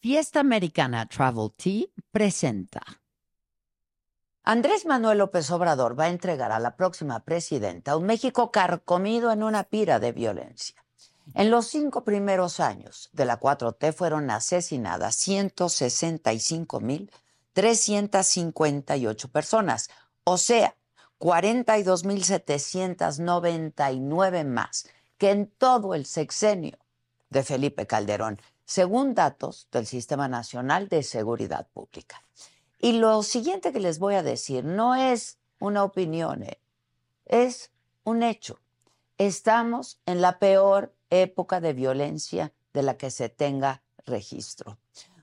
Fiesta Americana Travel Tea presenta. Andrés Manuel López Obrador va a entregar a la próxima presidenta un México carcomido en una pira de violencia. En los cinco primeros años de la 4T fueron asesinadas 165.358 personas, o sea, 42.799 más que en todo el sexenio de Felipe Calderón, según datos del Sistema Nacional de Seguridad Pública. Y lo siguiente que les voy a decir no es una opinión, eh, es un hecho. Estamos en la peor época de violencia de la que se tenga registro.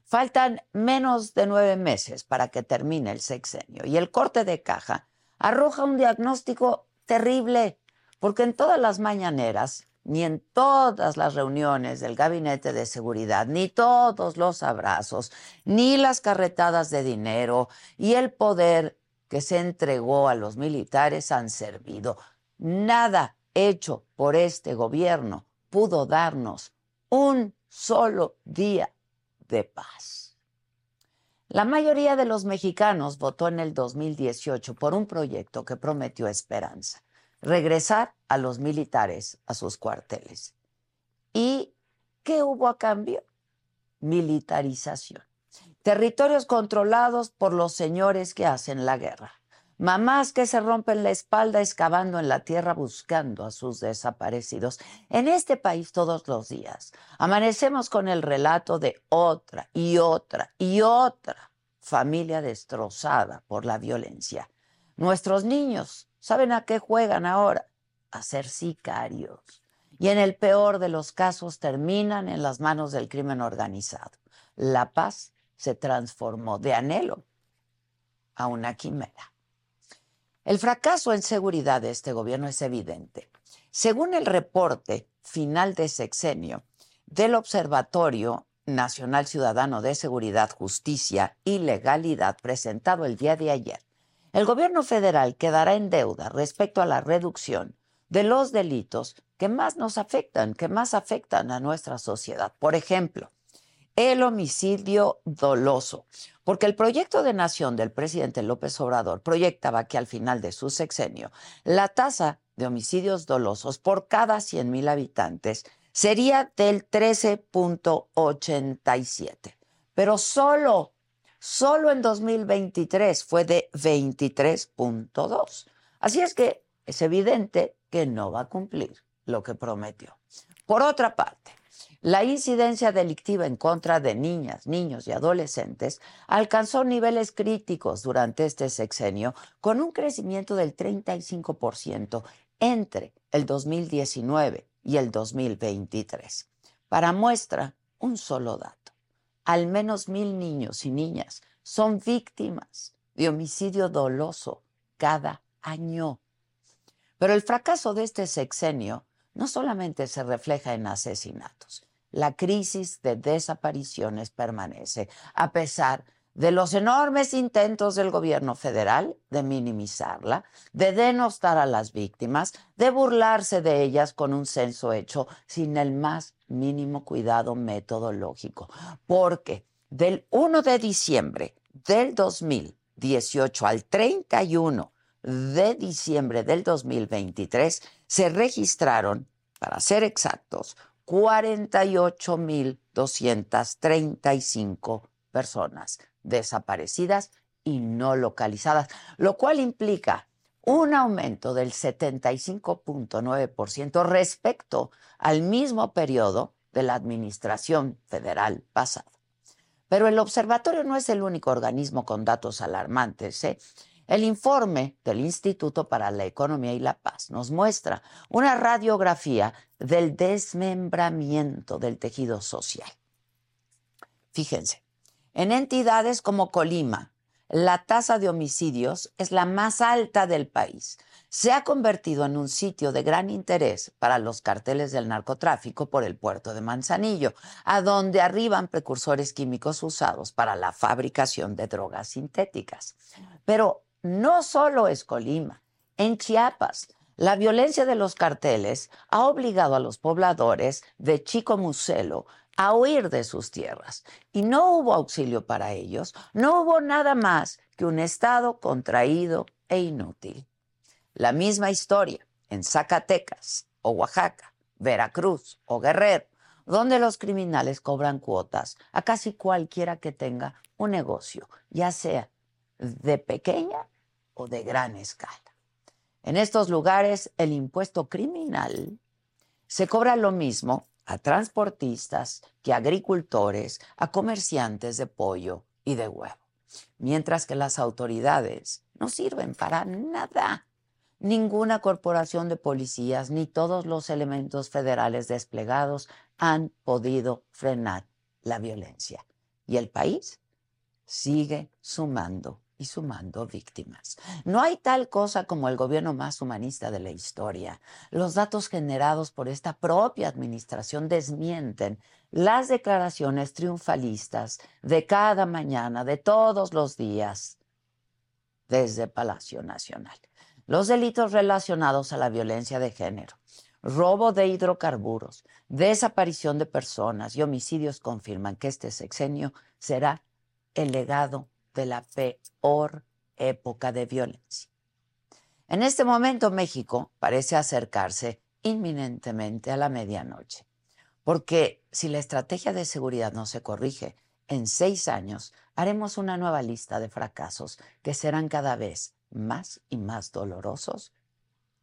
Faltan menos de nueve meses para que termine el sexenio y el corte de caja arroja un diagnóstico terrible, porque en todas las mañaneras, ni en todas las reuniones del gabinete de seguridad, ni todos los abrazos, ni las carretadas de dinero y el poder que se entregó a los militares han servido. Nada hecho por este gobierno pudo darnos un solo día de paz. La mayoría de los mexicanos votó en el 2018 por un proyecto que prometió esperanza, regresar a los militares a sus cuarteles. ¿Y qué hubo a cambio? Militarización. Territorios controlados por los señores que hacen la guerra. Mamás que se rompen la espalda excavando en la tierra buscando a sus desaparecidos. En este país todos los días amanecemos con el relato de otra y otra y otra familia destrozada por la violencia. Nuestros niños, ¿saben a qué juegan ahora? A ser sicarios. Y en el peor de los casos terminan en las manos del crimen organizado. La paz se transformó de anhelo a una quimera. El fracaso en seguridad de este gobierno es evidente. Según el reporte final de sexenio del Observatorio Nacional Ciudadano de Seguridad, Justicia y Legalidad presentado el día de ayer, el gobierno federal quedará en deuda respecto a la reducción de los delitos que más nos afectan, que más afectan a nuestra sociedad. Por ejemplo, el homicidio doloso, porque el proyecto de nación del presidente López Obrador proyectaba que al final de su sexenio la tasa de homicidios dolosos por cada 100.000 habitantes sería del 13.87, pero solo, solo en 2023 fue de 23.2. Así es que es evidente que no va a cumplir lo que prometió. Por otra parte, la incidencia delictiva en contra de niñas, niños y adolescentes alcanzó niveles críticos durante este sexenio, con un crecimiento del 35% entre el 2019 y el 2023. Para muestra, un solo dato. Al menos mil niños y niñas son víctimas de homicidio doloso cada año. Pero el fracaso de este sexenio no solamente se refleja en asesinatos, la crisis de desapariciones permanece, a pesar de los enormes intentos del gobierno federal de minimizarla, de denostar a las víctimas, de burlarse de ellas con un censo hecho sin el más mínimo cuidado metodológico. Porque del 1 de diciembre del 2018 al 31 de diciembre del 2023 se registraron, para ser exactos, 48.235 personas desaparecidas y no localizadas, lo cual implica un aumento del 75.9% respecto al mismo periodo de la administración federal pasada. Pero el observatorio no es el único organismo con datos alarmantes. ¿eh? El informe del Instituto para la Economía y la Paz nos muestra una radiografía del desmembramiento del tejido social. Fíjense, en entidades como Colima, la tasa de homicidios es la más alta del país. Se ha convertido en un sitio de gran interés para los carteles del narcotráfico por el puerto de Manzanillo, a donde arriban precursores químicos usados para la fabricación de drogas sintéticas. Pero no solo es Colima. En Chiapas, la violencia de los carteles ha obligado a los pobladores de Chico Muselo a huir de sus tierras. Y no hubo auxilio para ellos, no hubo nada más que un Estado contraído e inútil. La misma historia en Zacatecas o Oaxaca, Veracruz o Guerrero, donde los criminales cobran cuotas a casi cualquiera que tenga un negocio, ya sea de pequeña o de gran escala. En estos lugares el impuesto criminal se cobra lo mismo a transportistas que a agricultores, a comerciantes de pollo y de huevo, mientras que las autoridades no sirven para nada. Ninguna corporación de policías ni todos los elementos federales desplegados han podido frenar la violencia. Y el país sigue sumando y sumando víctimas. No hay tal cosa como el gobierno más humanista de la historia. Los datos generados por esta propia administración desmienten las declaraciones triunfalistas de cada mañana, de todos los días, desde Palacio Nacional. Los delitos relacionados a la violencia de género, robo de hidrocarburos, desaparición de personas y homicidios confirman que este sexenio será el legado de la peor época de violencia. En este momento México parece acercarse inminentemente a la medianoche, porque si la estrategia de seguridad no se corrige, en seis años haremos una nueva lista de fracasos que serán cada vez más y más dolorosos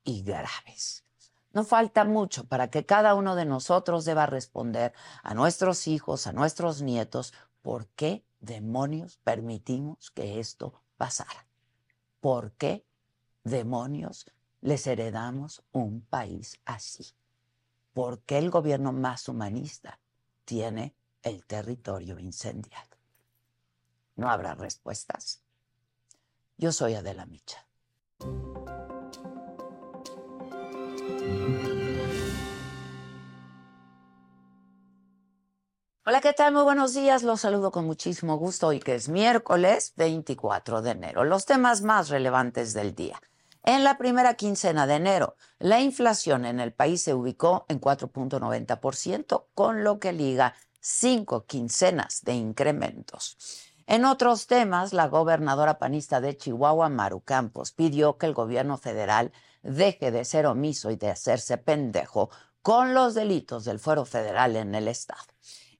y graves. No falta mucho para que cada uno de nosotros deba responder a nuestros hijos, a nuestros nietos, por qué demonios permitimos que esto pasara? ¿Por qué demonios les heredamos un país así? ¿Por qué el gobierno más humanista tiene el territorio incendiado? ¿No habrá respuestas? Yo soy Adela Micha. Hola, ¿qué tal? Muy buenos días. Los saludo con muchísimo gusto hoy que es miércoles 24 de enero. Los temas más relevantes del día. En la primera quincena de enero, la inflación en el país se ubicó en 4.90%, con lo que liga cinco quincenas de incrementos. En otros temas, la gobernadora panista de Chihuahua, Maru Campos, pidió que el gobierno federal deje de ser omiso y de hacerse pendejo con los delitos del fuero federal en el Estado.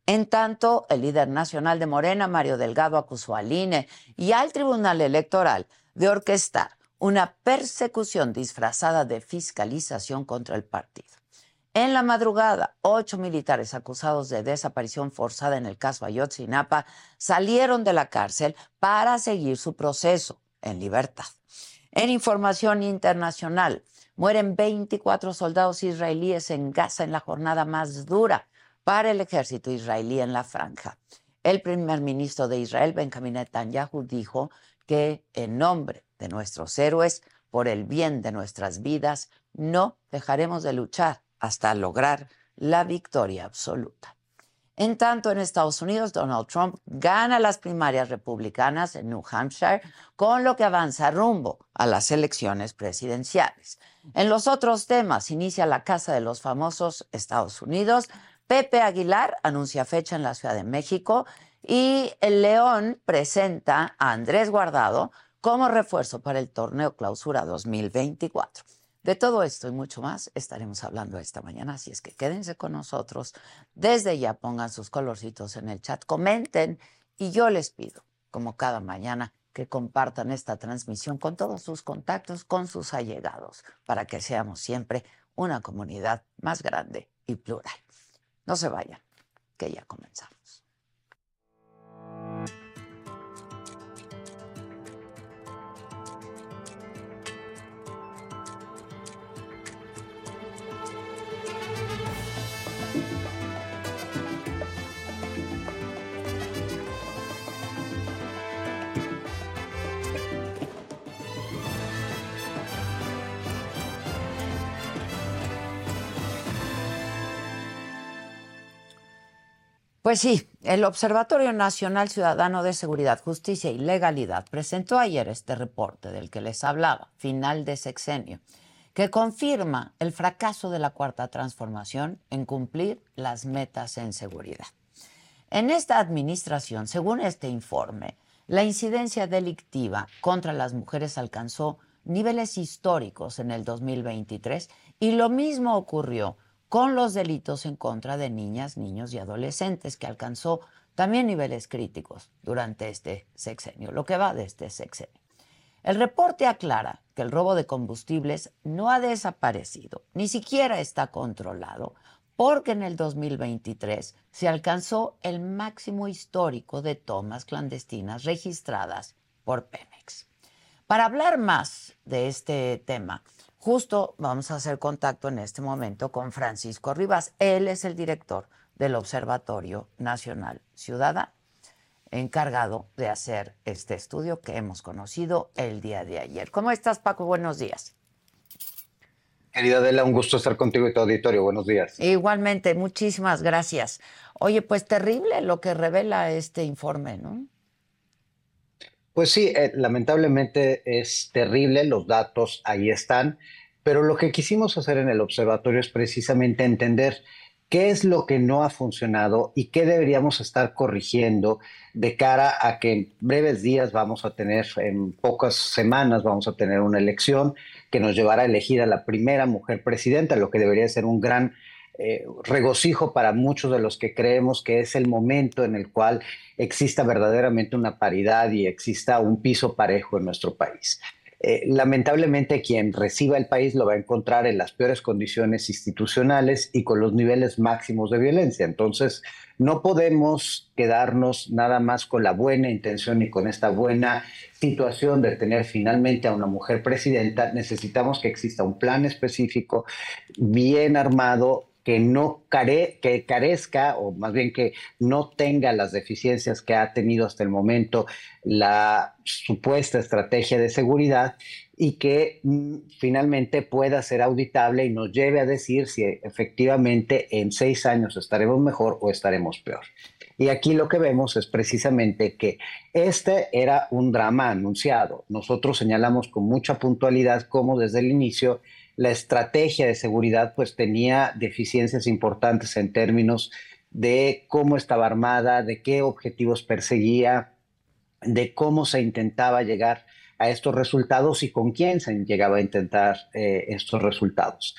En tanto, el líder nacional de Morena, Mario Delgado, acusó al INE y al Tribunal Electoral de orquestar una persecución disfrazada de fiscalización contra el partido. En la madrugada, ocho militares acusados de desaparición forzada en el caso Ayotzinapa salieron de la cárcel para seguir su proceso en libertad. En información internacional, mueren 24 soldados israelíes en Gaza en la jornada más dura para el ejército israelí en la franja. El primer ministro de Israel, Benjamin Netanyahu, dijo que en nombre de nuestros héroes, por el bien de nuestras vidas, no dejaremos de luchar hasta lograr la victoria absoluta. En tanto, en Estados Unidos, Donald Trump gana las primarias republicanas en New Hampshire, con lo que avanza rumbo a las elecciones presidenciales. En los otros temas, inicia la Casa de los Famosos Estados Unidos, Pepe Aguilar anuncia fecha en la Ciudad de México y el León presenta a Andrés Guardado como refuerzo para el torneo Clausura 2024. De todo esto y mucho más estaremos hablando esta mañana, así es que quédense con nosotros. Desde ya pongan sus colorcitos en el chat, comenten y yo les pido, como cada mañana, que compartan esta transmisión con todos sus contactos, con sus allegados, para que seamos siempre una comunidad más grande y plural. No se vayan, que ya comenzamos. Pues sí, el Observatorio Nacional Ciudadano de Seguridad, Justicia y Legalidad presentó ayer este reporte del que les hablaba, final de sexenio, que confirma el fracaso de la Cuarta Transformación en cumplir las metas en seguridad. En esta administración, según este informe, la incidencia delictiva contra las mujeres alcanzó niveles históricos en el 2023 y lo mismo ocurrió con los delitos en contra de niñas, niños y adolescentes, que alcanzó también niveles críticos durante este sexenio, lo que va de este sexenio. El reporte aclara que el robo de combustibles no ha desaparecido, ni siquiera está controlado, porque en el 2023 se alcanzó el máximo histórico de tomas clandestinas registradas por Pemex. Para hablar más de este tema, justo vamos a hacer contacto en este momento con Francisco Rivas. Él es el director del Observatorio Nacional Ciudadano encargado de hacer este estudio que hemos conocido el día de ayer. ¿Cómo estás, Paco? Buenos días. Querida Adela, un gusto estar contigo y tu auditorio. Buenos días. Igualmente, muchísimas gracias. Oye, pues terrible lo que revela este informe, ¿no? Pues sí, eh, lamentablemente es terrible, los datos ahí están, pero lo que quisimos hacer en el observatorio es precisamente entender qué es lo que no ha funcionado y qué deberíamos estar corrigiendo de cara a que en breves días vamos a tener, en pocas semanas vamos a tener una elección que nos llevará a elegir a la primera mujer presidenta, lo que debería ser un gran eh, regocijo para muchos de los que creemos que es el momento en el cual exista verdaderamente una paridad y exista un piso parejo en nuestro país. Eh, lamentablemente quien reciba el país lo va a encontrar en las peores condiciones institucionales y con los niveles máximos de violencia. Entonces, no podemos quedarnos nada más con la buena intención y con esta buena situación de tener finalmente a una mujer presidenta. Necesitamos que exista un plan específico, bien armado, que no care, que carezca o más bien que no tenga las deficiencias que ha tenido hasta el momento la supuesta estrategia de seguridad y que mm, finalmente pueda ser auditable y nos lleve a decir si efectivamente en seis años estaremos mejor o estaremos peor. Y aquí lo que vemos es precisamente que este era un drama anunciado. Nosotros señalamos con mucha puntualidad cómo desde el inicio la estrategia de seguridad pues tenía deficiencias importantes en términos de cómo estaba armada, de qué objetivos perseguía, de cómo se intentaba llegar a estos resultados y con quién se llegaba a intentar eh, estos resultados.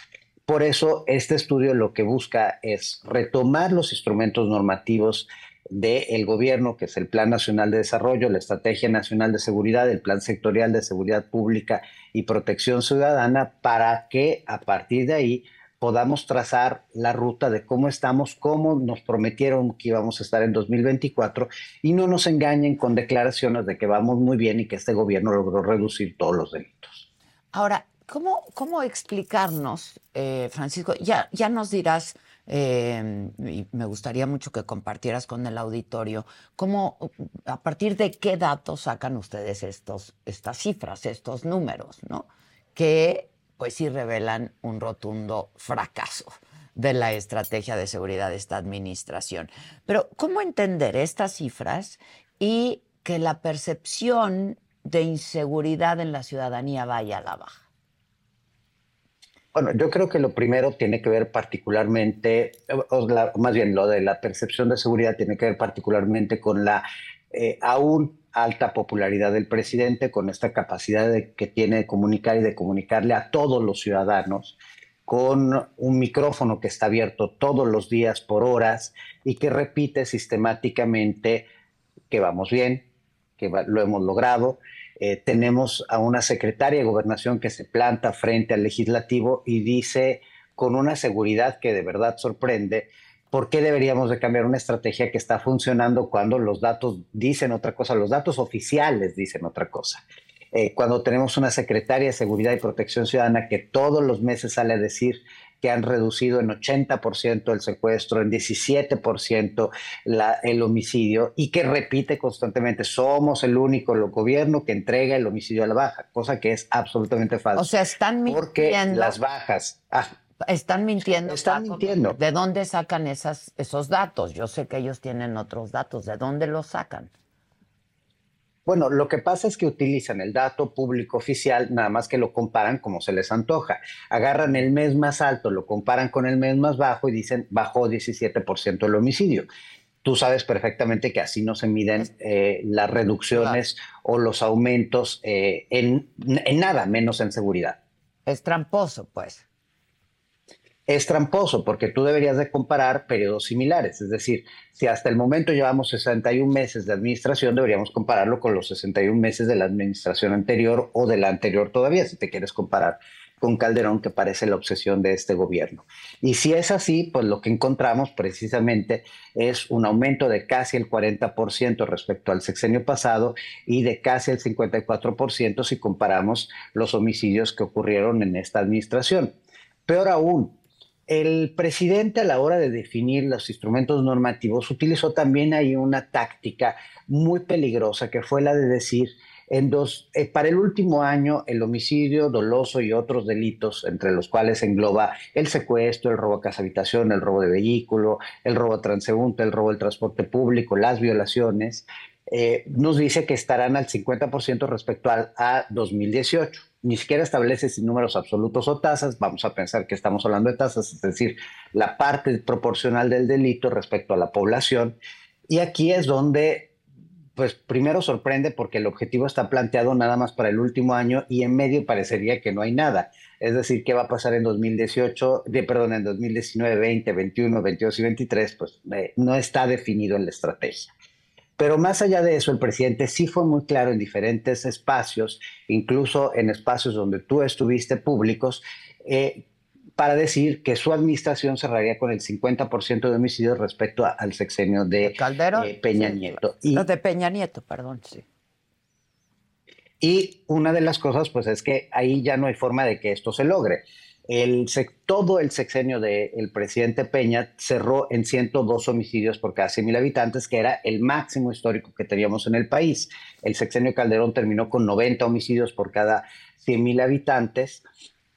Por eso este estudio lo que busca es retomar los instrumentos normativos del gobierno, que es el Plan Nacional de Desarrollo, la Estrategia Nacional de Seguridad, el Plan Sectorial de Seguridad Pública y Protección Ciudadana, para que a partir de ahí podamos trazar la ruta de cómo estamos, cómo nos prometieron que íbamos a estar en 2024 y no nos engañen con declaraciones de que vamos muy bien y que este gobierno logró reducir todos los delitos. Ahora, ¿cómo, cómo explicarnos, eh, Francisco? Ya, ya nos dirás eh, y me gustaría mucho que compartieras con el auditorio cómo, a partir de qué datos sacan ustedes estos, estas cifras, estos números, ¿no? Que pues sí revelan un rotundo fracaso de la estrategia de seguridad de esta administración. Pero, ¿cómo entender estas cifras y que la percepción de inseguridad en la ciudadanía vaya a la baja? Bueno, yo creo que lo primero tiene que ver particularmente, o más bien lo de la percepción de seguridad tiene que ver particularmente con la eh, aún alta popularidad del presidente, con esta capacidad de, que tiene de comunicar y de comunicarle a todos los ciudadanos, con un micrófono que está abierto todos los días por horas y que repite sistemáticamente que vamos bien, que lo hemos logrado eh, tenemos a una secretaria de gobernación que se planta frente al legislativo y dice con una seguridad que de verdad sorprende, ¿por qué deberíamos de cambiar una estrategia que está funcionando cuando los datos dicen otra cosa, los datos oficiales dicen otra cosa? Eh, cuando tenemos una secretaria de Seguridad y Protección Ciudadana que todos los meses sale a decir que han reducido en 80% el secuestro, en 17% el homicidio y que repite constantemente, somos el único gobierno que entrega el homicidio a la baja, cosa que es absolutamente falso. O sea, están mintiendo. Las bajas... Ah, están mintiendo. Están mintiendo. ¿De dónde sacan esas, esos datos? Yo sé que ellos tienen otros datos. ¿De dónde los sacan? Bueno, lo que pasa es que utilizan el dato público oficial, nada más que lo comparan como se les antoja. Agarran el mes más alto, lo comparan con el mes más bajo y dicen bajó 17% el homicidio. tú sabes perfectamente que así no se miden eh, las reducciones o los aumentos eh, en, en nada, menos en seguridad. Es tramposo, pues es tramposo porque tú deberías de comparar periodos similares. Es decir, si hasta el momento llevamos 61 meses de administración, deberíamos compararlo con los 61 meses de la administración anterior o de la anterior todavía, si te quieres comparar con Calderón, que parece la obsesión de este gobierno. Y si es así, pues lo que encontramos precisamente es un aumento de casi el 40% respecto al sexenio pasado y de casi el 54% si comparamos los homicidios que ocurrieron en esta administración. Peor aún, el presidente a la hora de definir los instrumentos normativos utilizó también ahí una táctica muy peligrosa que fue la de decir en dos, eh, para el último año el homicidio doloso y otros delitos, entre los cuales engloba el secuestro, el robo a casa habitación, el robo de vehículo, el robo transeúnte, el robo del transporte público, las violaciones, eh, nos dice que estarán al 50% respecto a 2018 ni siquiera establece sin números absolutos o tasas, vamos a pensar que estamos hablando de tasas, es decir, la parte proporcional del delito respecto a la población. Y aquí es donde, pues primero sorprende porque el objetivo está planteado nada más para el último año y en medio parecería que no hay nada. Es decir, ¿qué va a pasar en 2018, de, perdón, en 2019, 20, 21, 22 y 23? Pues eh, no está definido en la estrategia. Pero más allá de eso, el presidente sí fue muy claro en diferentes espacios, incluso en espacios donde tú estuviste públicos, eh, para decir que su administración cerraría con el 50% de homicidios respecto al sexenio de, Calderón, eh, Peña Nieto. no, de Peña Nieto, perdón, sí. Y una de las cosas, pues, es que ahí ya no hay forma de que esto se logre. El, todo el sexenio del presidente Peña cerró en 102 homicidios por cada 100.000 habitantes, que era el máximo histórico que teníamos en el país. El sexenio Calderón terminó con 90 homicidios por cada 100.000 habitantes.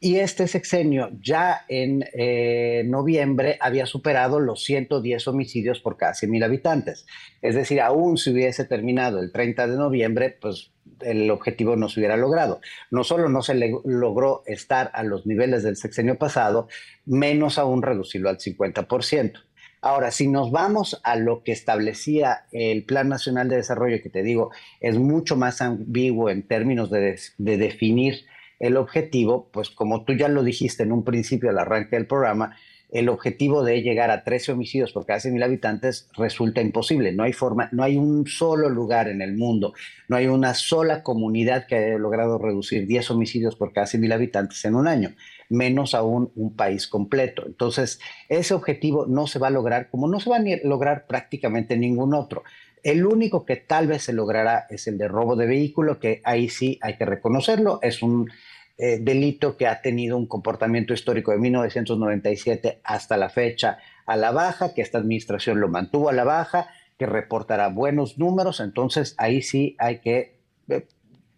Y este sexenio ya en eh, noviembre había superado los 110 homicidios por cada 100.000 habitantes. Es decir, aún si hubiese terminado el 30 de noviembre, pues el objetivo no se hubiera logrado. No solo no se logró estar a los niveles del sexenio pasado, menos aún reducirlo al 50%. Ahora, si nos vamos a lo que establecía el Plan Nacional de Desarrollo, que te digo, es mucho más ambiguo en términos de, de definir el objetivo, pues como tú ya lo dijiste en un principio al arranque del programa, el objetivo de llegar a 13 homicidios por cada 100.000 habitantes resulta imposible. No hay forma, no hay un solo lugar en el mundo, no hay una sola comunidad que haya logrado reducir 10 homicidios por cada 100.000 habitantes en un año, menos aún un país completo. Entonces, ese objetivo no se va a lograr como no se va a lograr prácticamente ningún otro. El único que tal vez se logrará es el de robo de vehículo, que ahí sí hay que reconocerlo, es un eh, delito que ha tenido un comportamiento histórico de 1997 hasta la fecha a la baja, que esta administración lo mantuvo a la baja, que reportará buenos números, entonces ahí sí hay que, eh,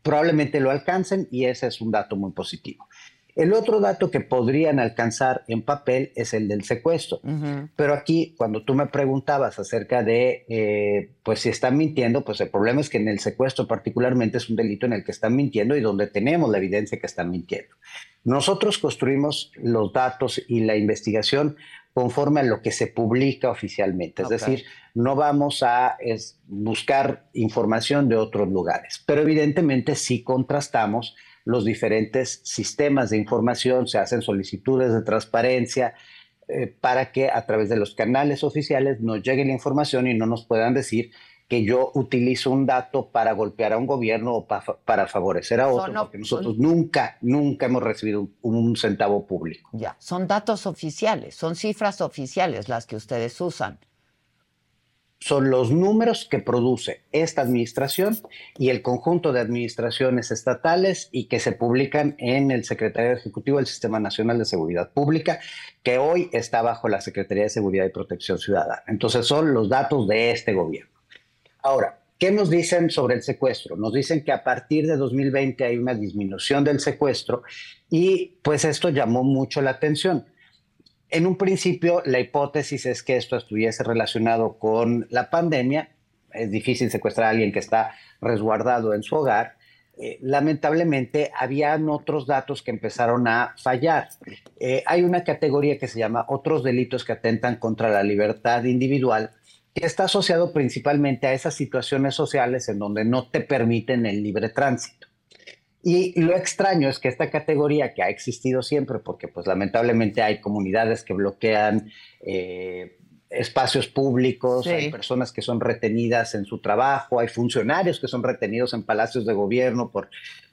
probablemente lo alcancen y ese es un dato muy positivo. El otro dato que podrían alcanzar en papel es el del secuestro. Pero aquí, cuando tú me preguntabas acerca de, eh, pues si están mintiendo, pues el problema es que en el secuestro particularmente es un delito en el que están mintiendo y donde tenemos la evidencia que están mintiendo. Nosotros construimos los datos y la investigación conforme a lo que se publica oficialmente. Es decir, no vamos a buscar información de otros lugares, pero evidentemente sí contrastamos los diferentes sistemas de información, se hacen solicitudes de transparencia eh, para que a través de los canales oficiales nos llegue la información y no nos puedan decir que yo utilizo un dato para golpear a un gobierno o para favorecer a otro, porque nosotros nunca, nunca hemos recibido un, centavo público. Ya, son datos oficiales, son cifras oficiales las que ustedes usan son los números que produce esta administración y el conjunto de administraciones estatales y que se publican en el Secretario Ejecutivo del Sistema Nacional de Seguridad Pública, que hoy está bajo la Secretaría de Seguridad y Protección Ciudadana. Entonces son los datos de este gobierno. Ahora, ¿qué nos dicen sobre el secuestro? Nos dicen que a partir de 2020 hay una disminución del secuestro y pues esto llamó mucho la atención en un principio, la hipótesis es que esto estuviese relacionado con la pandemia. Es difícil secuestrar a alguien que está resguardado en su hogar. Eh, lamentablemente, habían otros datos que empezaron a fallar. Eh, hay una categoría que se llama otros delitos que atentan contra la libertad individual, que está asociado principalmente a esas situaciones sociales en donde no te permiten el libre tránsito. Y lo extraño es que esta categoría que ha existido siempre, porque pues lamentablemente hay comunidades que bloquean eh, espacios públicos, hay personas que son retenidas en su trabajo, hay funcionarios que son retenidos en palacios de gobierno por,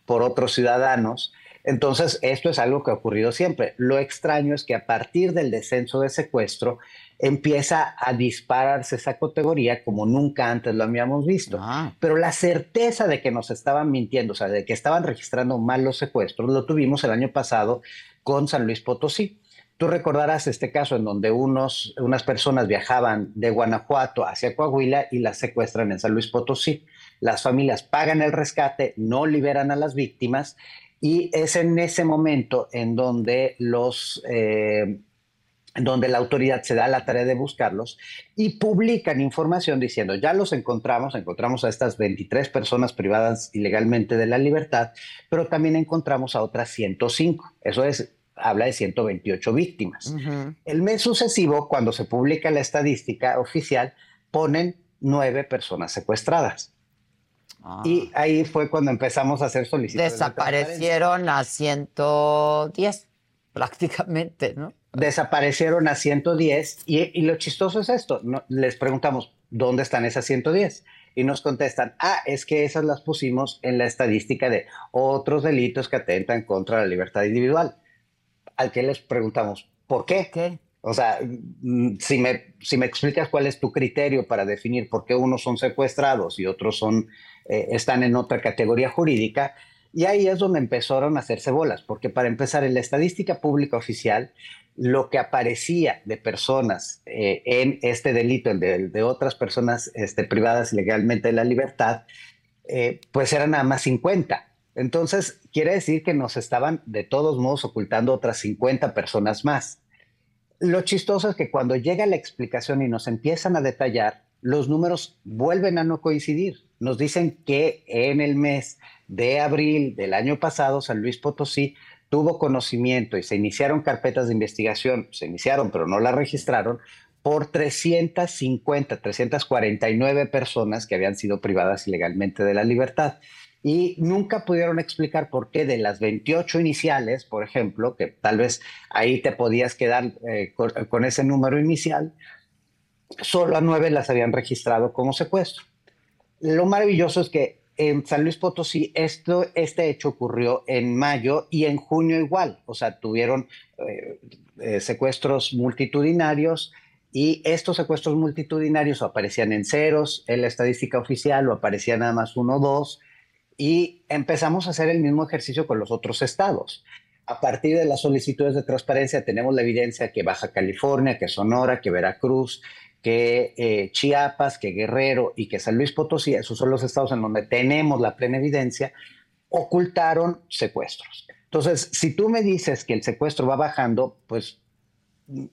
por otros ciudadanos. Entonces, esto es algo que ha ocurrido siempre. Lo extraño es que a partir del descenso de secuestro empieza a dispararse esa categoría como nunca antes lo habíamos visto. Ah. Pero la certeza de que nos estaban mintiendo, o sea, de que estaban registrando mal los secuestros, lo tuvimos el año pasado con San Luis Potosí. Tú recordarás este caso en donde unos, unas personas viajaban de Guanajuato hacia Coahuila y las secuestran en San Luis Potosí. Las familias pagan el rescate, no liberan a las víctimas y es en ese momento en donde los... Eh, donde la autoridad se da la tarea de buscarlos y publican información diciendo, ya los encontramos, encontramos a estas 23 personas privadas ilegalmente de la libertad, pero también encontramos a otras 105. Eso es, habla de 128 víctimas. El mes sucesivo, cuando se publica la estadística oficial, ponen nueve personas secuestradas. Ah. Y ahí fue cuando empezamos a hacer solicitudes. Desaparecieron a 110 prácticamente, ¿no? Desaparecieron a 110 y, lo chistoso es esto, les preguntamos, ¿dónde están esas 110? Y nos contestan, ah, es que esas las pusimos en la estadística de otros delitos que atentan contra la libertad individual. Al que les preguntamos, ¿por qué? ¿Qué? O sea, mm, si me, si me explicas cuál es tu criterio para definir por qué unos son secuestrados y otros son, eh, están en otra categoría jurídica, y ahí es donde empezaron a hacerse bolas, porque para empezar, en la estadística pública oficial, lo que aparecía de personas eh, en este delito, el de, otras personas este, privadas ilegalmente de la libertad, eh, pues eran nada más 50. Entonces, quiere decir que nos estaban de todos modos ocultando otras 50 personas más. Lo chistoso es que cuando llega la explicación y nos empiezan a detallar, los números vuelven a no coincidir. Nos dicen que en el mes de abril del año pasado, San Luis Potosí tuvo conocimiento y se iniciaron carpetas de investigación, se iniciaron pero no las registraron, por 350, 349 personas que habían sido privadas ilegalmente de la libertad. Y nunca pudieron explicar por qué de las 28 iniciales, por ejemplo, que tal vez ahí te podías quedar eh, con ese número inicial, solo a nueve las habían registrado como secuestro. Lo maravilloso es que en San Luis Potosí esto, este hecho ocurrió en mayo y en junio igual, o sea, tuvieron eh, eh, secuestros multitudinarios y estos secuestros multitudinarios aparecían en ceros en la estadística oficial o aparecían nada más uno o dos y empezamos a hacer el mismo ejercicio con los otros estados. A partir de las solicitudes de transparencia tenemos la evidencia que Baja California, que Sonora, que Veracruz, que eh, Chiapas, que Guerrero y que San Luis Potosí, esos son los estados en donde tenemos la plena evidencia, ocultaron secuestros. Entonces, si tú me dices que el secuestro va bajando, pues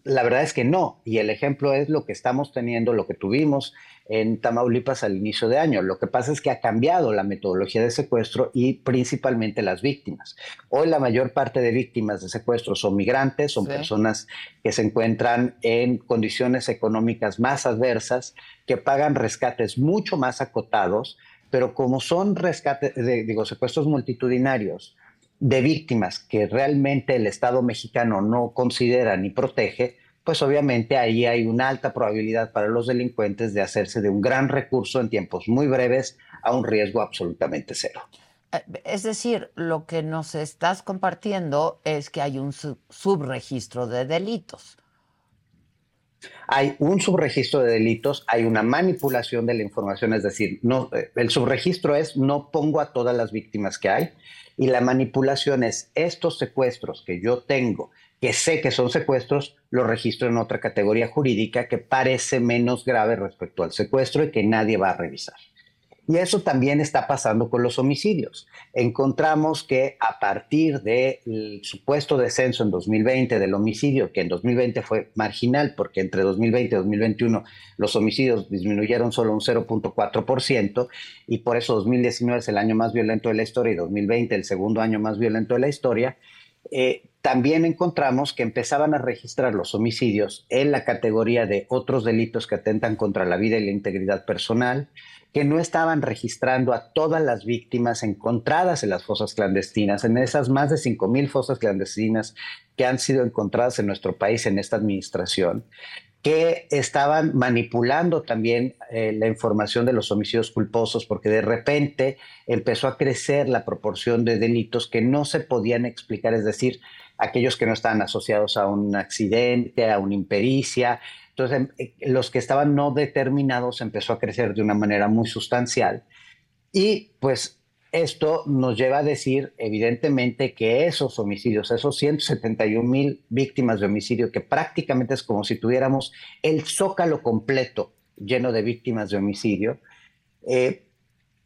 la verdad es que no. Y el ejemplo es lo que estamos teniendo, lo que tuvimos en Tamaulipas al inicio de año. Lo que pasa es que ha cambiado la metodología de secuestro y principalmente las víctimas. Hoy la mayor parte de víctimas de secuestro son migrantes, son personas que se encuentran en condiciones económicas más adversas, que pagan rescates mucho más acotados, pero como son rescates, digo, secuestros multitudinarios, de víctimas que realmente el Estado mexicano no considera ni protege, pues obviamente ahí hay una alta probabilidad para los delincuentes de hacerse de un gran recurso en tiempos muy breves a un riesgo absolutamente cero. Eh, es decir, lo que nos estás compartiendo es que hay un subregistro de delitos. Hay un subregistro de delitos, hay una manipulación de la información, es decir, no, eh, el subregistro es no pongo a todas las víctimas que hay, y la manipulación es estos secuestros que yo tengo, que sé que son secuestros, los registro en otra categoría jurídica que parece menos grave respecto al secuestro y que nadie va a revisar. Y eso también está pasando con los homicidios. Encontramos que a partir del supuesto descenso en 2020 del homicidio, que en 2020 fue marginal, porque entre 2020 y 2021 los homicidios disminuyeron solo un 0.4%, y por eso 2019 es el año más violento de la historia y 2020 el segundo año más violento de la historia, eh, también encontramos que empezaban a registrar los homicidios en la categoría de otros delitos que atentan contra la vida y la integridad personal, que no estaban registrando a todas las víctimas encontradas en las fosas clandestinas, en esas más de 5.000 fosas clandestinas que han sido encontradas en nuestro país en esta administración, que estaban manipulando también eh, la información de los homicidios culposos, porque de repente empezó a crecer la proporción de delitos que no se podían explicar, es decir, aquellos que no estaban asociados a un accidente, a una impericia. Entonces, eh, los que estaban no determinados empezó a crecer de una manera muy sustancial. Y pues esto nos lleva a decir, evidentemente, que esos homicidios, esos 171 mil víctimas de homicidio, que prácticamente es como si tuviéramos el zócalo completo lleno de víctimas de homicidio, eh,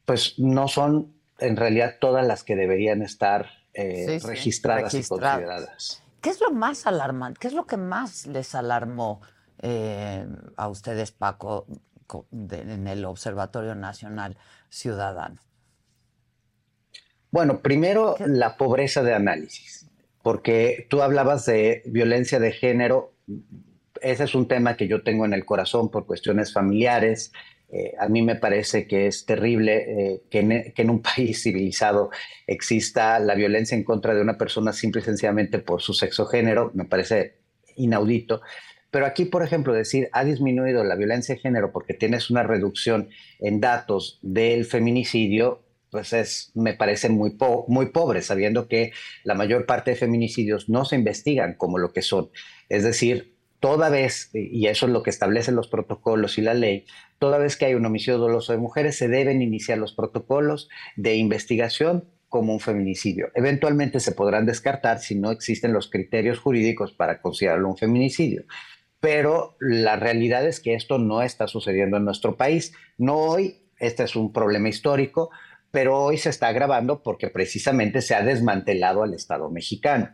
pues no son en realidad todas las que deberían estar eh, registradas, y consideradas. ¿Qué es lo más alarmante? ¿Qué es lo que más les alarmó eh, a ustedes, Paco, en el Observatorio Nacional Ciudadano? Bueno, primero la pobreza de análisis, porque tú hablabas de violencia de género. Ese es un tema que yo tengo en el corazón por cuestiones familiares. Eh, a mí me parece que es terrible eh, que, en, que, en, un país civilizado exista la violencia en contra de una persona simple y sencillamente por su sexo género. Me parece inaudito. Pero aquí, por ejemplo, decir ha disminuido la violencia de género porque tienes una reducción en datos del feminicidio, pues es, me parece muy, muy pobre, sabiendo que la mayor parte de feminicidios no se investigan como lo que son. Es decir, toda vez, y eso es lo que establecen los protocolos y la ley, toda vez que hay un homicidio doloso de mujeres, se deben iniciar los protocolos de investigación como un feminicidio. Eventualmente se podrán descartar si no existen los criterios jurídicos para considerarlo un feminicidio. Pero la realidad es que esto no está sucediendo en nuestro país. No hoy, este es un problema histórico, pero hoy se está agravando porque precisamente se ha desmantelado al Estado mexicano.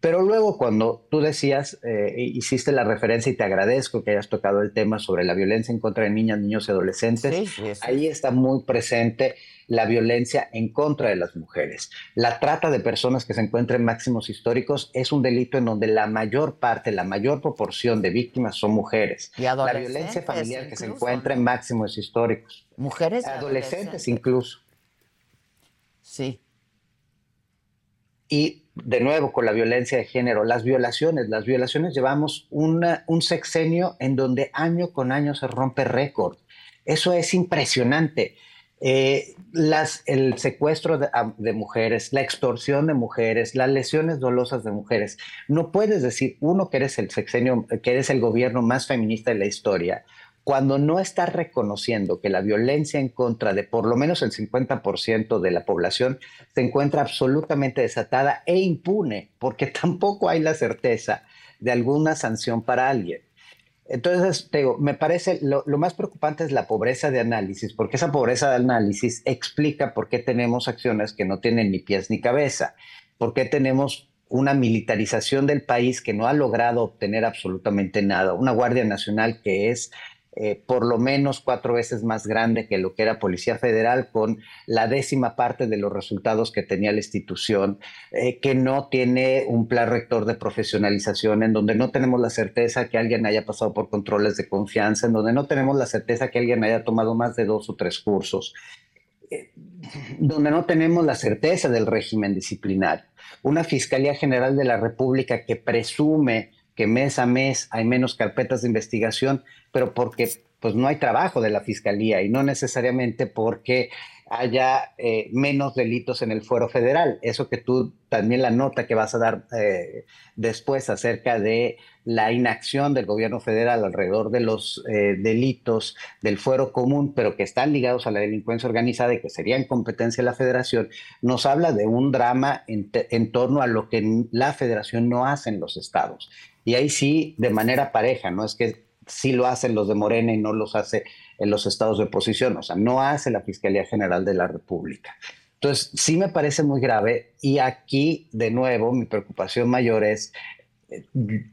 Pero luego cuando tú decías, eh, hiciste la referencia y te agradezco que hayas tocado el tema sobre la violencia en contra de niñas, niños y adolescentes, ahí está muy presente la violencia en contra de las mujeres. La trata de personas que se encuentran en máximos históricos es un delito en donde la mayor parte, la mayor proporción de víctimas son mujeres. Y la violencia familiar que se encuentra en máximos históricos. Mujeres. adolescentes incluso. Sí. Y de nuevo con la violencia de género, las violaciones, las violaciones llevamos un sexenio en donde año con año se rompe récord. Eso es impresionante. Eh, el secuestro de, de, mujeres, la extorsión de mujeres, las lesiones dolosas de mujeres. No puedes decir, uno, que eres el sexenio, que eres el gobierno más feminista de la historia, cuando no está reconociendo que la violencia en contra de por lo menos el 50% de la población se encuentra absolutamente desatada e impune, porque tampoco hay la certeza de alguna sanción para alguien. Entonces, te digo, me parece lo, lo, más preocupante es la pobreza de análisis, porque esa pobreza de análisis explica por qué tenemos acciones que no tienen ni pies ni cabeza, por qué tenemos una militarización del país que no ha logrado obtener absolutamente nada, una Guardia Nacional que es eh, por lo menos cuatro veces más grande que lo que era Policía Federal, con la décima parte de los resultados que tenía la institución, eh, que no tiene un plan rector de profesionalización, en donde no tenemos la certeza que alguien haya pasado por controles de confianza, en donde no tenemos la certeza que alguien haya tomado más de dos o tres cursos eh, donde no tenemos la certeza del régimen disciplinario. Una Fiscalía General de la República que presume que mes a mes hay menos carpetas de investigación, pero porque pues no hay trabajo de la fiscalía y no necesariamente porque haya eh, menos delitos en el fuero federal. Eso que tú también la nota que vas a dar eh, después acerca de la inacción del gobierno federal alrededor de los eh, delitos del fuero común, pero que están ligados a la delincuencia organizada y que serían competencia de la federación, nos habla de un drama en, en torno a lo que la federación no hace en los estados. Y ahí sí, de manera pareja, no es que sí lo hacen los de Morena y no los hace en los estados de oposición, o sea, no hace la Fiscalía General de la República. Entonces, sí me parece muy grave y aquí, de nuevo, mi preocupación mayor es, eh,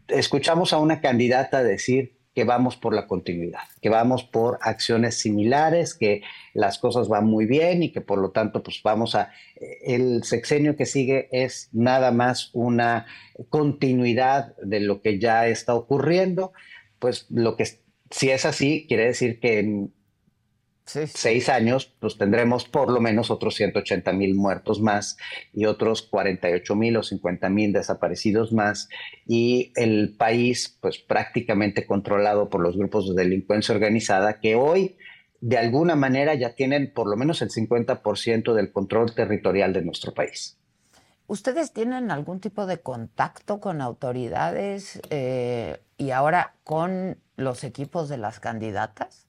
escuchamos a una candidata decir que vamos por la continuidad, que vamos por acciones similares, que las cosas van muy bien y que por lo tanto pues vamos a el sexenio que sigue es nada más una continuidad de lo que ya está ocurriendo, pues lo que si es así quiere decir que seis años, pues tendremos por lo menos otros 180 mil muertos más y otros 48 mil o 50 mil desaparecidos más y el país pues prácticamente controlado por los grupos de delincuencia organizada que hoy de alguna manera ya tienen por lo menos el 50% del control territorial de nuestro país. ¿Ustedes tienen algún tipo de contacto con autoridades eh, y ahora con los equipos de las candidatas?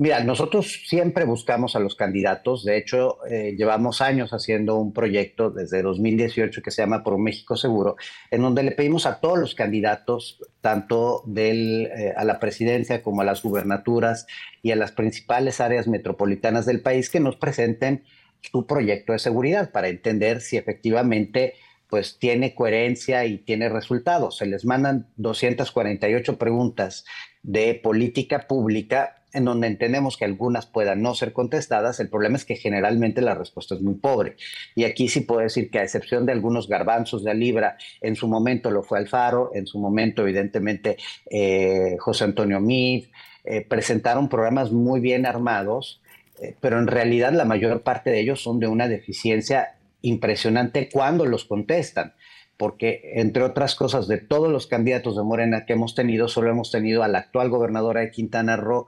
Mira, nosotros siempre buscamos a los candidatos. De hecho, eh, llevamos años haciendo un proyecto desde 2018 que se llama Por un México Seguro, en donde le pedimos a todos los candidatos, tanto del, eh, a la presidencia como a las gubernaturas y a las principales áreas metropolitanas del país, que nos presenten su proyecto de seguridad para entender si efectivamente pues tiene coherencia y tiene resultados. Se les mandan 248 preguntas de política pública en donde entendemos que algunas puedan no ser contestadas, el problema es que generalmente la respuesta es muy pobre. Y aquí sí puedo decir que a excepción de algunos garbanzos de Libra, en su momento lo fue Alfaro, en su momento evidentemente eh, José Antonio Mid, eh, presentaron programas muy bien armados, eh, pero en realidad la mayor parte de ellos son de una deficiencia impresionante cuando los contestan porque entre otras cosas, de todos los candidatos de Morena que hemos tenido, solo hemos tenido a la actual gobernadora de Quintana Roo,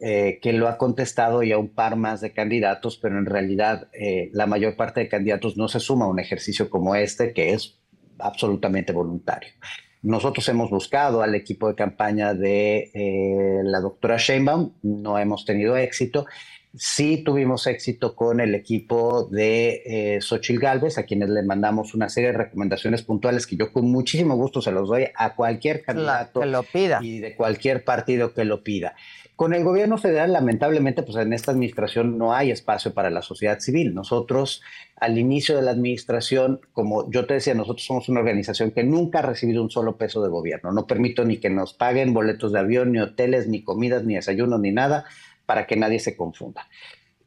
eh, que lo ha contestado y a un par más de candidatos, pero en realidad eh, la mayor parte de candidatos no se suma a un ejercicio como este, que es absolutamente voluntario. Nosotros hemos buscado al equipo de campaña de eh, la doctora Sheinbaum, no hemos tenido éxito, Sí tuvimos éxito con el equipo de eh, Xochil Gálvez, a quienes le mandamos una serie de recomendaciones puntuales que yo con muchísimo gusto se los doy a cualquier candidato que lo pida. y de cualquier partido que lo pida. Con el gobierno federal, lamentablemente, pues en esta administración no hay espacio para la sociedad civil. Nosotros, al inicio de la administración, como yo te decía, nosotros somos una organización que nunca ha recibido un solo peso de gobierno. No permito ni que nos paguen boletos de avión, ni hoteles, ni comidas, ni desayunos, ni nada para que nadie se confunda.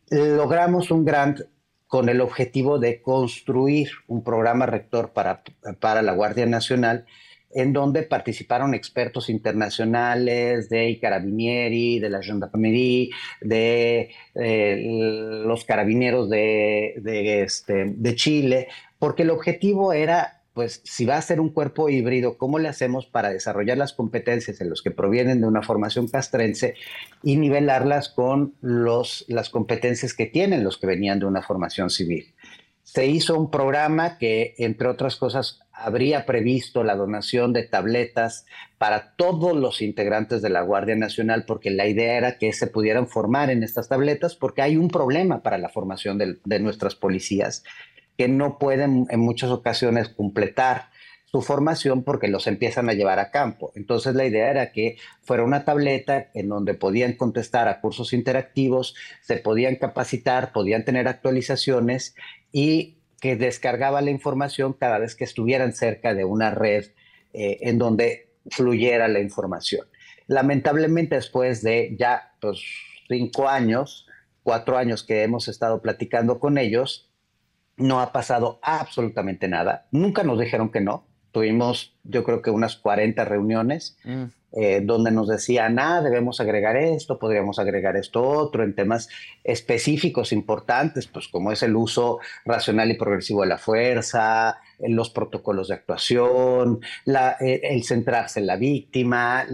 Logramos un grant con el objetivo de construir un programa rector para, para la Guardia Nacional en donde participaron expertos internacionales de Carabinieri, de la Gendarmerie, de eh, los carabineros de, de, este, de Chile, porque el objetivo era pues si va a ser un cuerpo híbrido, ¿cómo le hacemos para desarrollar las competencias en los que provienen de una formación castrense y nivelarlas con los, las competencias que tienen los que venían de una formación civil? Se hizo un programa que, entre otras cosas, habría previsto la donación de tabletas para todos los integrantes de la Guardia Nacional, porque la idea era que se pudieran formar en estas tabletas, porque hay un problema para la formación de, de nuestras policías que no pueden en muchas ocasiones completar su formación porque los empiezan a llevar a campo. Entonces la idea era que fuera una tableta en donde podían contestar a cursos interactivos, se podían capacitar, podían tener actualizaciones y que descargaba la información cada vez que estuvieran cerca de una red eh, en donde fluyera la información. Lamentablemente después de ya pues, cinco años, cuatro años que hemos estado platicando con ellos, no ha pasado absolutamente nada. Nunca nos dijeron que no. Tuvimos, yo creo que unas 40 reuniones mm. eh, donde nos decían, ah, debemos agregar esto, podríamos agregar esto otro, en temas específicos importantes, pues como es el uso racional y progresivo de la fuerza, los protocolos de actuación, eh, el centrarse en la víctima,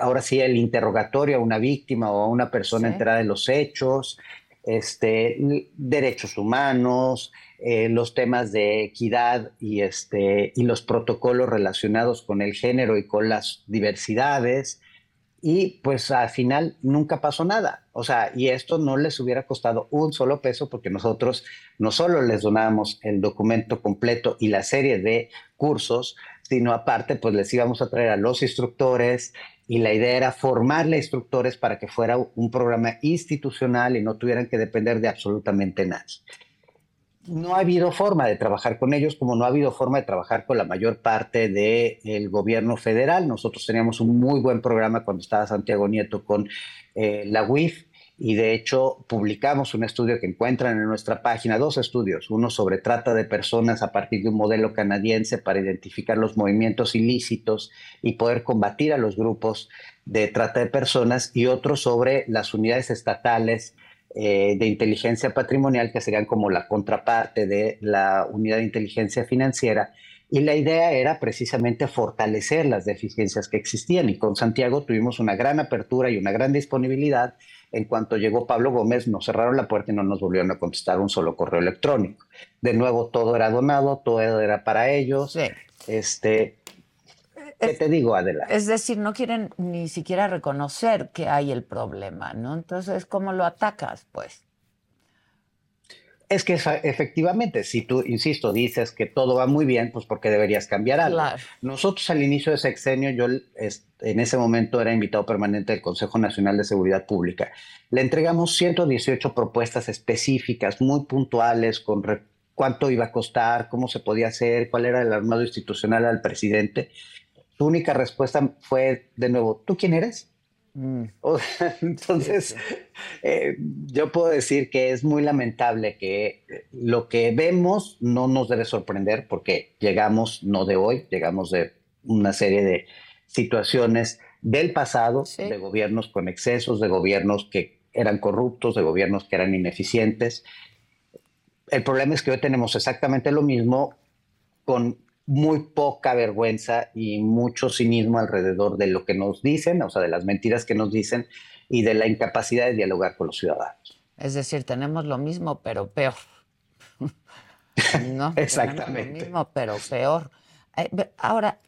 ahora sí el interrogatorio a una víctima o a una persona enterada de los hechos, este, derechos humanos, eh, los temas de equidad y, este, y los protocolos relacionados con el género y con las diversidades. Y pues al final nunca pasó nada. O sea, y esto no les hubiera costado un solo peso porque nosotros no solo les donábamos el documento completo y la serie de cursos, sino aparte pues les íbamos a traer a los instructores, y la idea era formarle instructores para que fuera un programa institucional y no tuvieran que depender de absolutamente nadie. no ha habido forma de trabajar con ellos, como no ha habido forma de trabajar con la mayor parte del gobierno federal. Nosotros teníamos un muy buen programa cuando estaba Santiago Nieto con eh, la UIF y de hecho publicamos un estudio que encuentran en nuestra página, dos estudios, uno sobre trata de personas a partir de un modelo canadiense para identificar los movimientos ilícitos y poder combatir a los grupos de trata de personas y otro sobre las unidades estatales eh, de inteligencia patrimonial, que serían como la contraparte de la unidad de inteligencia financiera. Y la idea era precisamente fortalecer las deficiencias que existían. Y con Santiago tuvimos una gran apertura y una gran disponibilidad. En cuanto llegó Pablo Gómez, nos cerraron la puerta y no nos volvieron a contestar un solo correo electrónico. De nuevo, todo era donado, todo era para ellos. Este, ¿Qué te digo, Adela? Es decir, no quieren ni siquiera reconocer que hay el problema, ¿no? Entonces, ¿cómo lo atacas, pues? Es que efectivamente, si tú, insisto, dices que todo va muy bien, pues porque deberías cambiar algo. Nosotros al inicio de sexenio, yo en ese momento era invitado permanente del Consejo Nacional de Seguridad Pública. Le entregamos 118 propuestas específicas, muy puntuales, con cuánto iba a costar, cómo se podía hacer, cuál era el armado institucional al presidente. Su única respuesta fue de nuevo, ¿tú quién eres? Mm. Entonces, eh, yo puedo decir que es muy lamentable que lo que vemos no nos debe sorprender porque llegamos no de hoy, llegamos de una serie de situaciones del pasado, de gobiernos con excesos, de gobiernos que eran corruptos, de gobiernos que eran ineficientes. El problema es que hoy tenemos exactamente lo mismo con muy poca vergüenza y mucho cinismo alrededor de lo que nos dicen, o sea, de las mentiras que nos dicen y de la incapacidad de dialogar con los ciudadanos. Es decir, tenemos lo mismo, pero peor. ¿No? Exactamente. lo mismo, pero peor. Eh, ahora,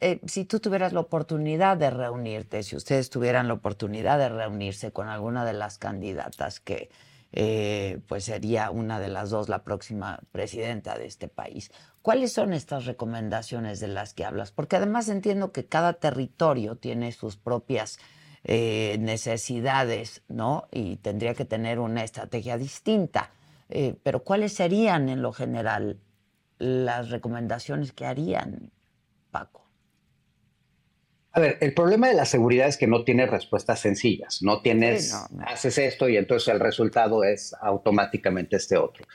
eh, si tú tuvieras la oportunidad de reunirte, si ustedes tuvieran la oportunidad de reunirse con alguna de las candidatas que eh, pues sería una de las dos la próxima presidenta de este país, ¿Cuáles son estas recomendaciones de las que hablas? Porque además entiendo que cada territorio tiene sus propias eh, necesidades, ¿no? Y tendría que tener una estrategia distinta. Eh, pero ¿cuáles serían en lo general las recomendaciones que harían, Paco? A ver, el problema de la seguridad es que no tiene respuestas sencillas. No tienes, haces esto y entonces el resultado es automáticamente este otro.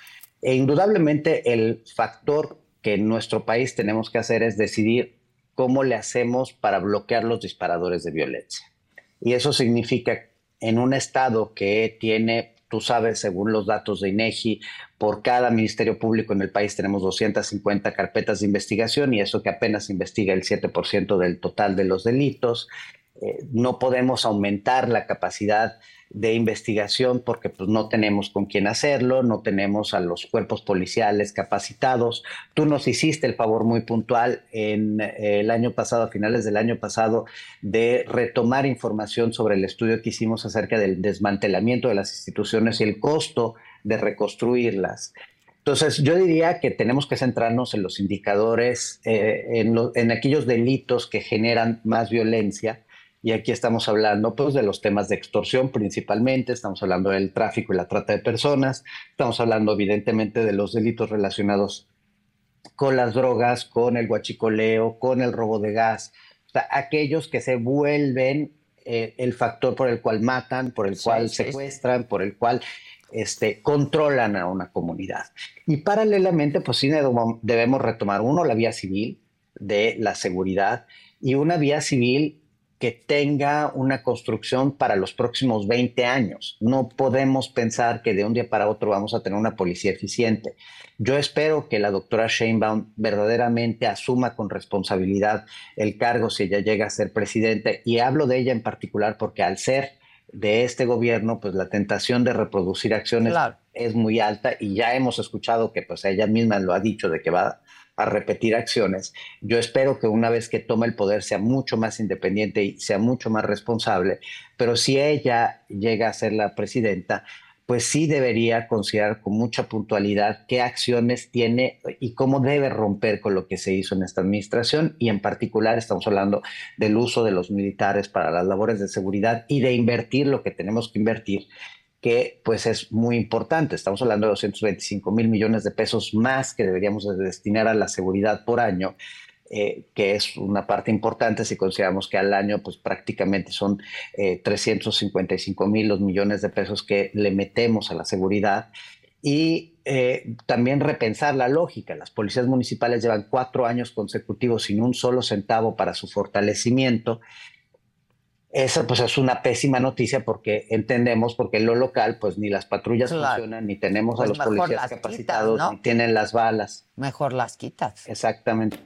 E indudablemente el factor que en nuestro país tenemos que hacer es decidir cómo le hacemos para bloquear los disparadores de violencia. Y eso significa en un estado que tiene, tú sabes, según los datos de INEGI, por cada ministerio público en el país tenemos 250 carpetas de investigación y eso que apenas investiga el 7% del total de los delitos. Eh, no podemos aumentar la capacidad de investigación porque pues, no tenemos con quién hacerlo, no tenemos a los cuerpos policiales capacitados. Tú nos hiciste el favor muy puntual en eh, el año pasado, a finales del año pasado, de retomar información sobre el estudio que hicimos acerca del desmantelamiento de las instituciones y el costo de reconstruirlas. Entonces, yo diría que tenemos que centrarnos en los indicadores, eh, en, en aquellos delitos que generan más violencia, y aquí estamos hablando pues, de los temas de extorsión principalmente, estamos hablando del tráfico y la trata de personas, estamos hablando evidentemente de los delitos relacionados con las drogas, con el guachicoleo, con el robo de gas, o sea, aquellos que se vuelven eh, el factor por el cual matan, por el cual secuestran, por el cual este, controlan a una comunidad. Y paralelamente, pues sí debemos retomar, uno, la vía civil de la seguridad y una vía civil que tenga una construcción para los próximos 20 años. No podemos pensar que de un día para otro vamos a tener una policía eficiente. Yo espero que la doctora Sheinbaum verdaderamente asuma con responsabilidad el cargo si ella llega a ser presidente y hablo de ella en particular porque al ser de este gobierno, pues la tentación de reproducir acciones es muy alta y ya hemos escuchado que pues ella misma lo ha dicho de que va a repetir acciones. Yo espero que una vez que tome el poder sea mucho más independiente y sea mucho más responsable, pero si ella llega a ser la presidenta, pues sí debería considerar con mucha puntualidad qué acciones tiene y cómo debe romper con lo que se hizo en esta administración y en particular estamos hablando del uso de los militares para las labores de seguridad y de invertir lo que tenemos que invertir que pues es muy importante. Estamos hablando de 225 mil millones de pesos más que deberíamos destinar a la seguridad por año. Eh, que es una parte importante si consideramos que al año pues prácticamente son 355 mil los millones de pesos que le metemos a la seguridad y eh, también repensar la lógica. Las policías municipales llevan cuatro años consecutivos sin un solo centavo para su fortalecimiento. Esa pues es una pésima noticia porque entendemos, porque en lo local pues ni las patrullas funcionan, ni tenemos a pues los policías capacitados, ni tienen las balas. Mejor las quitas. Exactamente.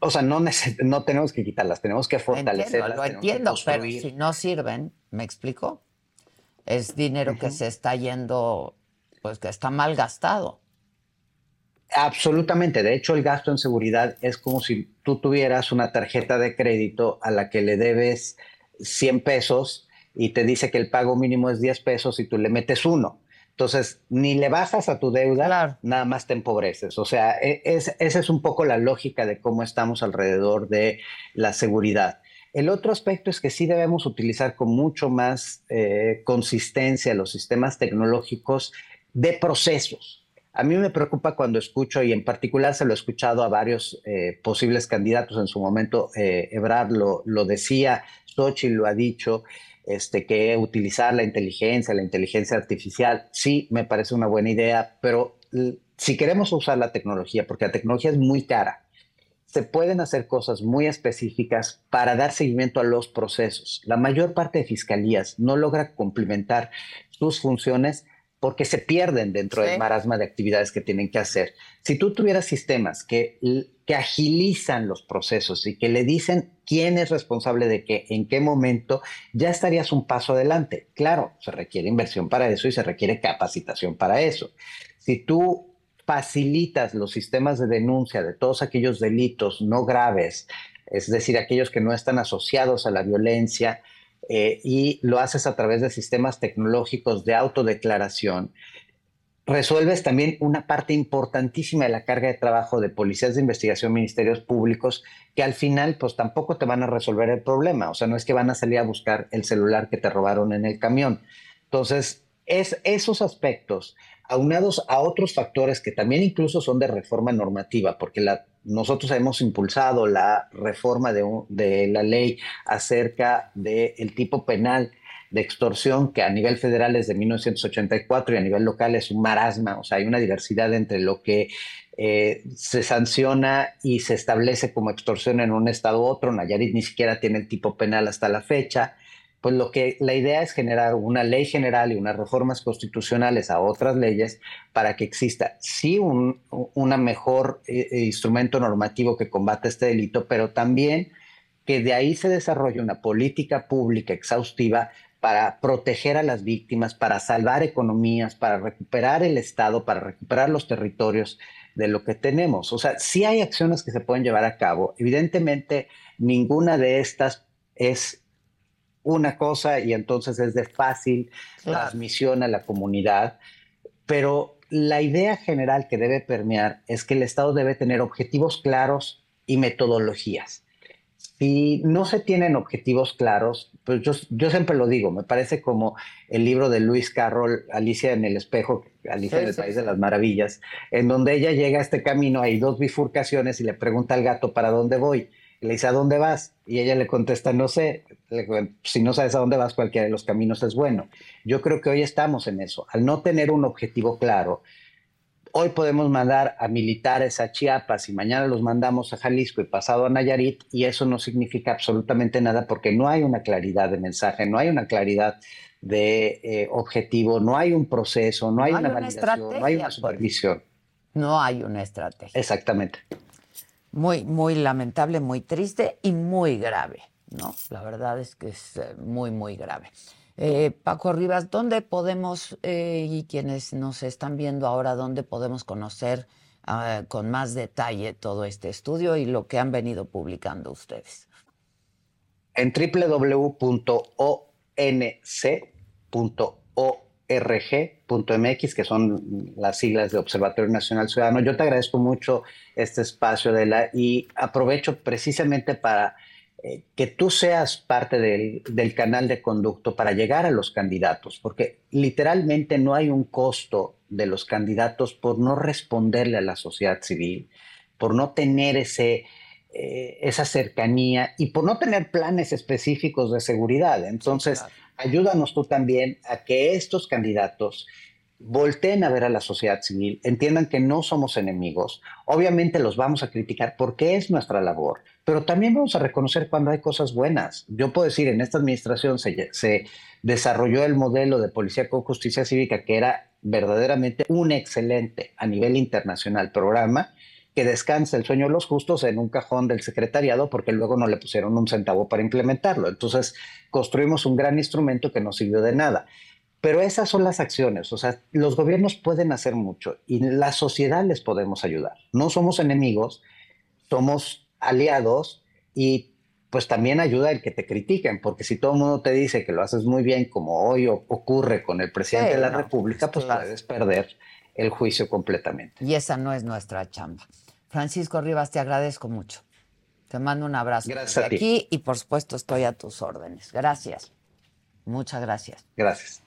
o sea, no, no tenemos que quitarlas, tenemos que fortalecerlas. lo entiendo, pero si no sirven, ¿me explico? es dinero que se está yendo, pues que está mal gastado. Absolutamente. De hecho, el gasto en seguridad es como si tú tuvieras una tarjeta de crédito a la que le debes 100 pesos y te dice que el pago mínimo es 10 pesos y tú le metes uno. Entonces, ni le bajas a tu deuda, nada más te empobreces. O sea, e, esa es un poco la lógica de cómo estamos alrededor de la seguridad. El otro aspecto es que sí debemos utilizar con mucho más eh, consistencia los sistemas tecnológicos de procesos. A mí me preocupa cuando escucho, y en particular se lo he escuchado a varios eh, posibles candidatos en su momento, eh, Ebrard lo, lo decía, Sochi lo ha dicho, este, que utilizar la inteligencia, la inteligencia artificial, sí, me parece una buena idea, pero si queremos usar la tecnología, porque la tecnología es muy cara, se pueden hacer cosas muy específicas para dar seguimiento a los procesos. La mayor parte de fiscalías no logra complementar sus funciones porque se pierden dentro del marasma de actividades que tienen que hacer. Si tú tuvieras sistemas que, que agilizan los procesos y que le dicen quién es responsable de qué, en qué momento, ya estarías un paso adelante. Claro, se requiere inversión para eso y se requiere capacitación para eso. Si tú facilitas los sistemas de denuncia de todos aquellos delitos no graves, es decir, aquellos que no están asociados a la violencia, eh, y lo haces a través de sistemas tecnológicos de autodeclaración, resuelves también una parte importantísima de la carga de trabajo de policías de investigación, ministerios públicos, que al final pues tampoco te van a resolver el problema. O sea, no es que van a salir a buscar el celular que te robaron en el camión. Entonces, es esos aspectos aunados a otros factores que también incluso son de reforma normativa, porque nosotros hemos impulsado la reforma de, la ley acerca del tipo penal de extorsión, que a nivel federal es de 1984 y a nivel local es un marasma, o sea, hay una diversidad entre lo que eh, se sanciona y se establece como extorsión en un estado u otro. Nayarit ni siquiera tiene el tipo penal hasta la fecha pues lo que la idea es generar una ley general y unas reformas constitucionales a otras leyes para que exista sí un una mejor eh, eh, instrumento normativo que combate este delito, pero también que de ahí se desarrolle una política pública exhaustiva para proteger a las víctimas, para salvar economías, para recuperar el Estado, para recuperar los territorios de lo que tenemos. O sea, sí hay acciones que se pueden llevar a cabo. Evidentemente, ninguna de estas es una cosa y entonces es de fácil transmisión a la comunidad, pero la idea general que debe permear es que el Estado debe tener objetivos claros y metodologías. Si no se tienen objetivos claros, pues yo, yo siempre lo digo, me parece como el libro de Luis Carroll, Alicia en el espejo, Alicia en el País de las Maravillas, en donde ella llega a este camino, hay dos bifurcaciones y le pregunta al gato para dónde voy le dice, ¿a dónde vas? Y ella le contesta, no sé. si no sabes a dónde vas, cualquiera de los caminos es bueno. Yo creo que hoy estamos en eso. Al no tener un objetivo claro, hoy podemos mandar a militares a Chiapas y mañana los mandamos a Jalisco y pasado a Nayarit y eso no significa absolutamente nada porque no hay una claridad de mensaje, no hay una claridad de eh, objetivo, no hay un proceso, no hay, una, validación, no hay una pues. supervisión. No hay una estrategia. Exactamente. Muy, muy lamentable, muy triste y muy grave, ¿no? La verdad es que es eh, muy, muy grave. Eh, Paco Rivas, ¿dónde podemos, eh, y quienes nos están viendo ahora, dónde podemos conocer ah, con más detalle todo este estudio y lo que han venido publicando ustedes? En www.onc.org rg.mx, que son las siglas de Observatorio Nacional Ciudadano. Yo te agradezco mucho este espacio, de la y aprovecho precisamente para eh, que tú seas parte del, del, canal de conducto para llegar a los candidatos, porque literalmente no hay un costo de los candidatos por no responderle a la sociedad civil, por no tener ese, eh, esa cercanía y por no tener planes específicos de seguridad. Entonces, ayúdanos tú también a que estos candidatos volteen a ver a la sociedad civil, entiendan que no somos enemigos, obviamente los vamos a criticar porque es nuestra labor, pero también vamos a reconocer cuando hay cosas buenas. Yo puedo decir, en esta administración se, se desarrolló el modelo de policía con justicia cívica que era verdaderamente un excelente a nivel internacional programa que descansa el sueño de los justos en un cajón del secretariado porque luego no le pusieron un centavo para implementarlo. Entonces construimos un gran instrumento que no sirvió de nada. Pero esas son las acciones, o sea, los gobiernos pueden hacer mucho y la sociedad les podemos ayudar. No somos enemigos, somos aliados y pues también ayuda el que te critiquen, porque si todo el mundo te dice que lo haces muy bien, como hoy ocurre con el presidente de la República, pues puedes perder el juicio completamente. Y esa no es nuestra chamba. Francisco Rivas, te agradezco mucho. Te mando un abrazo gracias aquí y por supuesto estoy a tus órdenes. Gracias. Muchas gracias. Gracias.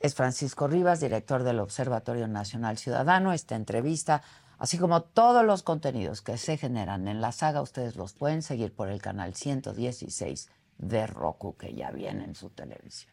Es Francisco Rivas, director del Observatorio Nacional Ciudadano. Esta entrevista, así como todos los contenidos que se generan en la saga, ustedes los pueden seguir por el canal 116 de Roku, que ya viene en su televisión.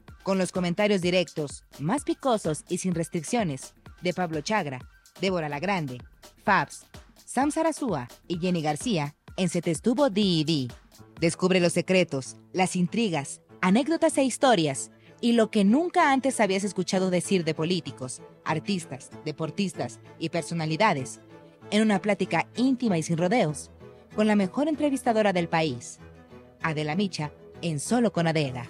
con los comentarios directos, más picosos y sin restricciones, de Pablo Chagra, Débora La Grande, Fabs, Sam Sarasúa y Jenny García en Se Te Estuvo D&D. Descubre los secretos, las intrigas, anécdotas e historias y lo que nunca antes habías escuchado decir de políticos, artistas, deportistas y personalidades en una plática íntima y sin rodeos con la mejor entrevistadora del país, Adela Micha, en Solo con Adela.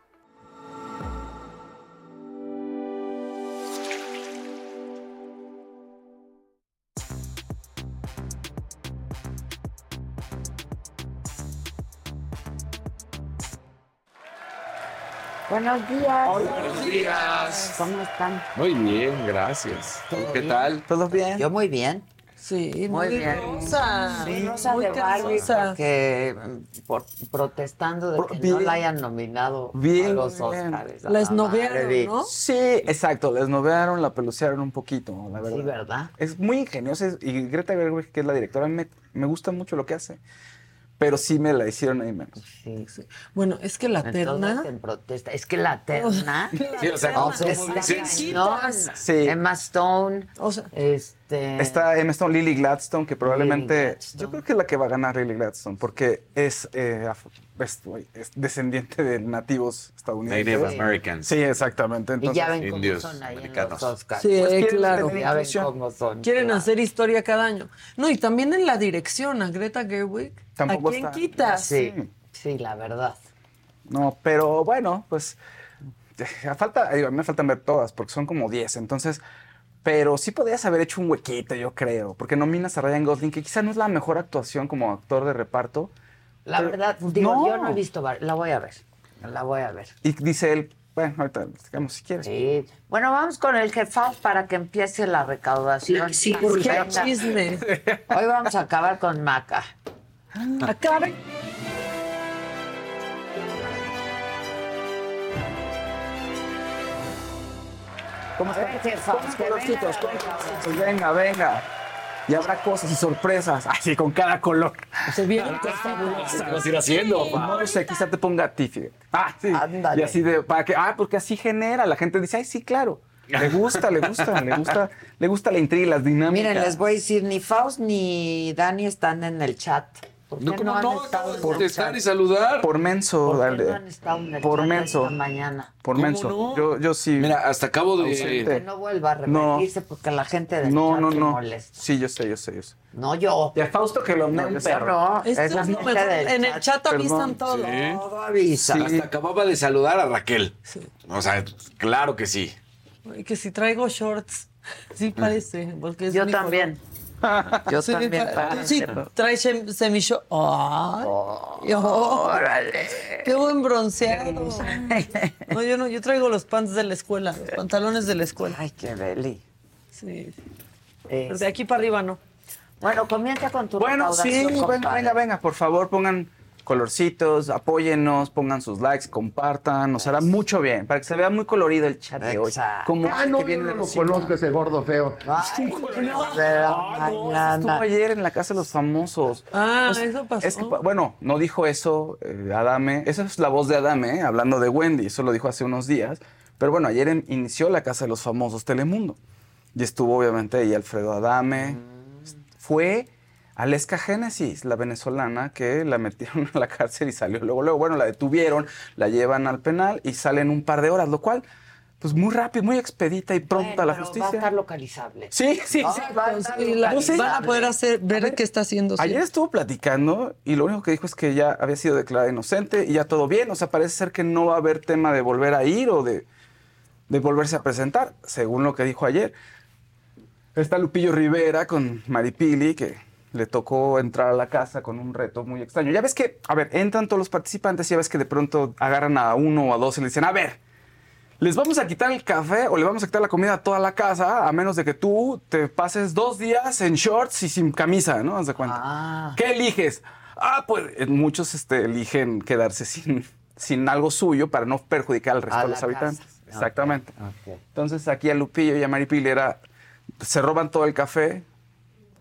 Buenos días. Hola, buenos días. ¿Cómo están? Muy bien, gracias. ¿Qué tal? ¿Todo bien? Yo muy bien. Sí, muy, bien. Rosa. Sí, rosa de Barbie porque por, protestando de que no la hayan nominado bien, a los Oscars. La esnovearon, ¿no? Sí, exacto, la esnovearon, la pelucearon un poquito, la verdad. Sí, ¿verdad? Es muy ingeniosa y Greta Gerwig, que es la directora, me, me gusta mucho lo que hace pero sí me la hicieron ahí menos. Sí, sí. Bueno, es que la terna. En protesta. Es que la terna. sí, o sea, o sea sí. sí. Emma Stone. O sea, este. Está Emma Stone, Lily Gladstone, que probablemente. Yo creo que es la que va a ganar Lily Gladstone, porque es, eh, es, descendiente de nativos estadounidenses. Native Americans. Sí, exactamente. Entonces, y ya ven cómo son ahí americanos. En los Oscars. Sí, pues claro. Ya ven cómo son. Quieren hacer historia cada año. No, y también en la dirección, a Greta Gerwig. Tampoco ¿A quién está. quitas? Sí, sí, la verdad. No, pero bueno, pues falta, a mí me faltan ver todas porque son como 10, entonces, pero sí podrías haber hecho un huequito, yo creo, porque nominas a Ryan Gosling, que quizá no es la mejor actuación como actor de reparto. La pero, verdad, digo, no. yo no he visto, la voy a ver, la voy a ver. Y dice él, bueno, ahorita digamos si quieres. Sí. Bueno, vamos con el jefaus para que empiece la recaudación. Sí, porque chisme. Hoy vamos a acabar con Maca. Acaben. ¿Cómo están? Con colorcitos, venga, con venga. colorcitos, venga, venga. Y habrá cosas y sorpresas. Así, con cada color. Se vienen ¿Qué vas a ir haciendo? No sé, quizá te ponga a ti, fíjate. Ah, sí. Ándale. Y así de, para que, ah, porque así genera. La gente dice, ay, sí, claro. Le gusta, le gusta, le gusta, le gusta la intriga, y las dinámicas. Miren, les voy a decir, ni Faust ni Dani están en el chat. ¿Por qué No, ¿cómo han no? estado Acabo de contestar y saludar. Por menso, ¿Por qué dale. no han estado en el Por menso. esta mañana? Por ¿Cómo menso. no? Yo, yo sí. Mira, hasta acabo de. Ausente. Que no vuelva a No. repetirse porque la gente del no, chat no, no. molesta. Sí, yo sé, yo sé, yo sé. No yo. De Fausto que lo No, Es la gente mejor. del En el chat avisan Perdón. todo. Sí. Todo avisa. Hasta acababa de saludar a Raquel. O sea, claro que sí. Que si traigo shorts. Sí parece. Porque es Yo también. Yo Sí, también. pa- parece. Sí, trae sem- semishort. ¡Ay! Oh, Órale. ¡Qué buen bronceado! No, yo no, yo traigo los pants de la escuela, los pantalones de la escuela. Ay, qué beli. Sí. Eh, Pero de aquí para arriba no. Bueno, comienza con tu Bueno, sí, venga, venga, venga, por favor, pongan colorcitos, apóyennos, pongan sus likes, compartan, nos hará mucho bien, para que se vea muy colorido el chat de hoy. Como Ah, no, que viene no, de no conozco ese gordo feo. Ay, no, Ah, estuvo ayer en la casa de los famosos. Ah, Pues, eso pasó. Es que, pa- bueno, no dijo eso eh, Adame. Esa es la voz de Adame, eh, hablando de Wendy. Eso lo dijo hace unos días. Pero bueno, ayer en- inició la casa de los famosos Telemundo. Y estuvo obviamente ahí Alfredo Adame. Fue Aleska Génesis, la venezolana, que la metieron a la cárcel y salió luego, luego. Bueno, la detuvieron, la llevan al penal y sale en un par de horas, lo cual, pues muy rápido, muy expedita y pronta Bueno, la pero justicia. Va a estar localizable. Sí, sí, No, sí. va a estar localizable. van a poder hacer, ver qué está haciendo. sí. Ayer estuvo platicando y lo único que dijo es que ya había sido declarada inocente y ya todo bien. O sea, parece ser que no va a haber tema de volver a ir o de, de volverse a presentar, según lo que dijo ayer. Está Lupillo Rivera con Maripili, que le tocó entrar a la casa con un reto muy extraño. Ya ves que, a ver, entran todos los participantes y ya ves que de pronto agarran a uno o a dos y le dicen, a ver, les vamos a quitar el café o le vamos a quitar la comida a toda la casa, a menos de que tú te pases dos días en shorts y sin camisa, ¿no? Haz de cuenta. Ah. ¿Qué eliges? Ah, pues eh, muchos este, eligen quedarse sin, sin algo suyo para no perjudicar al resto A de los habitantes. casa. Exactamente. Entonces aquí a Lupillo y a Maripili era, se roban todo el café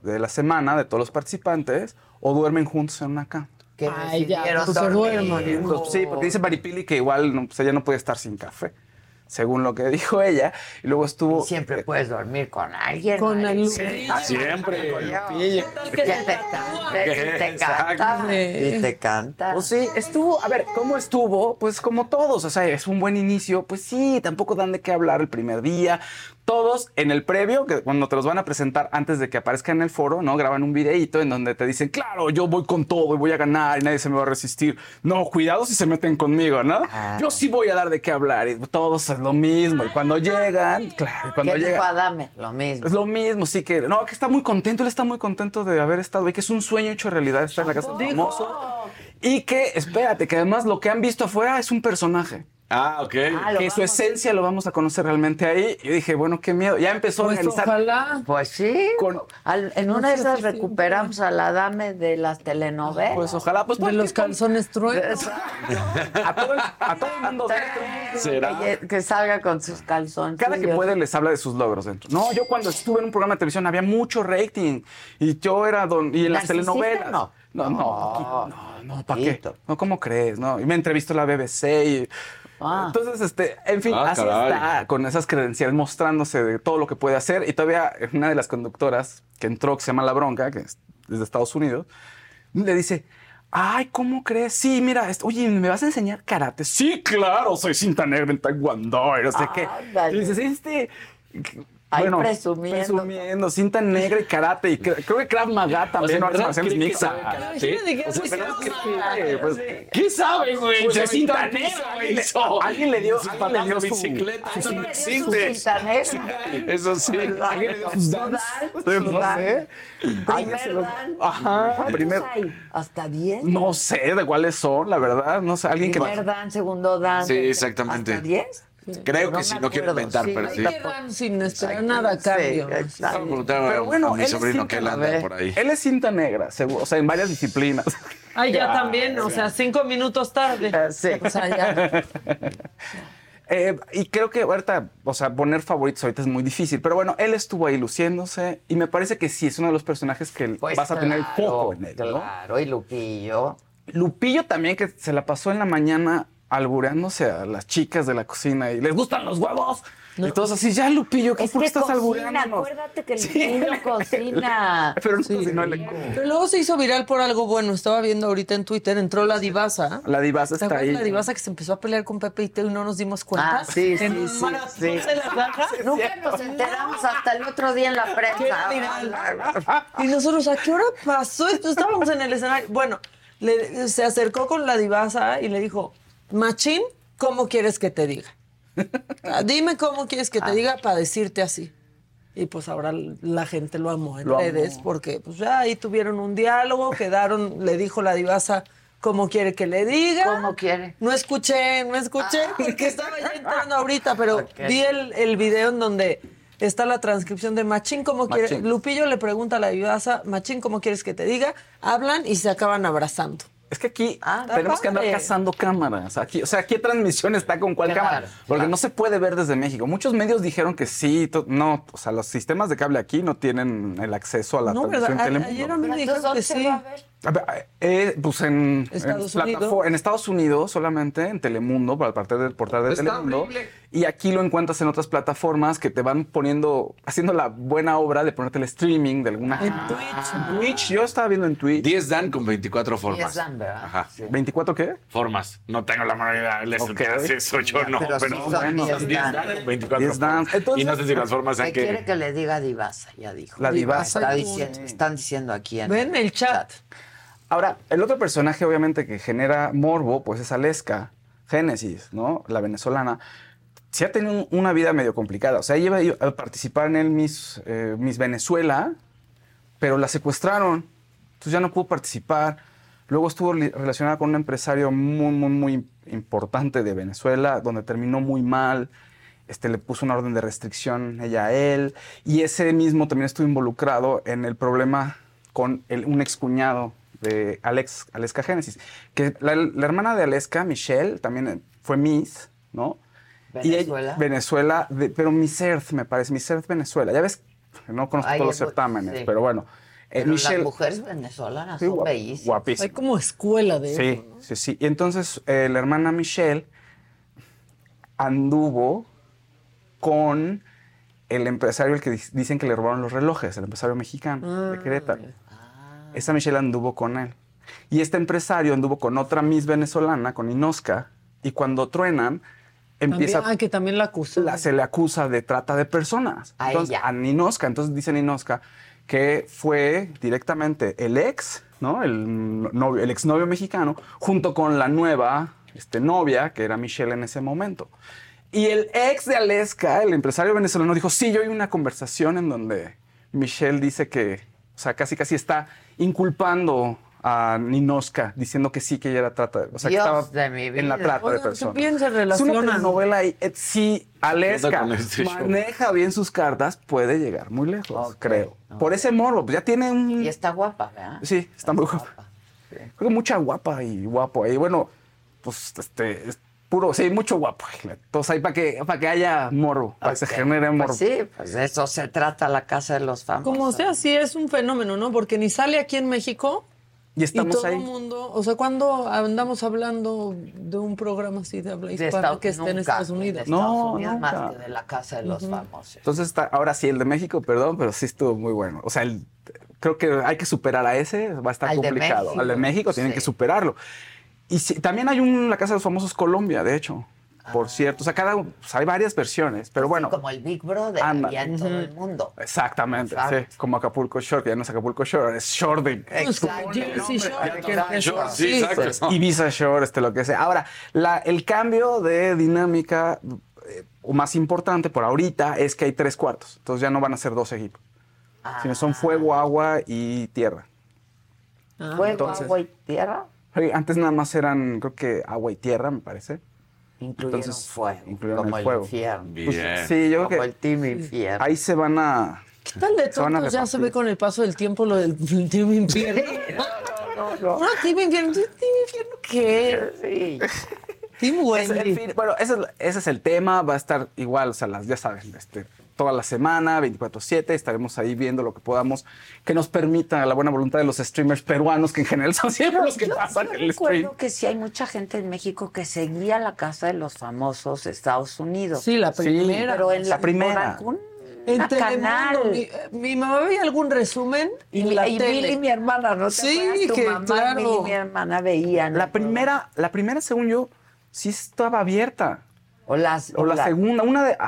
de la semana de todos los participantes o duermen juntos en una cama. Que Ay, ya, pues se. Entonces, sí, porque dice Maripili que igual no, pues ella no puede estar sin café, según lo que dijo ella. Y luego estuvo... Y siempre puedes dormir con alguien. Con el. Lupillo. Siempre. Que te cante, y te canta, y te canta. Pues sí, estuvo, a ver, ¿cómo estuvo? Pues como todos, o sea, es un buen inicio, pues sí, tampoco dan de qué hablar el primer día. Todos en el previo, que cuando te los van a presentar antes de que aparezca en el foro, ¿no? Graban un videíto en donde te dicen, claro, yo voy con todo y voy a ganar y nadie se me va a resistir. No, cuidado si se meten conmigo, ¿no? Ah. Yo sí voy a dar de qué hablar y todos es lo mismo. Y cuando llegan, claro, cuando ¿Qué dijo llegan... Adame? Lo mismo. Es lo mismo, sí que. No, que está muy contento, él está muy contento de haber estado ahí, que es un sueño hecho realidad estar en la casa del famoso. Y que, espérate, que además lo que han visto afuera es un personaje. Ah, ok. Ah, que su esencia lo vamos a conocer realmente ahí. Y yo dije, bueno, qué miedo. Ya empezó a Pues organizar. ojalá. Pues sí. Con- Al- en No una de esas recuperamos a la dame de las telenovelas. Pues ojalá, pues De los calzones truenos. a todo, el, a todo el mundo. ¿Será? Que, que salga con sus calzones. Cada que puede les habla de sus logros dentro. No, yo cuando estuve en un programa de televisión había mucho rating y yo era don y en las ¿Narcisista telenovelas. no? No, no, No, no, no, ¿para qué? No, ¿cómo crees? No, y me entrevistó la BBC y Ah. entonces este, en fin, Ah, así caray. está con esas credenciales mostrándose de todo lo que puede hacer y todavía una de las conductoras que entró que se llama La Bronca, que es desde Estados Unidos, le dice Ay, ¿cómo crees? Sí, mira, oye, ¿me vas a enseñar karate? Sí, claro, soy cinta negra en taekwondo y no sé qué. Y dices, este... Ahí presumiendo. Presumiendo, cinta negra y karate. Y cre- creo que Krav Maga también, O sea, artes ¿verdad marciales cree que mixtas. sabe karate? Imagínate que O sea, haces ¿verdad eso. que Sí, pues, ¿Qué sabe, güey? Pues se cinta negra, güey. Alguien le dio, alguien le dio patas de su... bicicleta. Eso no Su existe. cinta negra. Eso sí. Alguien le dio sus dance. dan, No su dan. sé. Alguien se Primer los- dan. ¿Hasta 10? No sé de cuáles son, la verdad. No sé, alguien que... Primer dan, segundo dan. Sí, exactamente. ¿Hasta 10? Creo No que sí, no quiero inventar, Sí, pero no sí. sin esperar nada a Sí, cambio. preguntar Pero bueno, a mi sobrino que él anda por ahí. Él es cinta negra, seguro, o sea, en varias disciplinas. Ay, ya también, o sea, cinco minutos tarde. Eh, sí. O sea, ya. Eh, y creo que ahorita, o sea, poner favoritos ahorita es muy difícil. Pero bueno, él estuvo ahí luciéndose y me parece que sí es uno de los personajes que Pues vas a tener poco en él, ¿no? Claro, y Lupillo. Lupillo también, que se la pasó en la mañana albureándose a las chicas de la cocina y les gustan los huevos. Y todos así, ya Lupillo, ¿qué, Es ¿por qué que estás cocina, acuérdate que Sí. Lupillo cocina. Pero no cocinó el Pero luego se hizo viral por algo bueno. Estaba viendo ahorita en Twitter, entró la divasa. La divasa ¿Te está ahí. la divasa que se empezó a pelear con Pepe y Teo y no nos dimos cuenta? Ah, sí, sí, En sí, sí. la. Nunca nos enteramos hasta el otro día en la prensa. Y nosotros, ¿a qué hora pasó esto? Estábamos en el escenario. Bueno, le- se acercó con la divasa y le dijo, Machín, ¿cómo quieres que te diga? Ah, Dime cómo quieres que te diga para decirte así. Y pues ahora la gente lo amó en Lo amó. redes porque pues ya ahí tuvieron un diálogo, quedaron, le dijo la divasa cómo quiere que le diga. ¿Cómo quiere? No escuché, no escuché, porque estaba ya entrando ahorita, pero vi el, el video en donde está la transcripción de Machín, ¿cómo quiere? Lupillo le pregunta a la divasa, Machín, ¿cómo quieres que te diga? Hablan y se acaban abrazando. Es que aquí Ah, tenemos que andar cazando cámaras. Aquí, o sea, ¿qué transmisión está con cuál Claro, cámara? Porque claro. no se puede ver desde México. Muchos medios dijeron que sí, to- no, o sea, los sistemas de cable aquí no tienen el acceso a la No, transmisión Telemundo. ayer a mí me dijeron que ¿dónde se sí. a ver? Eh, pues en, Estados en, Unidos. en Estados Unidos solamente, en Telemundo, para el parte del portal de Telemundo. horrible. Y aquí lo encuentras en otras plataformas que te van poniendo, haciendo la buena obra de ponerte el streaming de alguna. En Twitch. En Twitch, yo estaba viendo en Twitch. 10 dan con 24 formas. dan, ¿verdad? Ajá. Sí. ¿24 qué? Formas. No tengo la manera de Ok. eso, yo no. pero Pero, sí son son 10 10 dan. dan con 24 10 dan. formas. Entonces- y no sé si las formas sean ¿Qué quiere que... que le diga divasa? Ya dijo. La divasa. Está diciendo, están diciendo aquí en Ven el chat. Ahora, el otro personaje, obviamente, que genera morbo, pues es Aleska, Génesis, ¿no? La venezolana. Sí ha tenido un- una vida medio complicada. O sea, ella iba a participar en el Miss, eh, Miss Venezuela, pero la secuestraron. Entonces ya no pudo participar. Luego estuvo relacionada con un empresario muy, muy, muy importante de Venezuela, donde terminó muy mal. Este, le puso una orden de restricción ella a él. Y ese mismo también estuvo involucrado en el problema con el- un excuñado de Alex, Aleska Génesis. Que la, la hermana de Aleska, Michelle, también fue Miss, ¿no? Y Venezuela. Venezuela, de- pero Miss Earth, me parece, Miss Earth Venezuela. Ya ves, no conozco Ay, todos los certámenes, sí. pero bueno. eh, Pero Michelle, las mujeres venezolanas sí, son guap- bellísimas. Hay como escuela de eso. Sí, sí, sí. Y entonces eh, la hermana Michelle anduvo con el empresario el que dicen que le robaron los relojes, el empresario mexicano de Querétaro. Esa Michelle anduvo con él. Y este empresario anduvo con otra Miss venezolana, con Inosca, y cuando truenan, empieza También, ah, que también la acusó. la- se le acusa de trata de personas. A entonces, ella. a Ninoska. Entonces dice Ninoska que fue directamente el ex, ¿no? El novio, el exnovio mexicano, junto con la nueva este, novia, que era Michelle en ese momento. Y el ex de Aleska, el empresario venezolano, dijo, sí, yo oí una conversación en donde Michelle dice que, o sea, casi casi está inculpando a Ninoska, diciendo que sí, que ella era trata, o sea, Dios que estaba de mi en la vida. trata de Oigan, ¿qué personas. piensa Es una telenovela y eh, si Aleska este show? maneja bien sus cartas, puede llegar muy lejos, Ok, creo. ok. Por ese morbo, pues ya tiene un... Y está guapa, ¿verdad? Sí, está muy guapa. Creo que mucha guapa y guapo ahí. Bueno, pues este, es puro, sí, mucho guapo. Entonces ahí para que, para que haya morbo, para que se genere morbo. Pues sí, pues de eso se trata la casa de los famosos. Como sea, sí es un fenómeno, ¿no? Porque ni sale aquí en México Y y estamos todo ahí. el mundo, o sea, cuando andamos hablando de un programa así de habla De hispana Estados- que esté en Estados Unidos. de No, Estados Unidos, más nunca. que de la casa de los famosos. Entonces está, ahora sí, el de México, perdón, pero sí estuvo muy bueno. O sea, el- creo que hay que superar a ese, va a estar Al de complicado. México. Al de México tienen Sí. que superarlo. Y sí, también hay un, la Casa de los Famosos Colombia, de hecho, por cierto. O sea, cada, pues, hay varias versiones, pero bueno. Ah. como el Big Brother, Anda. allá en todo el mundo. Exactamente, Exacto. sí. Como Acapulco Shore, que ya no es Acapulco Shore, es Shore Exacto. Jersey Shore, que empezó Shore, sí, exacto. Ibiza Shore, este, lo que sea. Ahora, la- el cambio de dinámica eh, o más importante por ahorita es que hay tres cuartos. Entonces ya no van a ser dos equipos. Sino son fuego, agua y tierra. Fuego, Entonces- agua y tierra Oye, Antes nada más eran, creo que agua y tierra, me parece. Incluyeron Entonces, fuego, incluyeron como el el, fuego. infierno. Pues, sí, yo Como creo el que Team Infierno. ahí se van a... ¿Qué tal de tontos ya se ve con el paso del tiempo lo del Team Infierno? No, Team Infierno, ¿Team Infierno qué? Sí. Team Es- en Wendy. fin, bueno, ese es, ese es el tema. Va a estar igual, o sea, las, ya saben, este, toda la semana, 24-7. Estaremos ahí viendo lo que podamos que nos permita la buena voluntad de los streamers peruanos, que en general son siempre los que Yo- pasan yo el recuerdo stream. que sí hay mucha gente en México que seguía la casa de los famosos Estados Unidos. Sí, la Sí, primera. pero en la la, primera. en canal. Telemundo. Mi, eh, mi mamá veía algún resumen Y, en la y tele. Billy, mi hermana, ¿no te Sí? Tu que mamá, claro. Mi hermana veían. La primera, la primera, según yo, sí estaba abierta. O las, O la, la- segunda, una de.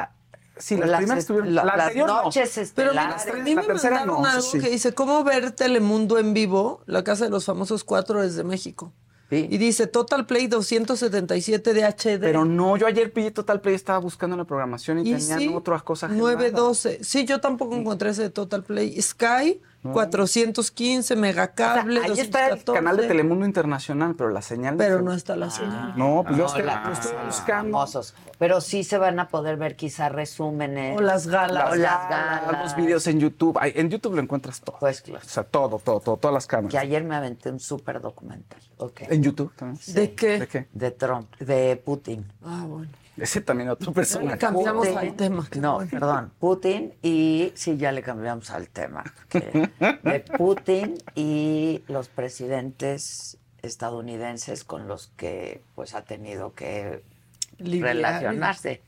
Sí, las las primeras estuvieron. la- la las anterior no. noches Pero mira, a mí la me tercera mandaron no, algo sí. que dice, ¿cómo ver Telemundo en vivo? La Casa de los Famosos 4 desde México. Sí. Y dice, Total Play 277 de HD. Pero no, yo ayer pillé Total Play, estaba buscando la programación y, Y tenían sí, otras cosas. agendadas. 912. Sí, yo tampoco encontré ese de Total Play. Sky, 415, Megacable, Ahí está el 214. canal de Telemundo Internacional, pero la señal. Pero se- no está la señal. No, pues yo No, estoy, la- estoy buscando. famosos. Pero sí se van a poder ver quizá resúmenes. O las galas. O las galas. Los videos en YouTube. Ay, en YouTube lo encuentras todo. Pues claro. O sea, todo, todo, todo, todas las Que cámaras. ayer me aventé un súper documental. En YouTube también. ¿De qué? ¿De qué? De Trump, de Putin. Ah, bueno. Ese también otro personaje. Cambiamos Putin- al tema. No, perdón. Putin y. Sí, ya le cambiamos al tema. de Putin y los presidentes estadounidenses con los que pues ha tenido que Lidiar. relacionarse.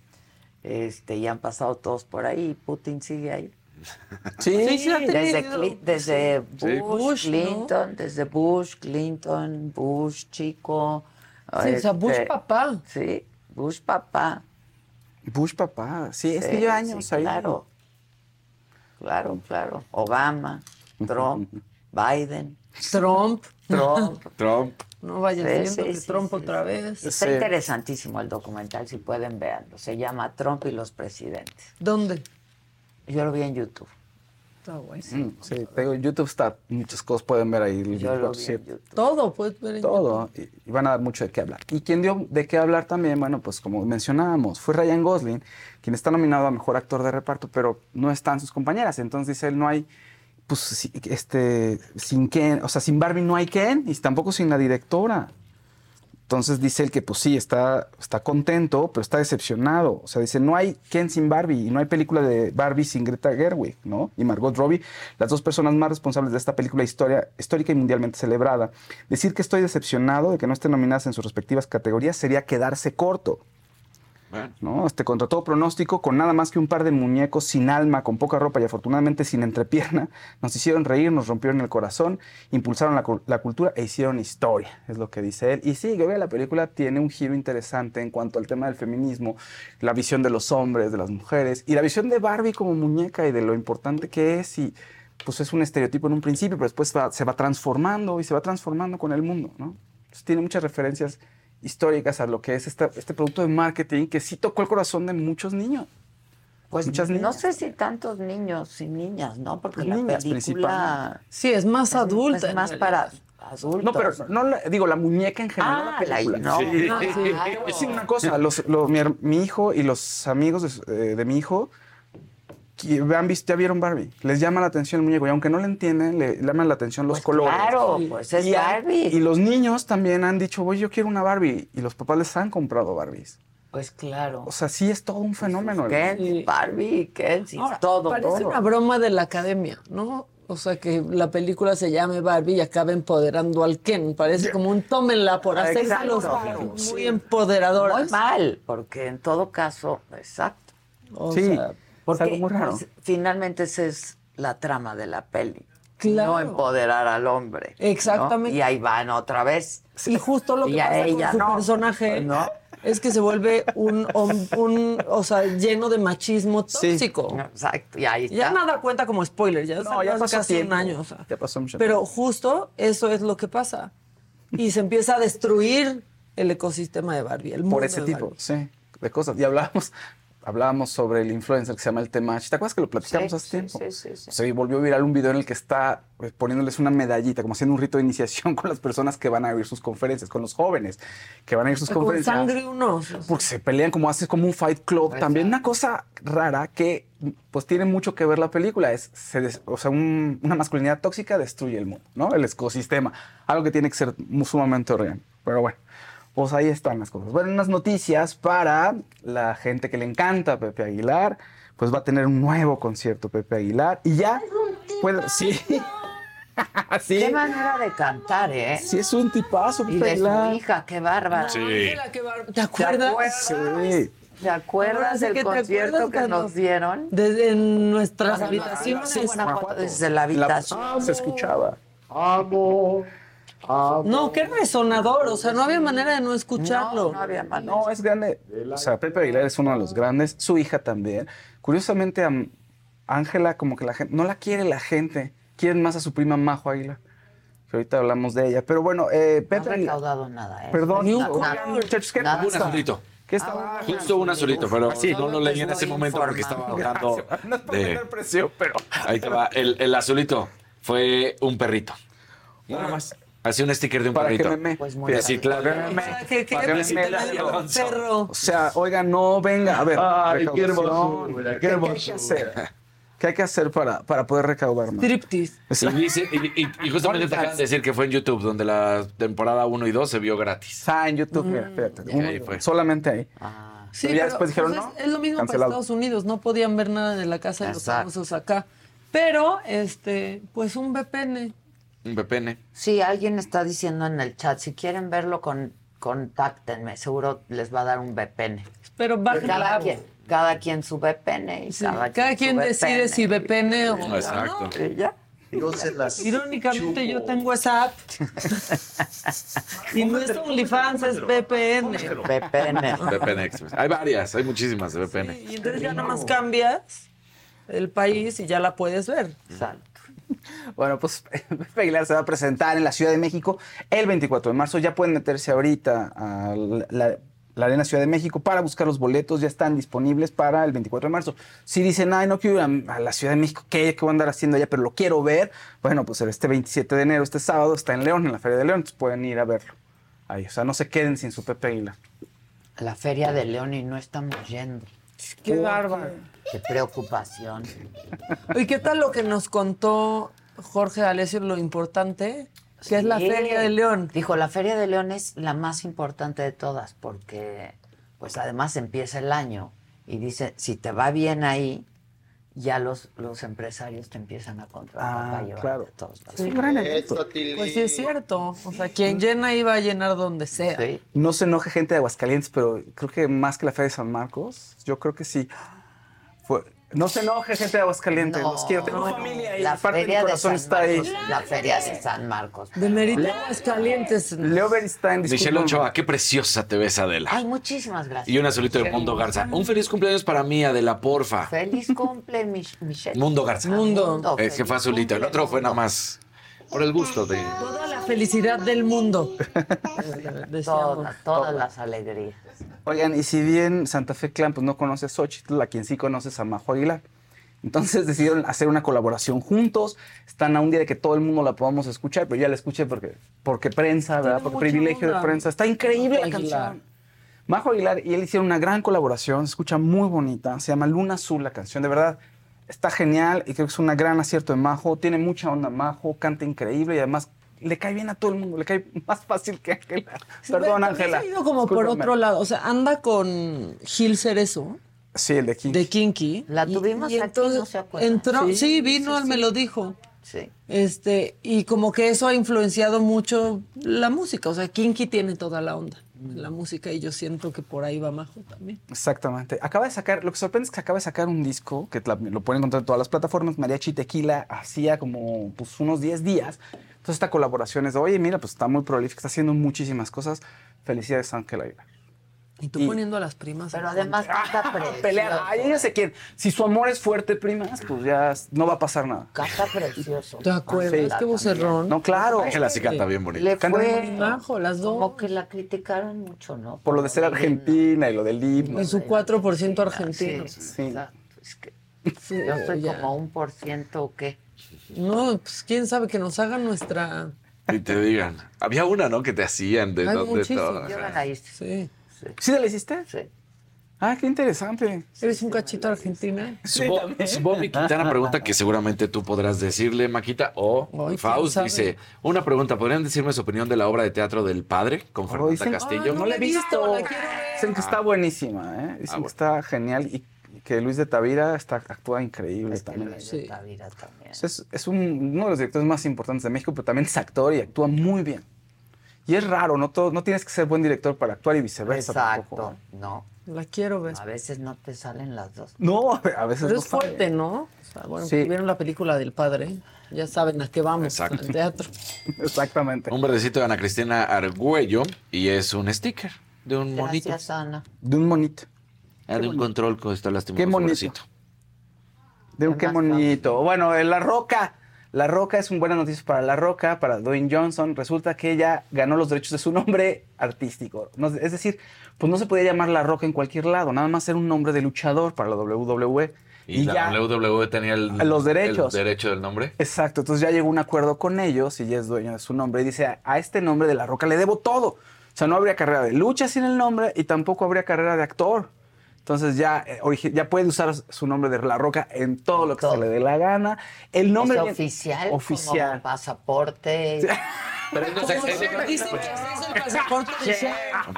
Este, y han pasado todos por ahí. Putin sigue ahí. Sí, Sí, Desde, Cli- desde Sí. Bush. Clinton, desde Bush, Clinton, Bush chico. Sí, o sea, Bush este, papá. Sí, Bush papá. Bush papá. Sí, es que lleva años sí, ahí. Claro, claro, claro. Obama, Trump, Biden, Trump. Trump. Trump. No vaya Sí, siendo que sí, Trump sí, otra vez. Está Sí. interesantísimo el documental, si pueden verlo. Se llama Trump y los presidentes. ¿Dónde? Yo lo vi en YouTube. Está bueno. Mm, sí, en YouTube está, muchas cosas pueden ver ahí. el Yo lo vi 24/7. en YouTube. Todo puedes ver en Todo, y, y van a dar mucho de qué hablar. Y quien dio de qué hablar también, bueno, pues como mencionábamos, fue Ryan Gosling, quien está nominado a Mejor Actor de Reparto, pero no están sus compañeras. Entonces dice él, no hay, pues, este, sin Ken, o sea, sin Barbie no hay Ken, y tampoco sin la directora. Entonces dice él que pues sí, está, está contento, pero está decepcionado. O sea, dice, no hay Ken sin Barbie y no hay película de Barbie sin Greta Gerwig, ¿no? Y Margot Robbie, las dos personas más responsables de esta película histórica y mundialmente celebrada. Decir que estoy decepcionado de que no estén nominadas en sus respectivas categorías sería quedarse corto. ¿No? Este, contra todo pronóstico, con nada más que un par de muñecos sin alma, con poca ropa y afortunadamente sin entrepierna, nos hicieron reír, nos rompieron el corazón, impulsaron la, cu- la cultura e hicieron historia, es lo que dice él. Y sí, que vea, la película tiene un giro interesante en cuanto al tema del feminismo, la visión de los hombres, de las mujeres, y la visión de Barbie como muñeca y de lo importante que es, y pues es un estereotipo en un principio, pero después va- se va transformando y se va transformando con el mundo, ¿no? Tiene muchas referencias históricas a lo que es esta- este producto de marketing que sí tocó el corazón de muchos niños. Pues Muchas no niñas. sé si tantos niños y niñas, ¿no? Porque la Niñas, película principalmente. Sí, es más adulta. es más realidad. para adultos. No, pero no, la- digo, la muñeca en general. Ah, no la la, película. no, Sí. no, Sí. claro. Es una cosa, los- los- mi, hijo y los amigos de, eh, de mi hijo han visto, ya vieron Barbie. Les llama la atención el muñeco y aunque no le entienden, le llaman la atención los Pues colores. Claro, pues es y, Barbie. y los niños también han dicho, oye, yo quiero una Barbie. Y los papás les han comprado Barbies. Pues claro. O sea, sí es todo un fenómeno. Ken. Barbie, Ken, sí, Ahora, todo, Parece todo. una broma de la academia, ¿no? O sea, que la película se llame Barbie y acaba empoderando al Ken. Parece como un tómenla por hacerse los muy empoderadoras. Muy mal, porque en todo caso, exacto. O Sí. sea, Es Porque algo muy raro. finalmente esa es la trama de la peli. Claro. No empoderar al hombre. ¿no? Exactamente. Y ahí van otra vez. y justo lo que Y a pasa ella con su no. personaje No. es que se vuelve un, un, o sea, lleno de machismo Sí. tóxico. Exacto, y ahí Ya está. nada cuenta como spoiler, ya, No, ya pasó casi tiempo. un año. o sea. Ya pasó mucho Pero justo eso es lo que pasa. Y se empieza a destruir el ecosistema de Barbie, el mundo por ese de tipo, sí, de cosas. Y hablábamos, hablábamos sobre el influencer que se llama el Temach. ¿Te acuerdas que lo platicamos Sí, hace sí, tiempo? sí, sí, sí. Se volvió viral un video en el que está pues, poniéndoles una medallita, como haciendo un rito de iniciación con las personas que van a oír sus conferencias, con los jóvenes que van a ir sus Con conferencias. sangre unos. Porque se pelean como hace como un fight club. También una cosa rara que pues tiene mucho que ver la película es, se des- o sea, un- una masculinidad tóxica destruye el mundo, ¿no? El ecosistema. Algo que tiene que ser sumamente horrible. Pero bueno, Pues ahí están las cosas. Bueno, unas noticias para la gente que le encanta a Pepe Aguilar. Pues va a tener un nuevo concierto Pepe Aguilar. Y ya puede. Sí. sí. Qué manera de cantar, ¿eh? Sí, es un tipazo, Y Pepe de su Aguilar. hija, qué bárbara. Sí. ¿Te ¿Te acuerdas? Sí. ¿Te acuerdas del concierto acuerdas que cuando- nos dieron? Desde en nuestras habitaciones. Desde la La- habitación. se escuchaba. No, qué resonador. O sea, no había manera de no escucharlo. No, no había manera. No, es grande. O sea, Pepe Aguilar es uno de los grandes. Su hija también. Curiosamente, Ángela, como que la gente. No la quiere la gente. Quieren más a su prima Majo Aguilar. Que ahorita hablamos de ella. Pero bueno, eh, No Pepe ha recaudado nada, ¿eh? Perdón, Ni un muchachos, ¿qué Nada. Pasa? ¿Qué está? Justo un azulito, pero Sí, no lo leí en ese momento porque estaba hablando No es por de... presión, pero. Ahí te va. El, el azulito fue un perrito. Nada más. Así un sticker de un Para que perrito. me me. Pues muy Sí, claro. O sea, que, que, Para que que me un perro. O sea, oiga, no, venga. A ver. Ay, qué hermosura, qué ¿Qué que hacer? ¿Qué hay que hacer para, para poder recaudar más? Striptease. Y, dice- y- y- y justamente te acaban de decir que fue en YouTube, donde la temporada 1 y 2 se vio gratis. Está en YouTube, mira, fíjate. Y ahí uno- fue. solamente ahí. Ah, Sí, Pero ya pero, después dijeron, pues, no, es, es lo mismo cancelado. para Estados Unidos, no podían ver nada de la casa de los famosos acá. Pero, este, pues un VPN. Un VPN. Sí, alguien está diciendo en el chat, si quieren verlo, con, contáctenme, seguro les va a dar un VPN. Pero bajen Cada quien, cada quien su VPN y Sí, cada, cada quien su decide VPN. si VPN o Exacto. Y ya. Entonces las Irónicamente yo tengo esa app. y no es OnlyFans, es VPN. VPN. VPN Express. Hay varias, hay muchísimas de VPN. Y entonces ya nada más cambias el país y ya la puedes ver. Exacto. Bueno, pues Pepe Aguilar se va a presentar en la Ciudad de México el 24 de marzo. Ya pueden meterse ahorita a la, la- la Arena Ciudad de México para buscar los boletos. Ya están disponibles para el 24 de marzo. Si dicen, ay, no quiero ir a, a la Ciudad de México, ¿qué, ¿qué voy a andar haciendo allá? Pero lo quiero ver. Bueno, pues este 27 de enero, este sábado, está en León, en la Feria de León. Entonces pueden ir a verlo. Ahí, o sea, no se queden sin su Pepe Aguilar. La Feria de León y no estamos yendo. Qué bárbaro. Qué preocupación. ¿Y qué tal lo que nos contó Jorge Alessio, lo importante? Que es la Sí. Feria de León. Dijo, la Feria de León es la más importante de todas porque, pues además empieza el año y dice, si te va bien ahí, ya los, los empresarios te empiezan a contratar Ah, para llevar claro. a todos lados. Tili. Pues sí es cierto. O sea, quien llena iba a llenar donde sea. Sí. No se enoje gente de Aguascalientes, pero creo que más que la Feria de San Marcos, yo creo que sí. No se enoje gente de Aguascalientes, No, los quiero. Tengo no, familia ahí, La parte de mi Feria de corazón San está ahí. Marcos, La Feria de San Marcos. De Mérida Aguascalientes. Leo Beristain, Michelle. Ochoa, qué preciosa te ves, Adela. Ay, muchísimas gracias. Y un azulito de Mundo Garza. Un feliz cumpleaños para mí, Adela, porfa. Feliz cumple, Mich- Michelle. Mundo Garza. Mundo. Es que fue azulito. El otro fue nada más por el gusto de. Toda la felicidad del mundo. Todas, todas las alegrías. Oigan, y si bien Santa Fe Clan pues, no conoce a Xochitl, a quien sí conoce es a Majo Aguilar. Entonces decidieron hacer una colaboración juntos. Están a un día de que todo el mundo la podamos escuchar, pero ya la escuché porque, porque prensa, ¿verdad? Porque privilegio de prensa. Está increíble la Aguilar. canción. Majo Aguilar y él hicieron una gran colaboración, se escucha muy bonita, se llama Luna Azul la canción, de verdad está genial y creo que es un gran acierto de Majo, tiene mucha onda Majo, canta increíble y además le cae bien a todo el mundo, le cae más fácil que Ángela. Perdón, También Ángela. Ha ido como por otro lado. O sea, anda con Gil Cerezo, Sí, el de Kinky. La tuvimos y aquí, entonces ¿no se acuerdan? Entró, sí, Sí, vino, sí, él me sí. lo dijo. Sí. Este, y como que eso ha influenciado mucho la música. O sea, Kinky tiene toda la onda la música y yo siento que por ahí va Majo también. Exactamente. Acaba de sacar, lo que sorprende es que acaba de sacar un disco que lo pueden encontrar en todas las plataformas. Mariachi Tequila hacía como pues, unos 10 días. Entonces esta colaboración es de, oye, mira, pues está muy prolífica, está haciendo muchísimas cosas. Felicidades, Ángel Aguilar. Y tú Y- poniendo a las primas. Pero además canta Pelear. precioso. Ay, ella se quiere. Si su amor es fuerte, primas, pues ya no va a pasar nada. Canta precioso. ¿Te acuerdas? Ángela Qué vocerrón. No, claro. Ángela sí canta bien bonito. Le Canta fue Majo, las dos. como que la criticaron mucho, ¿no? Por lo de ser argentina y lo del himno. En su 4% argentino. Sí, Sí. exacto. Es que Sí, yo soy ya. como un por ciento o qué. No, pues quién sabe que nos hagan nuestra. Y te digan. Había una, ¿no? Que te hacían de, Hay de muchísimas. todo. Yo la hice. Sí. Sí, ¿Sí te la hiciste? sí. Ah, qué interesante. ¿Eres un cachito argentina? Subo, Bobby Quintana pregunta que seguramente tú podrás decirle, Maquita, o Ay, ¿quién Faust dice, una pregunta, ¿podrían decirme su opinión de la obra de teatro del padre con Fernanda dicen- Castillo? No la he visto. la. Dicen que está buenísima, ¿eh? Dicen Ah, bueno. que está genial y que Luis de Tavira está, actúa increíble también. Luis Sí. de Tavira también. Es, es un- uno de los directores más importantes de México, pero también es actor y actúa muy bien. Y es raro, no, todo, no tienes que ser buen director para actuar y viceversa. Exacto. tampoco. No, La quiero ver. a veces no te salen las dos. No, a veces Pero no es fuerte, ¿no? O sea, bueno, Sí. vieron la película del padre. Ya saben a qué vamos Exacto. al teatro. Exactamente. Un verdecito de Ana Cristina Argüello y es un sticker de un monito. Gracias, Ana. De un monito. Ah, de un control que está lastimado. Qué bracito. De un ¿Qué bonito. Bueno, eh, La Roca. La Roca es un buena noticia para La Roca, para Dwayne Johnson. Resulta que ella ganó los derechos de su nombre artístico. Es decir, pues no se podía llamar La Roca en cualquier lado, nada más era un nombre de luchador para la WWE. Y, la WWE tenía el, Los derechos. el derecho del nombre. Exacto, entonces ya llegó un acuerdo con ellos y ella es dueña de su nombre y dice, a, a este nombre de La Roca le debo todo. O sea, no habría carrera de lucha sin el nombre y tampoco habría carrera de actor. Entonces ya, eh, ya puede usar su nombre de La Roca en todo lo que Todo. se le dé la gana. El nombre ¿Es oficial? Oficial. Como pasaporte. Pero no sé- Como es- que es el pasaporte oficial.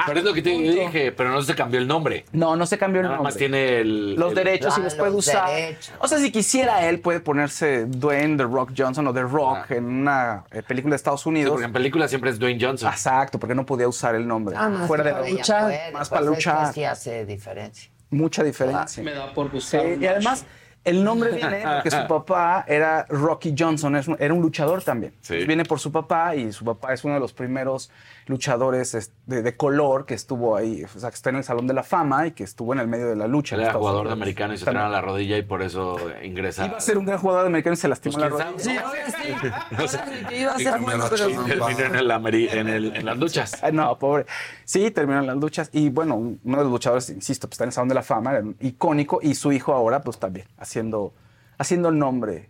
pero es lo que te dije, pero no se cambió el nombre. No, no se cambió el Nada nombre. más tiene el, los el- derechos y Ah, los puede usar. derechos. O sea, si quisiera él, puede ponerse Dwayne The Rock Johnson o The Rock Ah. en una eh, película de Estados Sí, Unidos. porque en película siempre es Dwayne Johnson. Exacto, porque no podía usar el nombre. Ah, Fuera de la lucha. más pues para luchar. sí hace diferencia. Mucha diferencia. Me da por Sí, un y además, el nombre viene porque su papá era Rocky Johnson, es un- era un luchador también. Sí. Viene por su papá y su papá es uno de los primeros luchadores es- de, de color que estuvo ahí, o sea, que está en el Salón de la Fama y que estuvo en el medio de la lucha. Era Estados jugador de americano y se tronó la rodilla y por eso ingresa. Iba a ser un gran jugador de americano y se lastimó Pues, la ¿quién rodilla. Sí, ahora sí. Ahora sí que iba a ser bueno, pero no. Terminó en, el ameri- en, el- en las luchas. Ay, no, pobre. Sí, terminó en las luchas. Y bueno, un- uno de los luchadores, insisto, pues está en el Salón de la Fama, era icónico. Y su hijo ahora, pues también, haciendo, haciendo nombre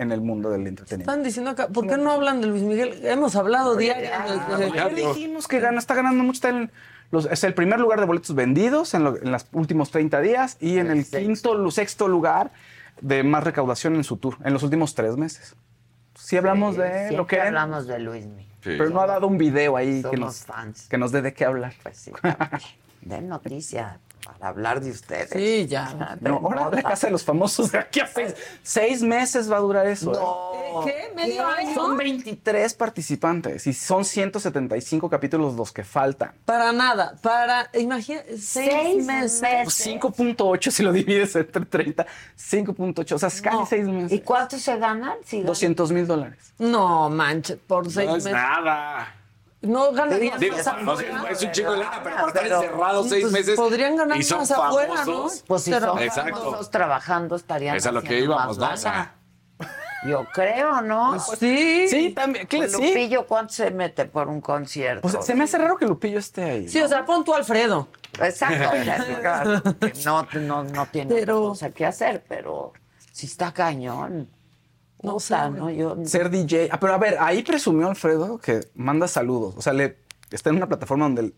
en el mundo del entretenimiento. Están diciendo acá, ¿por qué no hablan de Luis Miguel? Hemos hablado diario. desde- Ya dijimos que gana, está ganando mucho. Está en los- es el primer lugar de boletos vendidos en, lo- en los últimos 30 días y en el quinto, lu- sexto lugar de más recaudación en su tour, en los últimos tres meses. Sí hablamos de Siempre lo que hablamos de Luis Miguel. Sí. pero no ha dado un video ahí que Somos nos, fans. que nos dé de qué hablar. Pues sí. Den noticia para hablar de ustedes. Sí, ya. No, ahora la casa de los famosos de aquí a seis, seis meses va a durar eso. ¿eh? No. ¿Qué? ¿Medio año? Son 23 participantes y son 175 capítulos los que faltan. Para nada, para, imagina, seis, Seis meses. meses. Pues 5.8 si lo divides entre 30, 5.8, o sea, es casi No. seis meses. ¿Y cuánto se ganan? Si ganan? 200 mil dólares. No, manches, por seis No es meses. nada. No ganarían Digo, más no afuera. es un chico de lana, pero por estar Pero- encerrados seis Pues, meses. podrían ganar y son más afuera, famosos. ¿no? Pues si Pero- son Exacto. famosos trabajando estarían Es a lo que íbamos, ¿no? Yo creo, ¿no? Sí. Sí, también, ¿qué le- Pues sí. Lupillo, ¿cuánto se mete por un concierto? Pues se me hace raro que Lupillo esté ahí. Sí, o sea, pon tú Alfredo. Exacto. claro, no, no, no tiene Pero- cosa que hacer, pero si está cañón. No No está, güey. ¿no? Yo, Ser DJ. Ah, pero a ver, ahí presumió Alfredo que manda saludos. O sea, le, está en una plataforma donde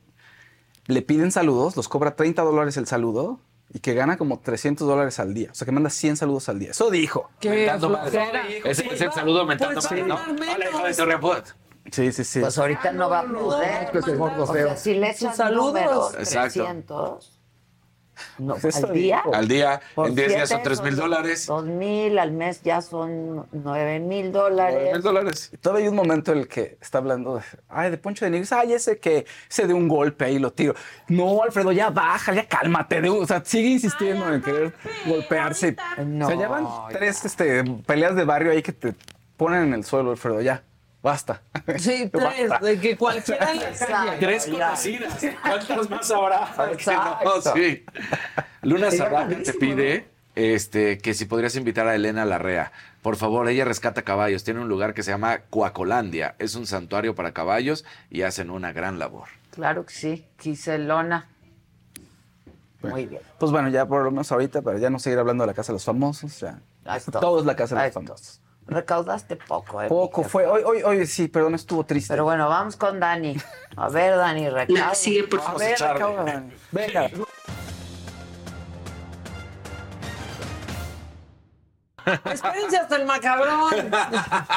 le piden saludos, los cobra 30 dólares el saludo y que gana como 300 dólares al día. O sea, que manda 100 saludos al día. Eso dijo. Qué Mentando madre. flojera. Ese es el saludo mentando Pues madre, ¿no? Hola, hijo de. Sí, sí, sí. pues ahorita no va a poder. que ese gordo O sea, si le echan Saludos. números, Exacto. 300, no, Pues al día. Al día, por en 10 días son siete 3 mil son dólares. Dos mil, al mes ya son nueve mil 9 dólares. mil dólares. Y Todavía hay un momento en el que está hablando de, ay, de Poncho de Nigris, ay, ese que se de un golpe ahí lo tiro. No, Alfredo, ya baja, ya cálmate. de- o sea, sigue insistiendo en querer golpearse. No, o sea, llevan ya. tres este, peleas de barrio ahí que te ponen en el suelo, Alfredo, ya, basta. Sí, tres, Basta. de que cualquiera. Tres conocidas. ¿Cuántas más habrá? Exacto. No, sí. Luna Zarraga te pide este, que si podrías invitar a Elena Larrea. Por favor, ella rescata caballos. Tiene un lugar que se llama Cuacolandia. Es un santuario para caballos y hacen una gran labor. Claro que sí, Giselona. Muy bien. Pues bueno, ya por lo menos ahorita, para ya no seguir hablando de la casa de los famosos, ya. Todo es la casa de los famosos. Recaudaste poco, ¿eh? Poco fue. Hoy, hoy, hoy sí, perdón, estuvo triste. Pero bueno, vamos con Dani. A ver, Dani, recauda. Sigue, por favor. A ver, recauda, Dani. Venga. Espérense hasta el macabrón.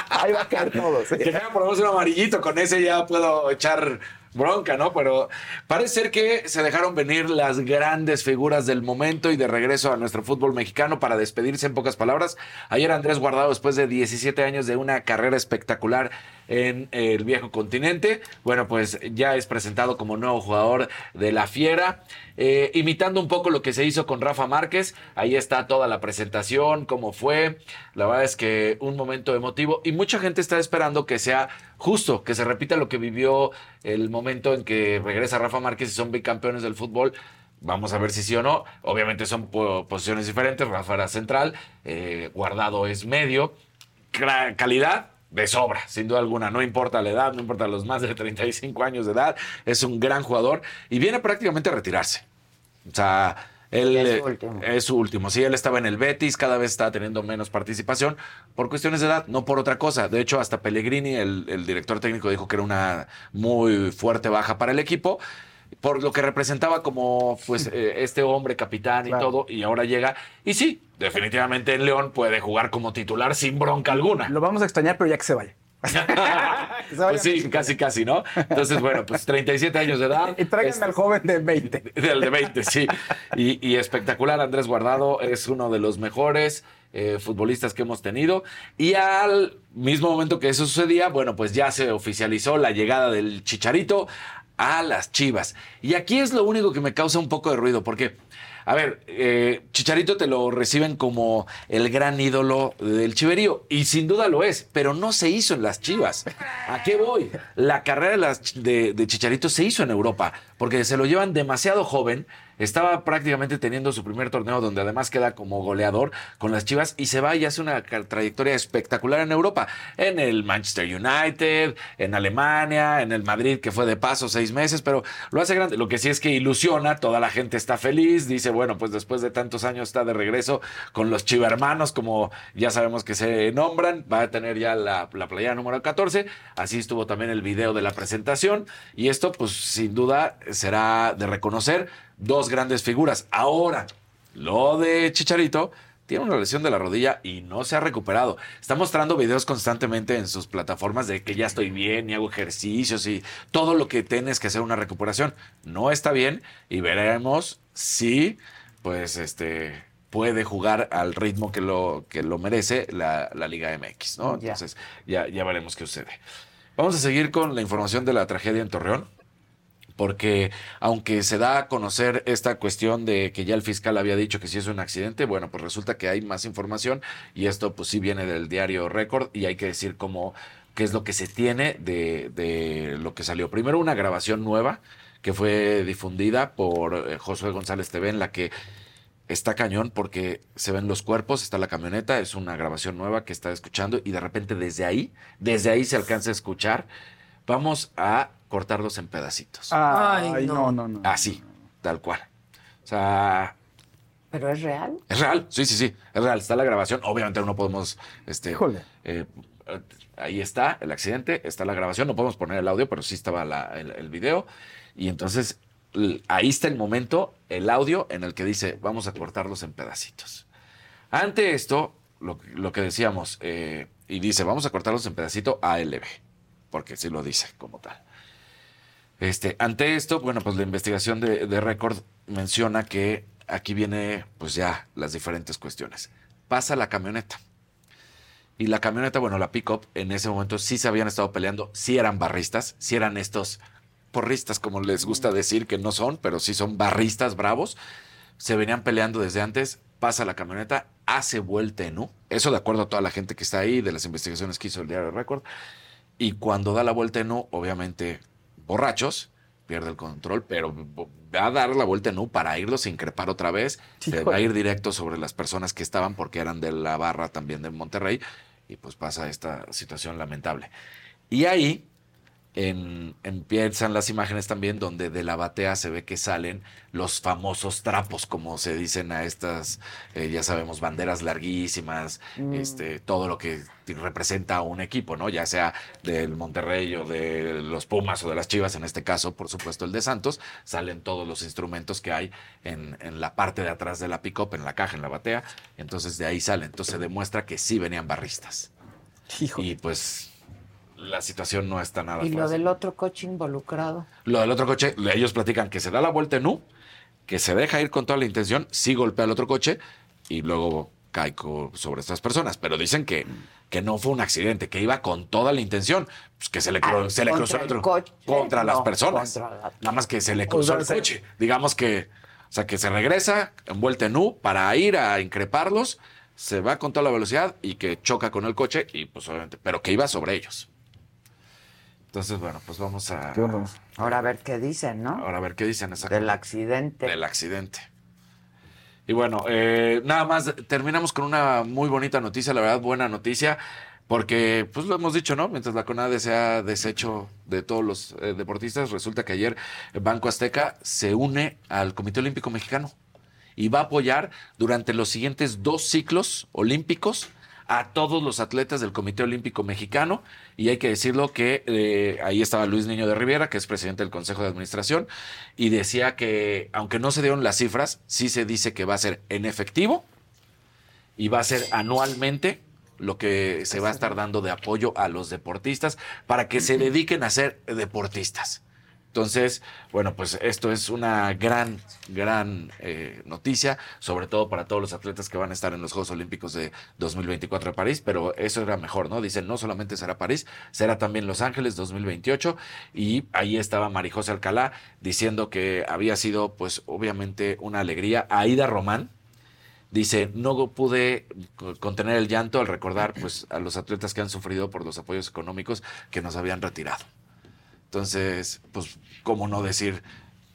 Ahí va a caer todo. ¿sí? Que por lo menos un amarillito, con ese ya puedo echar bronca, ¿no? Pero parece ser que se dejaron venir las grandes figuras del momento y de regreso a nuestro fútbol mexicano para despedirse en pocas palabras. Ayer Andrés Guardado, después de 17 años de una carrera espectacular en el viejo continente, bueno, pues ya es presentado como nuevo jugador de la Fiera, eh, imitando un poco lo que se hizo con Rafa Márquez. Ahí está toda la presentación, cómo fue. La verdad es que un momento emotivo y mucha gente está esperando que sea justo, que se repita lo que vivió el momento en que regresa Rafa Márquez y son bicampeones del fútbol. Vamos a ver si sí o no. Obviamente son po- posiciones diferentes. Rafa era central, eh, Guardado es medio. Calidad de sobra, sin duda alguna. No importa la edad, no importa los más de 35 años de edad. Es un gran jugador y viene prácticamente a retirarse. O sea, él Es su último. es su último. Sí, él estaba en el Betis, cada vez está teniendo menos participación por cuestiones de edad, no por otra cosa. De hecho, hasta Pellegrini, el, el director técnico, dijo que era una muy fuerte baja para el equipo. Por lo que representaba como pues eh, este hombre capitán y todo, y ahora llega. Y sí, definitivamente en León puede jugar como titular sin bronca alguna. Lo vamos a extrañar, pero ya que se vaya. Pues sí, casi, casi, ¿no? Entonces, bueno, pues 37 años de edad. Y tráiganme Este- al joven de 20. Del de 20, sí. Y, y espectacular, Andrés Guardado es uno de los mejores eh, futbolistas que hemos tenido. Y al mismo momento que eso sucedía, bueno, pues ya se oficializó la llegada del Chicharito a las Chivas. Y aquí es lo único que me causa un poco de ruido, porque, a ver, eh, Chicharito te lo reciben como el gran ídolo del chiverío, y sin duda lo es, pero no se hizo en las Chivas. ¿A qué voy? La carrera de, de Chicharito se hizo en Europa, porque se lo llevan demasiado joven. Estaba prácticamente teniendo su primer torneo donde además queda como goleador con las Chivas y se va y hace una trayectoria espectacular en Europa, en el Manchester United, en Alemania, en el Madrid que fue de paso seis meses, pero lo hace grande. Lo que sí es que ilusiona, toda la gente está feliz, dice, bueno, pues después de tantos años está de regreso con los chivermanos, como ya sabemos que se nombran, va a tener ya la, la playera número 14, así estuvo también el video de la presentación. Y esto pues sin duda será de reconocer dos grandes figuras. Ahora, lo de Chicharito tiene una lesión de la rodilla y no se ha recuperado. Está mostrando videos constantemente en sus plataformas de que ya estoy bien y hago ejercicios y todo lo que tienes que hacer una recuperación. No está bien y veremos si, pues, este puede jugar al ritmo que lo, que lo merece la, la Liga MX, ¿no? Entonces, ya, ya veremos qué sucede. Vamos a seguir con la información de la tragedia en Torreón porque aunque se da a conocer esta cuestión de que ya el fiscal había dicho que sí es un accidente, bueno, pues resulta que hay más información y esto pues sí viene del diario Record y hay que decir cómo, qué es lo que se tiene de, de lo que salió. Primero una grabación nueva que fue difundida por eh, Josué González TV en la que está cañón porque se ven los cuerpos, está la camioneta, es una grabación nueva que está escuchando y de repente desde ahí, desde ahí se alcanza a escuchar. Vamos a cortarlos en pedacitos. Ay, Ay, no, no. no, no. Así, tal cual. O sea, ¿Pero es real? es real, sí, sí, sí, es real. Está la grabación. Obviamente no podemos, este, Híjole. eh, ahí está el accidente, está la grabación. No podemos poner el audio, pero sí estaba la- el, el video. Y entonces ahí está el momento, el audio en el que dice, vamos a cortarlos en pedacitos. Ante esto, lo, lo que decíamos, eh, y dice, vamos a cortarlos en pedacito ALB, porque sí lo dice como tal. Este, ante esto, bueno, pues la investigación de, de Record menciona que aquí viene, pues ya, las diferentes cuestiones. Pasa la camioneta. Y la camioneta, bueno, la pick-up, en ese momento sí se habían estado peleando, sí eran barristas, sí eran estos porristas, como les gusta decir, que no son, pero sí son barristas bravos. Se venían peleando desde antes, pasa la camioneta, hace vuelta en U. Eso de acuerdo a toda la gente que está ahí, de las investigaciones que hizo el diario Record. Y cuando da la vuelta en U, obviamente borrachos, pierde el control, pero va a dar la vuelta en U para irlos a increpar otra vez. Se va a ir directo sobre las personas que estaban porque eran de la barra también de Monterrey y pues pasa esta situación lamentable. Y ahí en- empiezan las imágenes también donde de la batea se ve que salen los famosos trapos, como se dicen a estas, eh, ya sabemos, banderas larguísimas, este, todo lo que representa a un equipo, ¿no? Ya sea del Monterrey o de los Pumas o de las Chivas, en este caso, por supuesto, el de Santos, salen todos los instrumentos que hay en, en la parte de atrás de la pick-up, en la caja, en la batea, entonces de ahí salen. Entonces se demuestra que sí venían barristas. Hijo. Y pues la situación no está nada Y lo del otro coche involucrado. Lo del otro coche, ellos platican que se da la vuelta en U, que se deja ir con toda la intención, sí golpea al otro coche y luego cae sobre estas personas. Pero dicen que, que no fue un accidente, que iba con toda la intención, pues que se le, Ah, se le cruzó el otro coche, contra las personas. contra la- Nada más que se le cruzó sea, el coche. Digamos que, o sea, que se regresa envuelta en U para ir a increparlos, se va con toda la velocidad y que choca con el coche y pues obviamente, pero que iba sobre ellos. Entonces, bueno, pues vamos a. Ahora a ver qué dicen, ¿no? ahora a ver qué dicen exactamente Del accidente. del accidente. Y bueno, eh, nada más terminamos con una muy bonita noticia, la verdad, buena noticia, porque pues lo hemos dicho, ¿no? Mientras la CONADE se ha deshecho de todos los eh, deportistas, resulta que ayer el Banco Azteca se une al Comité Olímpico Mexicano y va a apoyar durante los siguientes dos ciclos olímpicos a todos los atletas del Comité Olímpico Mexicano. Y hay que decirlo que eh, ahí estaba Luis Niño de Rivera, que es presidente del Consejo de Administración, y decía que, aunque no se dieron las cifras, sí se dice que va a ser en efectivo y va a ser anualmente lo que se va a estar dando de apoyo a los deportistas para que se dediquen a ser deportistas. Entonces, bueno, pues esto es una gran, gran eh, noticia, sobre todo para todos los atletas que van a estar en los Juegos Olímpicos de 2024 de París, pero eso era mejor, ¿no? Dicen, no solamente será París, será también Los Ángeles 2028, y ahí estaba Marijose Alcalá diciendo que había sido, pues, obviamente una alegría. Aida Román, Dice, no pude co- contener el llanto al recordar pues, a los atletas que han sufrido por los apoyos económicos que nos habían retirado. Entonces, pues, ¿cómo no decir,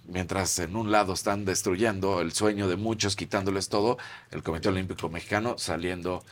mientras en un lado están destruyendo el sueño de muchos, quitándoles todo, el Comité Olímpico Mexicano saliendo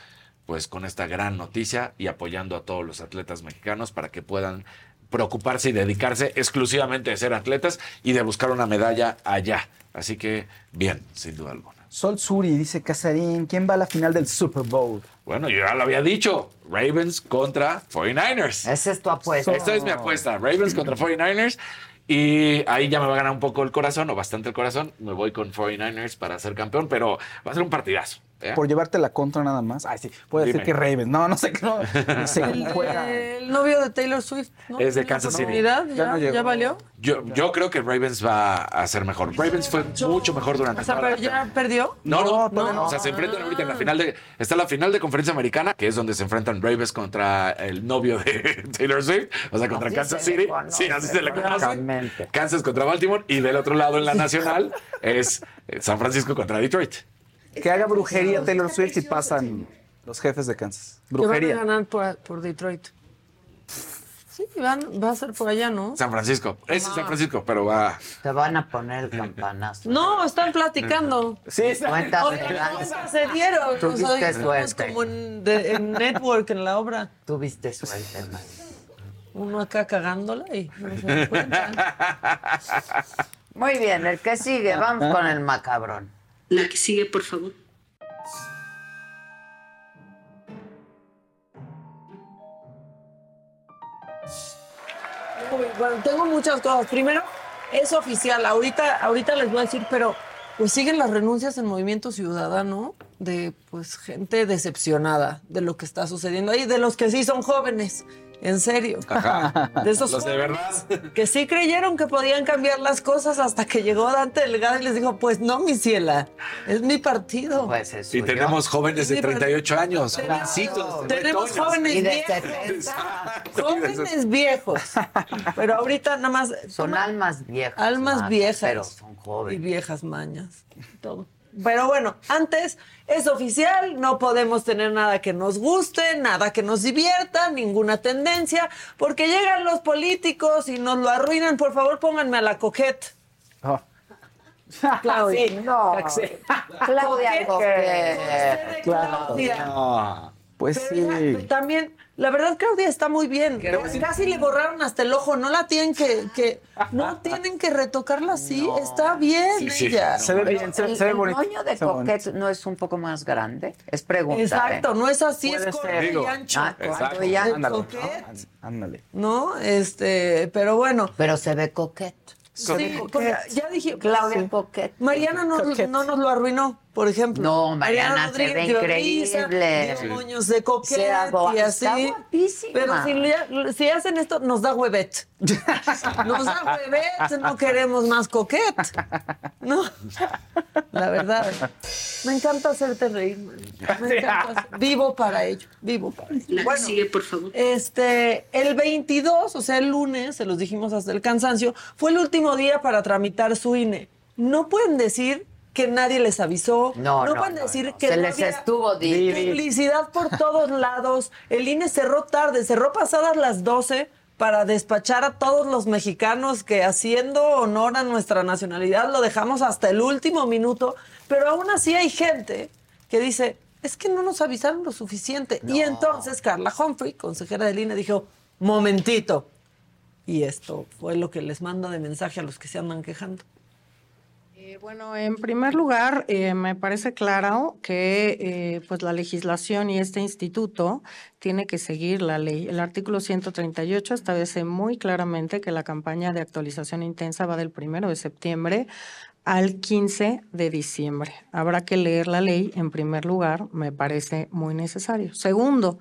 pues con esta gran noticia y apoyando a todos los atletas mexicanos para que puedan preocuparse y dedicarse exclusivamente a ser atletas y de buscar una medalla allá. Así que, bien, sin duda alguna. Sol Suri dice Casarín, ¿quién va a la final del Super Bowl? Bueno, yo ya lo había dicho. Ravens contra 49ers. Esa es tu apuesta. Esta es mi apuesta. Ravens contra 49ers. Y ahí ya me va a ganar un poco el corazón, o bastante el corazón. Me voy con 49ers para ser campeón, pero va a ser un partidazo. ¿Eh? Por llevarte la contra nada más. Ay, sí, puede ser que Ravens. No, no sé qué. No, no sé El, novio de Taylor Swift, ¿no? Es de ¿Tiene Kansas City. Ya ¿Ya, no llegó. ¿Ya valió? Yo, yo creo que Ravens va a ser mejor. Ravens fue mucho mejor durante O sea, pero ya perdió. No, no, No, no. O sea, se enfrentan ahorita en la final de. Está la final de conferencia americana, que es donde se enfrentan Ravens contra el novio de Taylor Swift, o sea, contra Así Kansas se City. conoce, Sí, así se le conoce. Kansas contra Baltimore. Y del otro lado en la nacional es San Francisco contra Detroit. Que haga brujería Taylor Swift y pasan los jefes de Kansas. Que van a Brujería. ganar por, por Detroit. Sí, van, va a ser por allá, ¿no? San Francisco. Ese es San Francisco, pero va. Te van a poner campanazo. No, están platicando. Sí, está. Cuentas Oye, de lanza. ¿cuántas se dieron? Tuviste O sea, estamos suerte. como en, de- en Network, en la obra. Tuviste suerte, man. Uno acá cagándola y no se cuenta. Muy bien, el que sigue, vamos con el macabrón. La que sigue, por favor. Bueno, tengo muchas cosas. Primero, es oficial. Ahorita, ahorita les voy a decir, pero pues siguen las renuncias en Movimiento Ciudadano de pues gente decepcionada de lo que está sucediendo ahí, de los que sí son jóvenes. En serio. De esos Los de jóvenes que sí creyeron que podían cambiar las cosas hasta que llegó Dante Delgado y les dijo, pues no, mi ciela, es mi partido. Pues eso. Y tenemos jóvenes de Sí, pero- 38 años, Tenemos- jovencitos. Tenemos jóvenes Y de viejos. 70. Jóvenes viejos. Pero ahorita nada más. Son almas viejas. Almas viejas. Pero son Y jóvenes. viejas mañas. Todo. Pero bueno, antes es oficial, no podemos tener nada que nos guste, nada que nos divierta, ninguna tendencia, porque llegan los políticos y nos lo arruinan. Por favor, pónganme a la coquette. Oh. Claudia. Sí, no. Claudia Coquette. Claudia. No. Pues Pero sí. también, la verdad, Claudia está muy bien. Casi le borraron hasta el ojo. No la tienen que, que no tienen que retocarla así. Está bien Sí, sí, ella. Se ve bien, se, el, se ve el bonito. moño de bonito. Coquette no es un poco más grande. Es pregunta. Exacto, ¿eh? no es así, es corto y ancho. ah, Exacto. Cuando ya- Ándale, ¿no? Coquette. Ándale. ¿No? Este, pero bueno. Pero se ve coquette. Sí, porque ya dije, Claudia Coquette. Mariana no, Coquette. no nos lo arruinó, por ejemplo. No, Mariana se ve increíble. moños de coquete y está así. guapísima. Pero si, hacen esto, nos da huevet. Nos da huevet, no queremos más coquete. No, la verdad. Me encanta hacerte reír, man. Me encanta. hacer- Vivo para ello, vivo para ello. Bueno, Sigue, por favor. este, el 22, o sea, el lunes, se los dijimos hasta el cansancio, fue el último día para tramitar su INE. No pueden decir que nadie les avisó. No, no, pueden no, decir no. que Se no les había estuvo di- publicidad por todos lados. El INE cerró tarde, cerró pasadas las 12 para despachar a todos los mexicanos que haciendo honor a nuestra nacionalidad lo dejamos hasta el último minuto, pero aún así hay gente que dice, es que no nos avisaron lo suficiente. Y entonces Carla Humphrey, consejera del INE, dijo, momentito. Y esto fue lo que les manda de mensaje a los que se andan quejando. Eh, bueno, en primer lugar, eh, me parece claro que eh, pues la legislación y este instituto tiene que seguir la ley. El artículo 138 establece muy claramente que la campaña de actualización intensa va del primero de septiembre al 15 de diciembre. Habrá que leer la ley en primer lugar, me parece muy necesario. Segundo,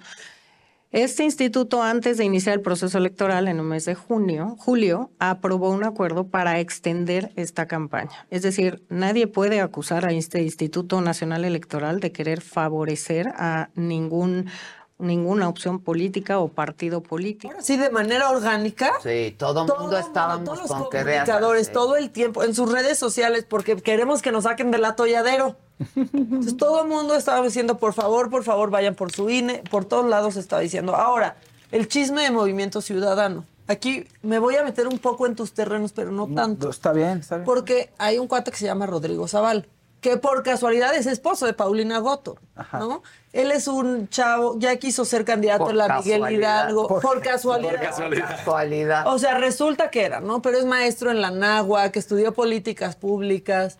este instituto, antes de iniciar el proceso electoral en el mes de junio, julio, aprobó un acuerdo para extender esta campaña. Es decir, nadie puede acusar a este Instituto Nacional Electoral de querer favorecer a ningún, ninguna opción política o partido político. Ahora sí, de manera orgánica. Sí, todo el mundo estábamos todos los con comunicadores todo el tiempo en sus redes sociales porque queremos que nos saquen del atolladero. Entonces, todo el mundo estaba diciendo, por favor, por favor, vayan por su INE. Por todos lados estaba diciendo. Ahora, el chisme de Movimiento Ciudadano. Aquí me voy a meter un poco en tus terrenos, pero no tanto. Está bien, está bien. Porque hay un cuate que se llama Rodrigo Zaval, que por casualidad es esposo de Paulina Goto, ¿no? Él es un chavo, ya quiso ser candidato Por a la Miguel. Hidalgo, por, casualidad. Por casualidad. Casualidad. O sea, resulta que era, ¿no? Pero es maestro en la Nagua, que estudió políticas públicas.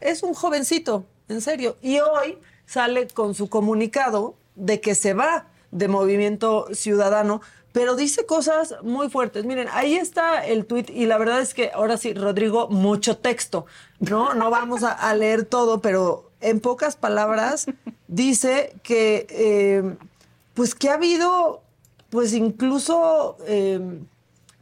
Es un jovencito, en serio. Y hoy sale con su comunicado de que se va de Movimiento Ciudadano, pero dice cosas muy fuertes. Miren, ahí está el tuit y la verdad es que ahora sí, Rodrigo, mucho texto, ¿no? No vamos a, leer todo, pero en pocas palabras dice que, eh, pues que ha habido, pues incluso... eh,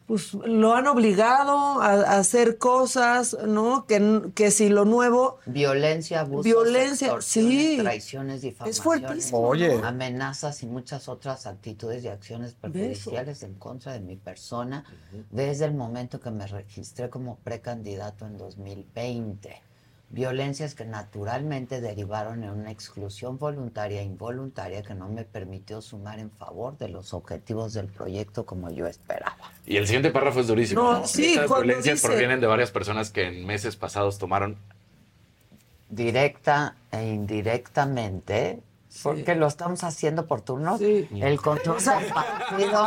pues lo han obligado a, a hacer cosas, ¿no? Que, que si lo nuevo, Violencia, abusos, Violencia, sí. traiciones, difamaciones, fuertísimo, Oye. amenazas y muchas otras actitudes y acciones perjudiciales en contra de mi persona desde el momento que me registré como precandidato en 2020. Violencias que naturalmente derivaron en una exclusión voluntaria e involuntaria que no me permitió sumar en favor de los objetivos del proyecto como yo esperaba. Y el siguiente párrafo es durísimo. No, ¿no? sí, Estas violencias dice- provienen de varias personas que en meses pasados tomaron directa e indirectamente, porque lo estamos haciendo por turnos, Sí. el control del partido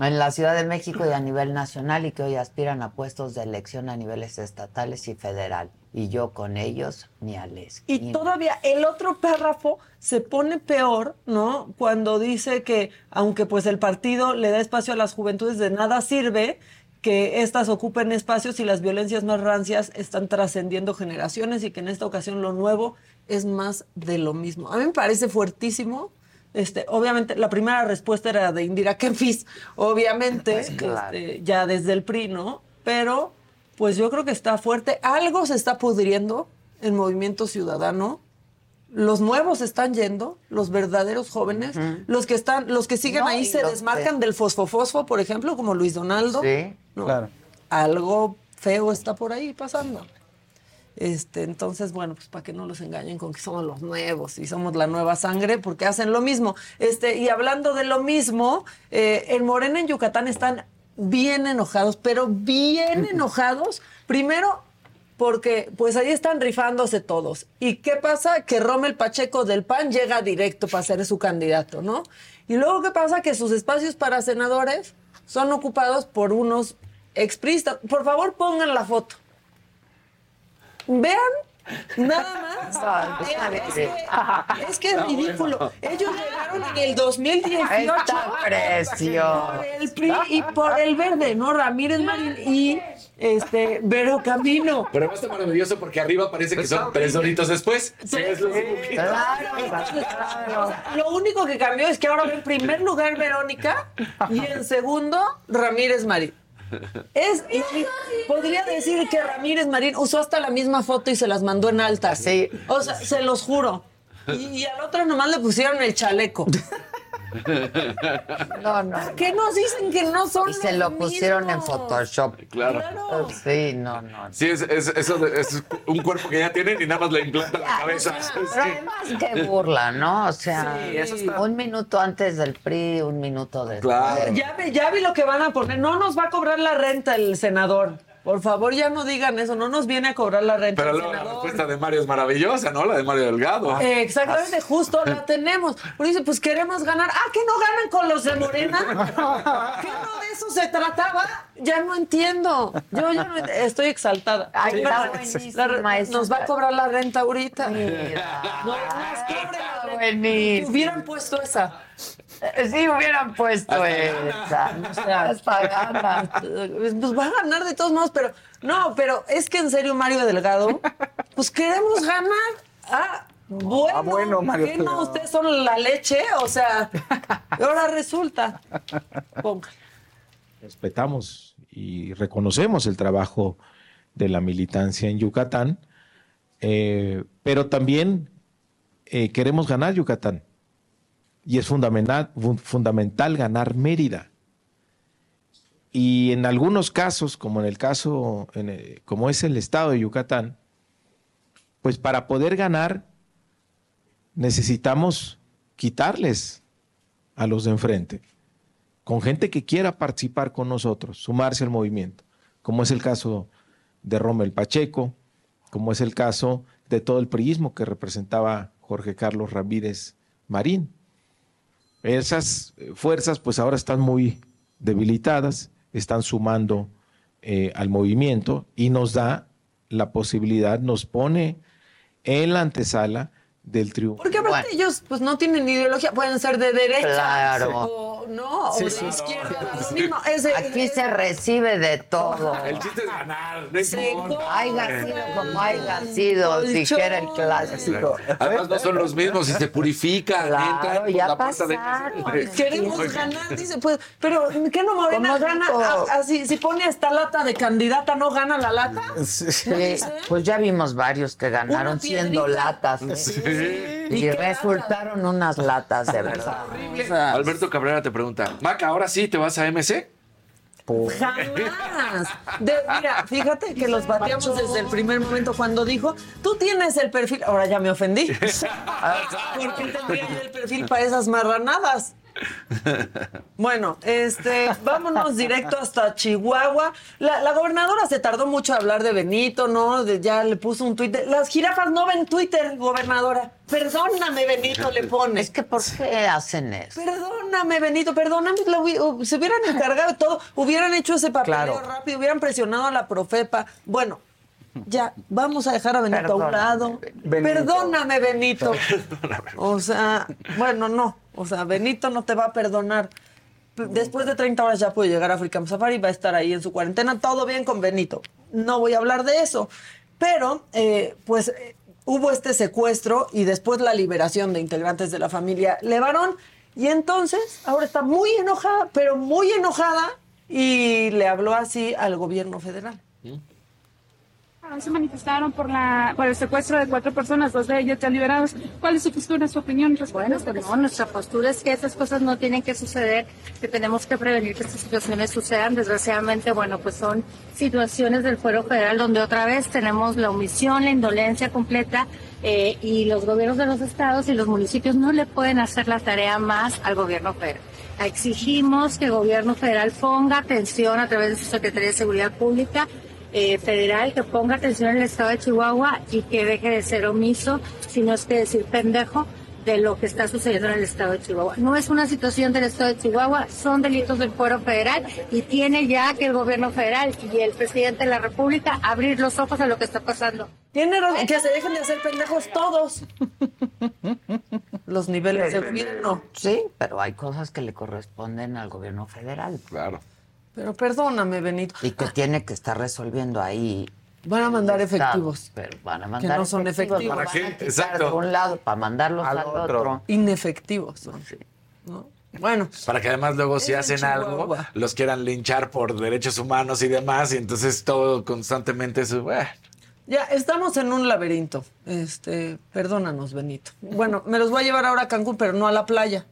en la Ciudad de México y a nivel nacional y que hoy aspiran a puestos de elección a niveles estatales y federal. Y yo con ellos ni a y todavía el otro párrafo se pone peor, ¿no? Cuando dice que aunque pues el partido le da espacio a las juventudes, de nada sirve que éstas ocupen espacios y las violencias más rancias están trascendiendo generaciones y que en esta ocasión lo nuevo es más de lo mismo. A mí me parece fuertísimo. Este, obviamente, la primera respuesta era de Indira Kempis, obviamente, Pues claro. este, ya desde el PRI, ¿no? Pero, pues yo creo que está fuerte. Algo se está pudriendo en Movimiento Ciudadano. Los nuevos están yendo, los verdaderos jóvenes, los que están, los que siguen No, ahí se desmarcan del fosfofosfo, por ejemplo, como Luis Donaldo. Sí. ¿no? Claro. Algo feo está por ahí pasando. Este, entonces, bueno, pues para que no los engañen con que somos los nuevos y somos la nueva sangre, porque hacen lo mismo. Este, y hablando de lo mismo, eh, en Morena, en Yucatán, están bien enojados, pero bien enojados. Primero, porque pues ahí están rifándose todos. ¿Y qué pasa? Que Rommel Pacheco del PAN llega directo para ser su candidato, ¿no? Y luego qué pasa? Que sus espacios para senadores son ocupados por unos expristas. Por favor, pongan la foto. Vean Nada más. es, que, es, que, es ridículo. Ellos llegaron en el 2018 Está precio. por el PRI y por el verde, ¿no? Ramírez Marín y este Vero Camino. Pero está maravilloso porque arriba parece que son tres horitos después. Sí, es lo, claro, lo único que cambió es que ahora en primer lugar Verónica y en segundo Ramírez Marín. Es, podría decir que Ramírez Marín usó hasta la misma foto y se las mandó en alta. Sí. O sea, se los juro. Y, al otro nomás le pusieron el chaleco. No, no. ¿Qué nos dicen que no son Y se lo pusieron en Photoshop. Claro. Sí, no, no. Sí, es, es, eso es un cuerpo que ya tienen y nada más le implanta la cabeza. Pero además qué burla, ¿no? O sea, Sí, eso está- un minuto antes del PRI, un minuto después. Claro. Ya, vi- ya vi lo que van a poner. No nos va a cobrar la renta el senador. Por favor, ya no digan eso. No nos viene a cobrar la renta Pero luego la respuesta de Mario es maravillosa, ¿no? La de Mario Delgado. Eh, Exactamente, justo la tenemos. Porque dice, pues queremos ganar. Ah, que no ganan con los de Morena. ¿Qué no de eso se trataba? Ya no entiendo. Yo ya no ent- estoy exaltada. Ay, está La- la- esa. nos va a cobrar la renta ahorita. Mira. No, nos cobren la renta. Buenísimo. Hubieran puesto esa. Sí, hubieran puesto esa. O sea, Hasta gana. Pues va a ganar de todos modos, pero no, pero es que en serio, Mario Delgado, pues queremos ganar. Ah, bueno, Ah, bueno, Mario ¿qué no? Ustedes son la leche, o sea, ahora resulta. Ponga. respetamos y reconocemos el trabajo de la militancia en Yucatán, eh, pero también eh, queremos ganar Yucatán. Y es fundamental, fu- fundamental ganar Mérida. Y en algunos casos, como en el caso, el- como es el estado de Yucatán, pues para poder ganar necesitamos quitarles a los de enfrente con gente que quiera participar con nosotros, sumarse al movimiento, como es el caso de Rommel Pacheco, como es el caso de todo el priismo que representaba Jorge Carlos Ramírez Marín. Esas eh, fuerzas pues ahora están muy debilitadas, están sumando eh, al movimiento y nos da la posibilidad, nos pone en la antesala del triunfo. Porque aparte Bueno. ellos pues no tienen ideología, pueden ser de derecha Claro. o no, o de izquierda, da lo mismo. Aquí se recibe de todo. El chiste es ganar, no importa. Haya sido como haya sido, dijera el clásico. Además no son los mismos y se purifican. Claro, entran por ya la puerta de-. Queremos ganar, dice, pues, pero ¿qué no Morena gana? dijo- Ah, Así, si pone esta lata de candidata, ¿no gana la lata? Sí, pues ya vimos varios que ganaron siendo latas. ¿eh? ¿Y resultaron unas latas, de verdad. Alberto Cabrera te pregunta, Maca, ¿ahora sí te vas a MC? Jamás. De- mira, fíjate que los bateamos desde el primer momento cuando dijo, tú tienes el perfil. Ahora ya me ofendí. ¿Por qué tendría el perfil para esas marranadas? Bueno, este, vámonos directo hasta Chihuahua. La, la gobernadora se tardó mucho a hablar de Benito, ¿no? De- ya le puso un tuit. de- Las jirafas no ven Twitter, gobernadora. Perdóname, Benito, le pone. Es que ¿por qué hacen eso? Perdóname, Benito, perdóname. la hubi- uh, se hubieran encargado de todo, hubieran hecho ese papeleo Claro. rápido, hubieran presionado a la profepa. Bueno, ya, vamos a dejar a Benito a un Perdóname, lado. Benito. Perdóname, Benito. O sea, bueno, no. O sea, Benito no te va a perdonar. Después de 30 horas ya puede llegar a African Safari, va a estar ahí en su cuarentena. Todo bien con Benito. No voy a hablar de eso. Pero, eh, pues, eh, hubo este secuestro y después la liberación de integrantes de la familia Levarón. Y entonces, ahora está muy enojada, pero muy enojada, y le habló así al gobierno federal. Ah, Se manifestaron por la por el secuestro de cuatro personas, dos de ellas ya liberados. ¿Cuál es su postura, su opinión? Bueno, pues no, nuestra postura es que estas cosas no tienen que suceder, que tenemos que prevenir que estas situaciones sucedan. Desgraciadamente, bueno, pues son situaciones del fuero federal donde otra vez tenemos la omisión, la indolencia completa eh, y los gobiernos de los estados y los municipios no le pueden hacer la tarea más al gobierno federal. Exigimos que el gobierno federal ponga atención a través de su Secretaría de Seguridad Pública eh, federal que ponga atención en el estado de Chihuahua y que deje de ser omiso, si no es que decir pendejo, de lo que está sucediendo en el estado de Chihuahua. No es una situación del estado de Chihuahua, son delitos del fuero federal y tiene ya que el gobierno federal y el presidente de la República abrir los ojos a lo que está pasando. Tiene razón, que se dejen de hacer pendejos todos. Los niveles de gobierno. Sí, pero hay cosas que le corresponden al gobierno federal. Claro. Pero perdóname, Benito. Y que tiene que estar resolviendo ahí. Van a mandar Estado, efectivos. Pero van a mandar no son efectivos. ¿Para van qué? a Exacto. De un lado para mandarlos al, Al otro. otro. Inefectivos. son, ¿no? Bueno, Para que además luego si En hacen algo, los quieran linchar por derechos humanos y demás, y entonces todo constantemente es... "Bueno". ya estamos en un laberinto. Este, perdónanos, Benito. Bueno, me los voy a llevar ahora a Cancún, pero no a la playa.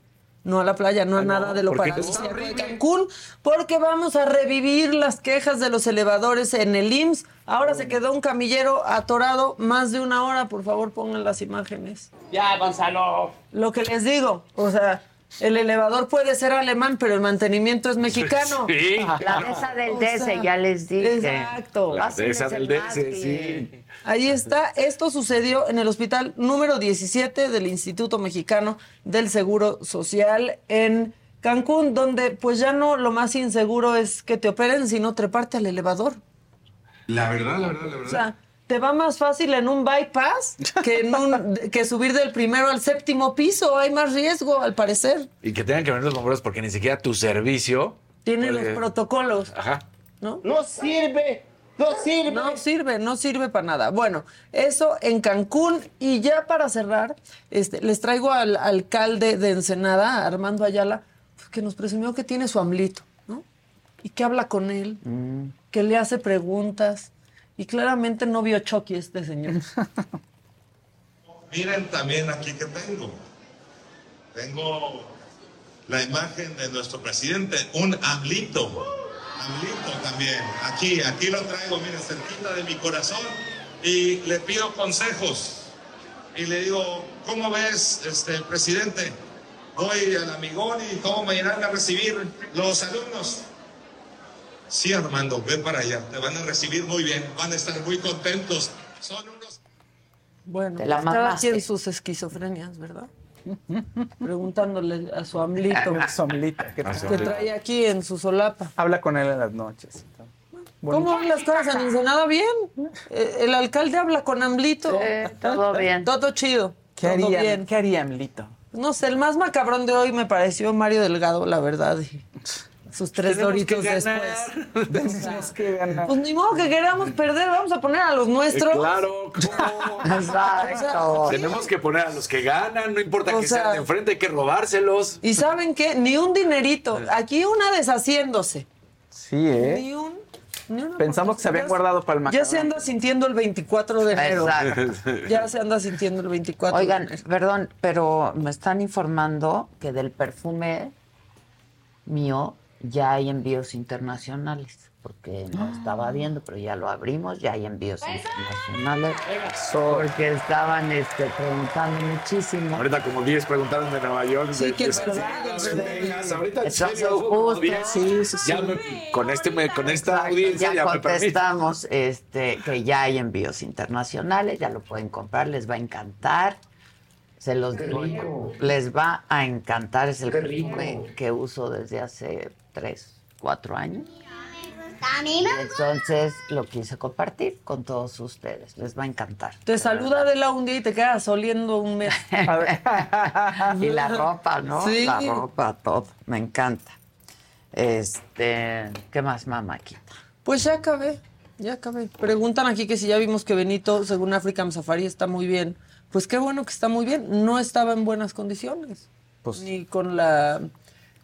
No a la playa, no a nada de lo paradisíaco de Cancún, porque vamos a revivir las quejas de los elevadores en el IMSS. Ahora se quedó un camillero atorado más de una hora. Por favor, pongan las imágenes. Ya, Gonzalo. Lo que les digo, o sea, el elevador puede ser alemán, pero el mantenimiento es mexicano. Sí. La mesa del O ya les dije. Exacto. La Pásenles de esa el del que- sí. Ahí está. Esto sucedió en el hospital número 17 del Instituto Mexicano del Seguro Social en Cancún, donde pues ya no lo más inseguro es que te operen, sino treparte al elevador. La verdad, la verdad, la verdad. O sea, te va más fácil en un bypass que, en un, que subir del primero al séptimo piso. Hay más riesgo, al parecer. Y que tengan que venir los bomberos porque ni siquiera tu servicio... Tiene los protocolos, Ajá. ¿no? No sirve. No sirve. No sirve, no sirve para nada. Bueno, eso en Cancún. Y ya para cerrar, este, les traigo al alcalde de Ensenada, Armando Ayala, pues, que nos presumió que tiene su amlito, ¿no? Y que habla con él, que le hace preguntas. Y claramente no vio Chucky este señor. Miren también aquí que tengo. Tengo la imagen de nuestro presidente, un AMLito. AMLito también. Aquí, aquí lo traigo, miren, cerquita de mi corazón. Y le pido consejos. Y le digo, ¿cómo ves, este, presidente? Voy al amigón y cómo me irán a recibir los alumnos. Sí, Armando, ven para allá. Te van a recibir muy bien. Van a estar muy contentos. Son unos Bueno, Te la estaba aquí en sus esquizofrenias, ¿verdad? Preguntándole a su amlito. Somlita. ¿qué Ah, tal? que trae aquí en su solapa. Habla con él en las noches. ¿Cómo van las cosas en Ensenada? Bien. Eh, El alcalde habla con Amlito. Sí, todo bien. Todo chido. ¿Qué todo haría, bien. ¿Qué haría Amlito? No sé, el más macabrón de hoy me pareció Mario Delgado, la verdad. sus tres doritos después. Tenemos que ganar. Pues ni modo que queramos perder, vamos a poner a los nuestros. Claro, ¿cómo? Exacto. Tenemos que poner a los que ganan, no importa O que sea- sean de enfrente, hay que robárselos. Y saben qué, ni un dinerito. Aquí una deshaciéndose. Sí, ¿eh? Ni un. ni una Pensamos que se habían guardado para el Ya se anda sintiendo el 24 de enero. Exacto. Ya se anda sintiendo el 24 Oigan, de enero. perdón, pero me están informando que del perfume mío ya hay envíos internacionales, porque no estaba viendo, pero ya lo abrimos, ya hay envíos internacionales, porque estaban este, preguntando muchísimo. Ahorita como 10 preguntaron de Nueva York, Sí, de, que es. Ahorita en Entonces, serio, hubo como justo, 10. sí, sí, sí. Ya me- con, este, me- con esta Exacto, audiencia ya ya, me permite. contestamos este, que ya hay envíos internacionales, ya lo pueden comprar, les va a encantar. Se los digo, les va a encantar. Es el perfume que uso desde hace tres, cuatro años. Entonces lo quise compartir con todos ustedes. Les va a encantar. Te saluda de la un día y te quedas oliendo un mes. y la ropa, ¿no? Sí. La ropa, todo. Me encanta. Este, ¿qué más, mamáquita? Pues ya acabé, ya acabé. Preguntan aquí que si ya vimos que Benito, según African Safari, está muy bien. Pues qué bueno que está muy bien. No estaba en buenas condiciones. Pues- Ni con la,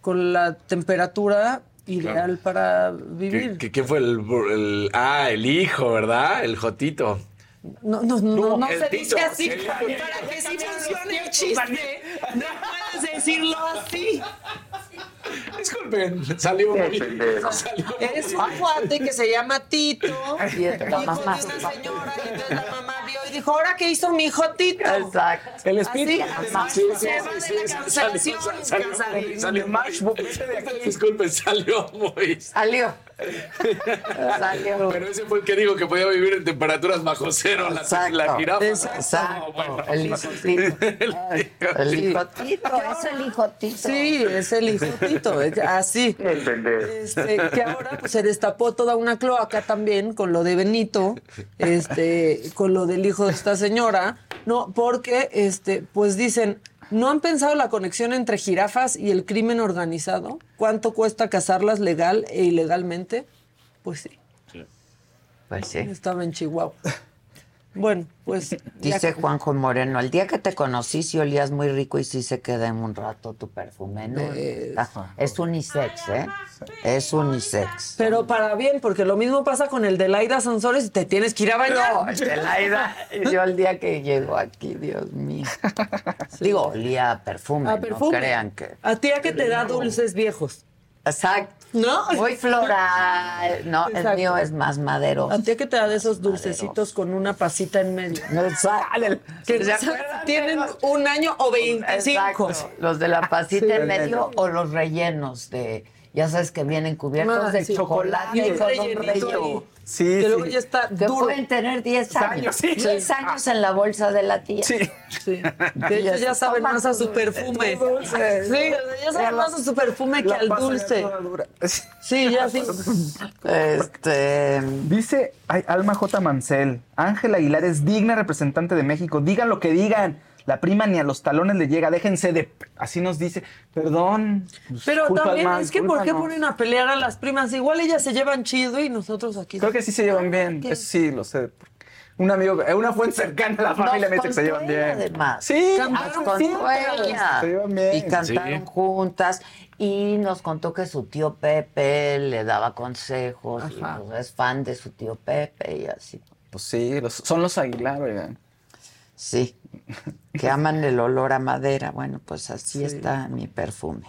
con la temperatura ideal para ¿Qué- vivir. qué- ¿Quién fue el, el- Ah, el hijo, ¿verdad? El Jotito. No, no, no, No, no se Tito. dice así. El- Para que sí funcione el chiste, no puedes decirlo así. Disculpen, salió muy salió Es un cuate que se llama Tito. Y es la hijo de mamá. una señora, y entonces la mamá y dijo, ¿ahora qué hizo mi hijo Tito? Exacto. El espíritu. Así, Sí, sí, sí, la salió, salió, salió, Disculpen, salió muy. Salió. Salió. Pero ese fue el que dijo que podía vivir en temperaturas bajo cero la, Exacto. la jirafa. Exacto. bueno. El hijotito. El hijotito, es el hijotito. Sí, es el hijotito, así. Este, que ahora pues, se destapó toda una cloaca también con lo de Benito, este, con lo del hijo de esta señora, no, porque este, pues dicen, ¿no han pensado la conexión entre jirafas y el crimen organizado? ¿Cuánto cuesta cazarlas legal e ilegalmente? Pues sí, Pues sí. estaba en Chihuahua. Bueno, pues. Dice Juanjo Moreno, el día que te conocí sí olías muy rico y sí se queda en un rato tu perfume, ¿no? Ah, Es unisex, ¿eh? Es unisex. Pero para bien, porque lo mismo pasa con el de Laida Sansores y te tienes que ir a bañar. No, el de Laida, yo el día que llego aquí, Dios mío. Digo, olía a perfume, A perfume. no crean que... A ti a que te da dulces viejos. Exacto. ¿No? Muy floral. No, el Exacto. mío es más madero. A ti que te da de esos dulcecitos con una pasita en medio. Que ¿Se no acuerdan tienen los- un año o 25. Exacto. Los de la pasita Sí. en medio o los rellenos de... Ya sabes que vienen cubiertos Ah, de sí. chocolate Y con un relleno. Sí, que luego sí. ya está Que duro. pueden tener 10 años. años, sí. 10 años en la bolsa de la tía. Sí. Sí. De hecho, ya saben más a su perfume. Sí, o sea, ya saben más a su perfume que al dulce. Sí, ya sí. Este... Dice Alma J. Mancel, Ángela Aguilar es digna representante de México. Digan lo que digan. La prima ni a los talones le llega. Déjense de... Así nos dice. Perdón. pues, Pero también es que ¿por qué ponen a pelear a las primas? Igual ellas se llevan chido y nosotros aquí. Creo que sí se llevan bien. ¿Qué? Eso sí, lo sé. Un amigo, eh, una fuente cercana a la familia me dice que se llevan bien. Además. Sí, Nos ella. Se llevan bien. Y cantaron Sí. juntas. Y nos contó que su tío Pepe le daba consejos. y, pues, es fan de su tío Pepe y así. Pues sí, los- son los Aguilar, oigan. Sí. Que aman el olor a madera. Bueno, pues así está mi perfume.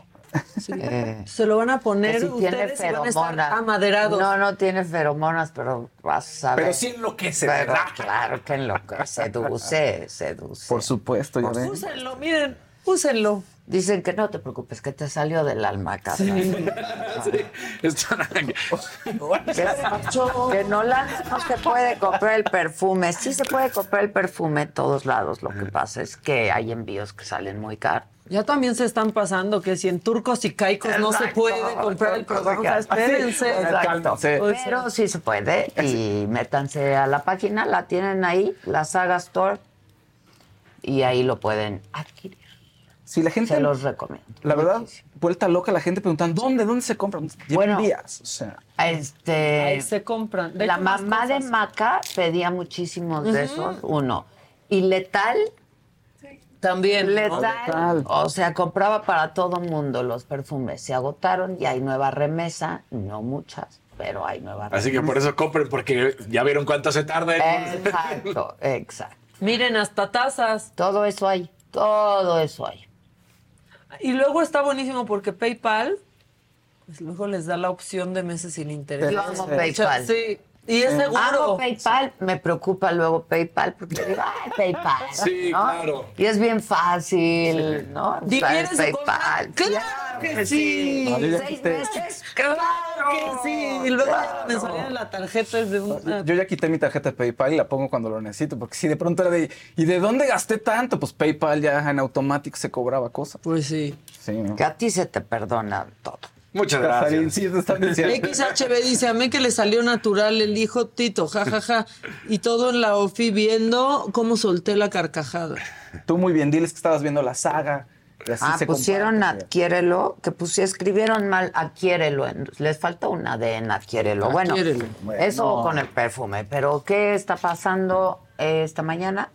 Eh, Se lo van a poner tiene ustedes y van a estar feromonas. amaderados. No, no tiene feromonas, pero vas a ver. Pero sí enloquece, Pero ¿verdad? claro que enloquece. Seduce, seduce. Por supuesto, ya ven. Úsenlo, miren, úsenlo. Dicen que no te preocupes, que te salió del alma, casa. Están- Que no, la, no se puede comprar el perfume. Sí se puede comprar el perfume en todos lados. Lo que pasa es que hay envíos que salen muy caros. Ya también se están pasando que si en turcos y caicos no se puede comprar el producto. O sea, espérense. Exacto. Pero sí se puede. Y métanse a la página, la tienen ahí, la Saga Store. Y ahí lo pueden adquirir. Si la gente, Se los recomiendo. la verdad, Muchísimo. vuelta loca la gente preguntando, ¿dónde? ¿Dónde se compran? Llevan Bueno, días, o sea. Este. Ahí se compran. De la mamá de. Maca pedía muchísimos de esos, uno. Y Letal, También. ¿no? Letal, o sea, compraba para todo mundo los perfumes. Se agotaron y hay nueva remesa, no muchas, pero hay nueva remesa. Así que por eso compren, porque ya vieron cuánto se tarda. Exacto, exacto. Miren, hasta tazas. Todo eso hay, todo eso hay. Y luego está buenísimo porque PayPal, pues luego les da la opción de meses sin interés. Yo amo O sea, PayPal. Sí. Y es seguro. Amo PayPal, me preocupa luego PayPal porque digo, ay, PayPal. Sí, ¿no? claro. Y es bien fácil, ¿no? Usar ¿Difieres su PayPal. ¡Claro que sí! Seis meses, ¡Claro que sí! Y luego me salía la tarjeta es de una... Yo ya quité mi tarjeta de PayPal y la pongo cuando lo necesito, porque si de pronto era de, ¿y de dónde gasté tanto? Pues PayPal ya en automático se cobraba cosas. Pues sí. Sí, ¿no? Que a ti se te perdona todo. Muchas gracias. sí. XHB dice, a mí que le salió natural el hijo Tito, jajaja. Y todo en la OFI viendo cómo solté la carcajada. Tú muy bien, diles que estabas viendo la saga. y así ah, se pusieron comparte. adquiérelo, que pusi- escribieron mal adquiérelo. Les falta una D en adquiérelo. Bueno, Adquiérelo. eso con el perfume. Pero, ¿qué está pasando esta mañana?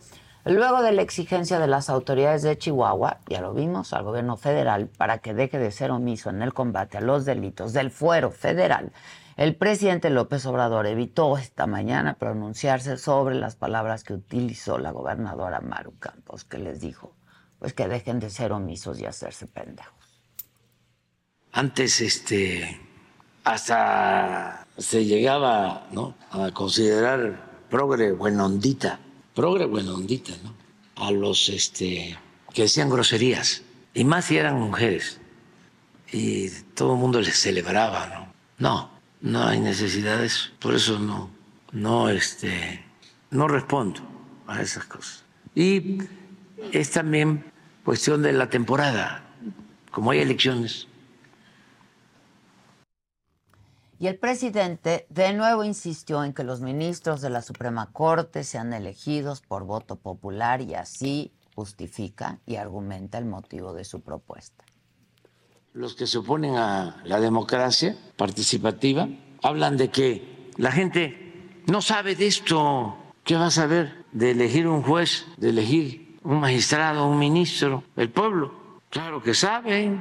Luego de la exigencia de las autoridades de Chihuahua, ya lo vimos, al gobierno federal, para que deje de ser omiso en el combate a los delitos del fuero federal, el presidente López Obrador evitó esta mañana pronunciarse sobre las palabras que utilizó la gobernadora Maru Campos, que les dijo pues que dejen de ser omisos y hacerse pendejos. Antes, este, hasta se llegaba, ¿no? A considerar progre buenondita, progre buenondita, ¿no? A los, este, que decían groserías, y más si eran mujeres, y todo el mundo les celebraba, ¿no? No, no hay necesidad de eso. Por eso no, no, este, no respondo a esas cosas. Y es también cuestión de la temporada. Como hay elecciones, Y el presidente de nuevo insistió en que los ministros de la Suprema Corte sean elegidos por voto popular y así justifica y argumenta el motivo de su propuesta. los que se oponen a la democracia participativa hablan de que la gente no sabe de esto. ¿Qué va a saber de elegir un juez, de elegir un magistrado, un ministro? El pueblo, claro que sabe.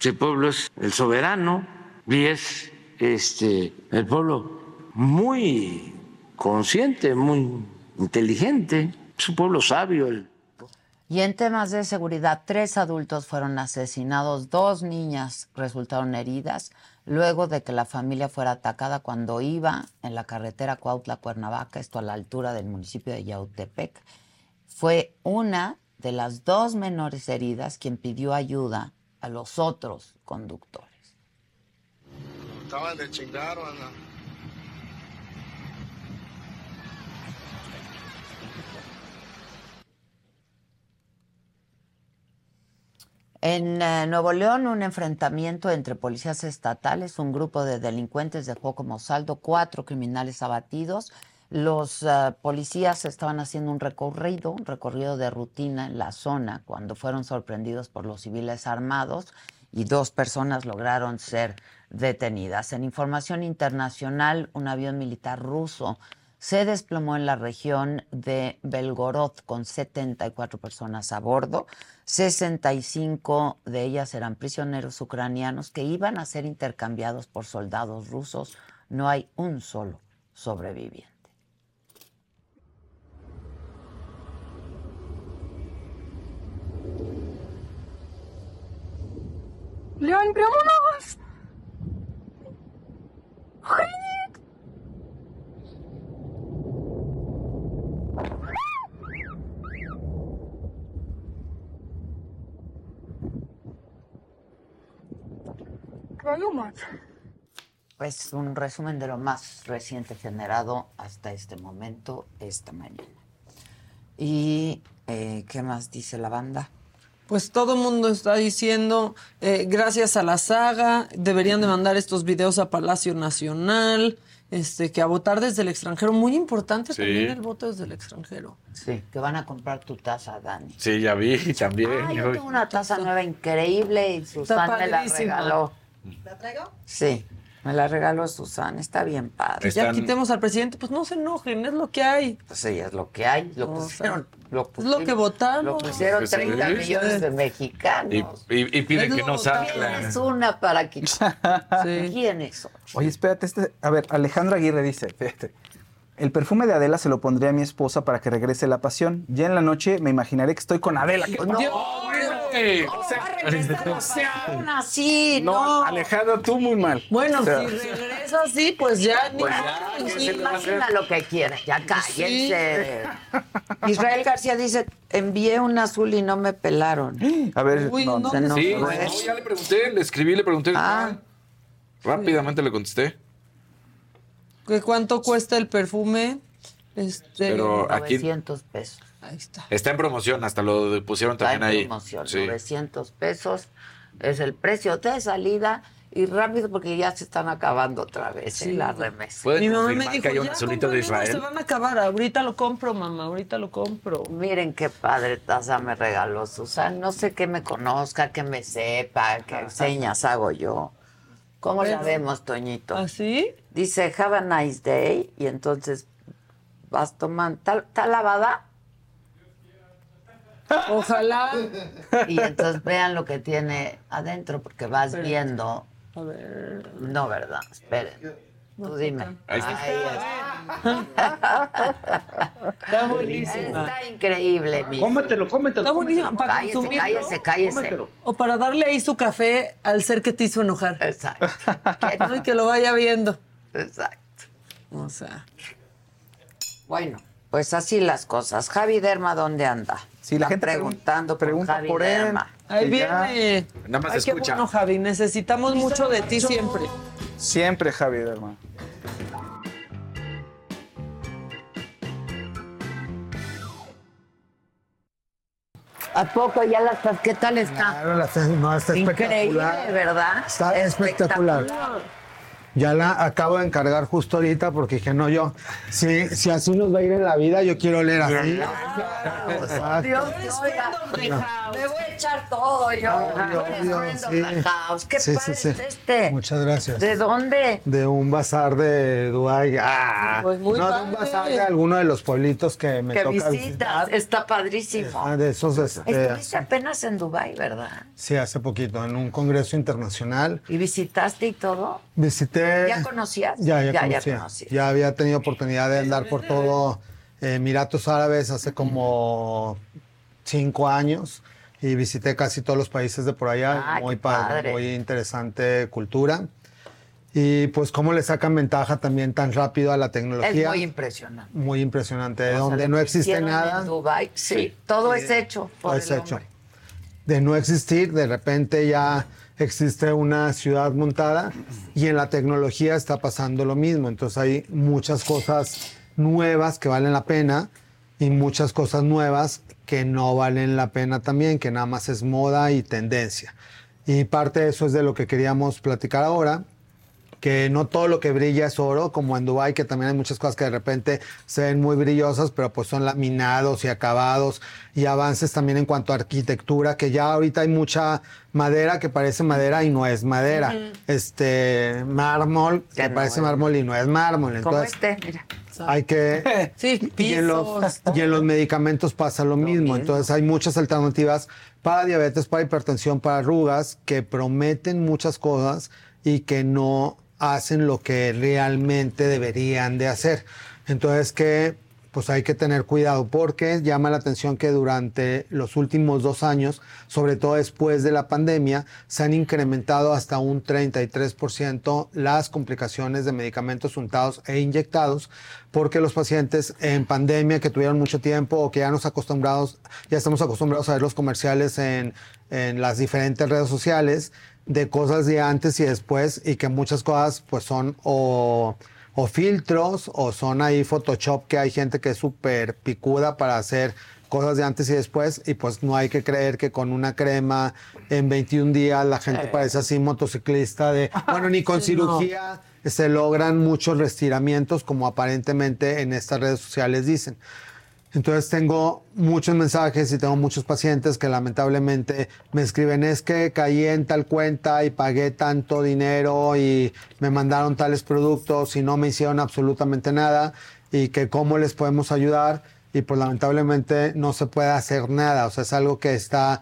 El pueblo es el soberano y es este, el pueblo muy consciente, muy inteligente. Es un pueblo sabio. Y en temas de seguridad, tres adultos fueron asesinados, dos niñas resultaron heridas luego de que la familia fuera atacada cuando iba en la carretera Cuautla-Cuernavaca, esto a la altura del municipio de Yautepec. Fue una de las dos menores heridas quien pidió ayuda a los otros conductores. Estaban de chingar. En eh, Nuevo León, un enfrentamiento entre policías estatales, un grupo de delincuentes dejó como saldo cuatro criminales abatidos. Los eh, policías estaban haciendo un recorrido, un recorrido de rutina en la zona cuando fueron sorprendidos por los civiles armados y dos personas lograron ser detenidas. En información internacional, un avión militar ruso se desplomó en la región de Belgorod con 74 personas a bordo. 65 de ellas eran prisioneros ucranianos que iban a ser intercambiados por soldados rusos. No hay un solo sobreviviente. Лянь, прямо у нас! Охренеть! Твою мать! Pues un resumen de lo más reciente generado hasta este momento, esta mañana. ¿Y eh, qué más dice la banda? Pues todo el mundo está diciendo, eh, gracias a la saga, deberían de mandar estos videos a Palacio Nacional, este, que a votar desde el extranjero. Muy importante Sí. también el voto desde el extranjero. Sí, que van a comprar tu taza, Dani. Sí, ya vi también. Ah, yo tengo una taza nueva increíble y Susana me la regaló. ¿La traigo? Sí, me la regaló Susana, está bien padre. Ya quitemos al presidente, pues no se enojen, es lo que hay. Pues sí, es lo que hay, lo O pusieron. Lo Es lo que votamos. Lo pusieron Pues 30 sí. millones de mexicanos. Y, y, y pide que no votaron. salga. Es una para que... ¿Quién es? Oye, espérate, este, a ver, Alejandro Aguirre dice, fíjate, el perfume de Adela se lo pondré a mi esposa para que regrese la pasión. Ya en la noche me imaginaré que estoy con Adela. ¿Qué No, güey. no, va a regresar la pasión así, No, no. Alejandro, tú muy mal. Bueno, O sea, si regresa así, pues ya ni Pues ya, sí. imagina lo que quiera, ya cállense. Israel García dice, envié un azul y no me pelaron. A ver, Uy, no, no, Se enojó, Sí, ¿eh? no, ya le pregunté, le escribí, le pregunté. Ah. Rápidamente le contesté. ¿Que ¿Cuánto cuesta el perfume? Este, Pero aquí 900 pesos. Ahí está. está en promoción, hasta lo pusieron Está en también ahí. promoción, Sí. 900 pesos es el precio de salida y rápido porque ya se están acabando otra vez ¿eh? la remesa. ¿Pueden Mi mamá me dijo, que hay un ya azulito de uno, se Israel? van a acabar. Ahorita lo compro, mamá, ahorita lo compro. Miren qué padre taza me regaló Susana. No sé qué me conozca, que me sepa, qué señas hago yo. ¿Cómo la vemos, Toñito? ¿Así? Dice, have a nice day, y entonces vas tomando, ¿está está lavada? Ojalá. Y entonces vean lo que tiene adentro, porque vas viendo. A ver. No, ¿verdad? Esperen. Tú dime. Ahí está. Ahí Está buenísimo. Está increíble, mi. Cómetelo, cómetelo. Está buenísimo. Para Cállese, consumirlo. cállese, cállese. Cómetelo. O para darle ahí su café al ser que te hizo enojar. Exacto. ¿no? Y que lo vaya viendo. Exacto. O sea. Bueno, pues así las cosas. Javi Derma, ¿dónde anda? Sí, la Está gente preguntando pregunta Javi por él. Ahí viene. Nada más Ay, qué escucha. bueno, Javi. Necesitamos mucho de ti siempre. Siempre, Javier, hermano. ¿A poco ya las qué tal está? Claro, la- no, está Increíble, espectacular. ¿verdad? Está espectacular. Ya la acabo de encargar justo ahorita porque dije, no, yo, si, si así nos va a ir en la vida, yo quiero leer así. Exacto. Dios me voy a echar todo yo. Obvio, obvio, Friend of sí. the house. ¿Qué Sí, padre este? Muchas gracias. ¿De dónde? De un bazar de Dubái. Ah, Pues muy no, de un padre. bazar de alguno de los pueblitos que me que toca visitas. Está padrísimo. Ah, de esos, este, Estuviste apenas en Dubai, ¿verdad? sí, hace poquito, en un congreso internacional. ¿Y visitaste y todo? Visité. ¿Ya conocías? Ya, ya, ya, conocía. conocías. Ya había tenido oportunidad de andar por todo Emiratos Árabes hace como cinco años y visité casi todos los países de por allá. Ay, muy padre, padre. muy interesante cultura. Y pues cómo le sacan ventaja también tan rápido a la tecnología. Es muy impresionante. Muy impresionante, de O sea, donde lo no existe nada. En Dubai, sí, todo Sí. es hecho por Todo el es hecho. hombre. de no existir, de repente ya existe una ciudad montada y en la tecnología está pasando lo mismo. Entonces hay muchas cosas nuevas que valen la pena y muchas cosas nuevas que no valen la pena también, que nada más es moda y tendencia. Y parte de eso es de lo que queríamos platicar ahora, que no todo lo que brilla es oro, como en Dubai que también hay muchas cosas que de repente se ven muy brillosas, pero pues son laminados y acabados y avances también en cuanto a arquitectura, que ya ahorita hay mucha madera que parece madera y no es madera. Este mármol que no parece es. mármol y no es mármol. Como Entonces este, mira. hay que Sí, y en, los, pisos. y en los medicamentos pasa lo mismo. Entonces hay muchas alternativas para diabetes, para hipertensión, para arrugas, que prometen muchas cosas y que no hacen lo que realmente deberían de hacer. Entonces que pues hay que tener cuidado porque llama la atención que durante los últimos dos años, sobre todo después de la pandemia, se han incrementado hasta un 33% las complicaciones de medicamentos untados e inyectados porque los pacientes en pandemia que tuvieron mucho tiempo o que ya nos acostumbrados, ya estamos acostumbrados a ver los comerciales en, en las diferentes redes sociales de cosas de antes y después y que muchas cosas pues son o o filtros o son ahí Photoshop que hay gente que es súper picuda para hacer cosas de antes y después y pues no hay que creer que con una crema en 21 días la gente parece así motociclista de bueno ni con Sí, no. cirugía se logran muchos restiramientos como aparentemente en estas redes sociales dicen. Entonces tengo muchos mensajes y tengo muchos pacientes que lamentablemente me escriben es que caí en tal cuenta y pagué tanto dinero y me mandaron tales productos y no me hicieron absolutamente nada y que cómo les podemos ayudar y pues lamentablemente no se puede hacer nada. O sea, es algo que está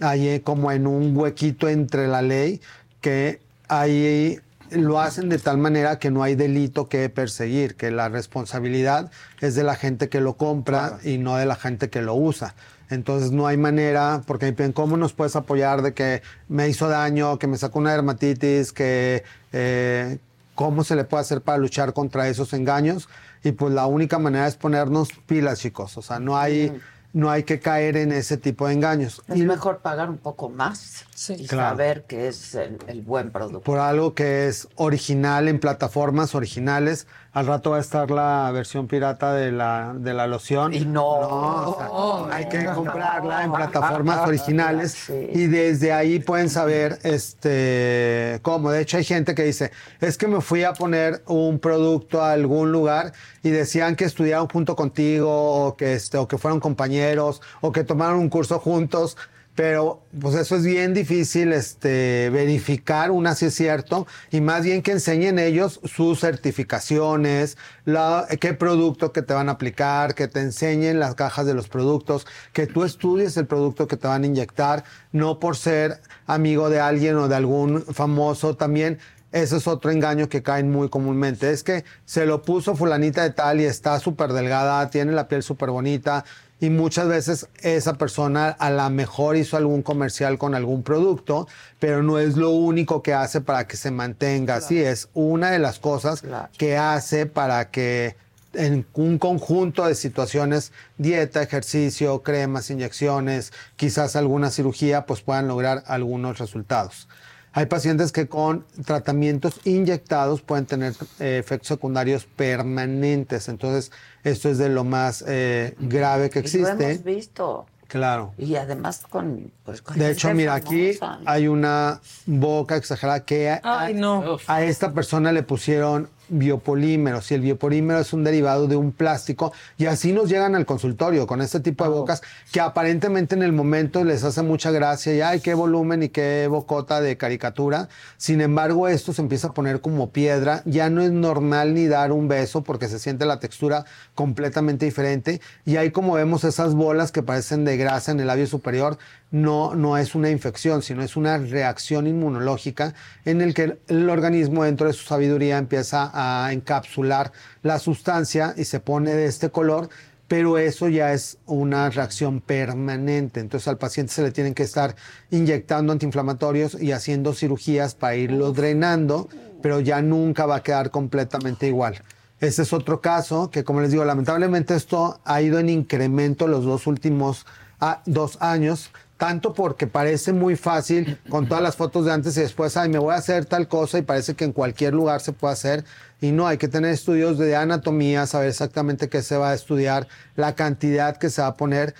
ahí como en un huequito entre la ley que ahí lo hacen de tal manera que no hay delito que perseguir, que la responsabilidad es de la gente que lo compra y no de la gente que lo usa. Entonces no hay manera, porque me piden, ¿cómo nos puedes apoyar de que me hizo daño, que me sacó una dermatitis, que eh, cómo se le puede hacer para luchar contra esos engaños? Y pues la única manera es ponernos pilas, chicos. O sea, no hay, no hay que caer en ese tipo de engaños. Es mejor pagar un poco más y Claro. saber que es el, el buen producto. por algo que es original en plataformas originales. Al rato va a estar la versión pirata de la, de la loción. Y no, o sea, hay que comprarla en plataformas originales y desde ahí pueden saber este cómo. De hecho, hay gente que dice, es que me fui a poner un producto a algún lugar y decían que estudiaron junto contigo o que, este, o que fueron compañeros o que tomaron un curso juntos. Pero pues eso es bien difícil este, verificar, una si es cierto, y más bien que enseñen ellos sus certificaciones, la, qué producto que te van a aplicar, que te enseñen las cajas de los productos, que tú estudies el producto que te van a inyectar, no por ser amigo de alguien o de algún famoso también. Ese es otro engaño que caen muy comúnmente. Es que se lo puso fulanita de tal y está súper delgada, tiene la piel súper bonita y muchas veces esa persona a lo mejor hizo algún comercial con algún producto, pero no es lo único que hace para que se mantenga así. Es una de las cosas que hace para que en un conjunto de situaciones, dieta, ejercicio, cremas, inyecciones, quizás alguna cirugía, pues puedan lograr algunos resultados. Hay pacientes que con tratamientos inyectados pueden tener eh, efectos secundarios permanentes. Entonces, esto es de lo más eh, grave que Y Lo existe. hemos visto. Claro. Y además con. Pues, con De hecho, mira, aquí hay una boca exagerada que a, Ay, no. a esta persona le pusieron biopolímeros. Y el biopolímero es un derivado de un plástico y así nos llegan al consultorio con este tipo de bocas que aparentemente en el momento les hace mucha gracia y ay qué volumen y qué bocota de caricatura sin embargo esto se empieza a poner como piedra. Ya no es normal ni dar un beso porque se siente la textura completamente diferente. Y ahí como vemos esas bolas que parecen de grasa en el labio superior no, no es una infección, sino es una reacción inmunológica en el que el, organismo dentro de su sabiduría empieza a encapsular la sustancia y se pone de este color, pero eso ya es una reacción permanente. Entonces al paciente se le tienen que estar inyectando antiinflamatorios y haciendo cirugías para irlo drenando, pero ya nunca va a quedar completamente igual. Este es otro caso que, como les digo, lamentablemente esto ha ido en incremento los dos últimos ah, dos años, tanto porque parece muy fácil con todas las fotos de antes y después, ay, me voy a hacer tal cosa y parece que en cualquier lugar se puede hacer. Y no, hay que tener estudios de anatomía, saber exactamente qué se va a estudiar, la cantidad que se va a poner.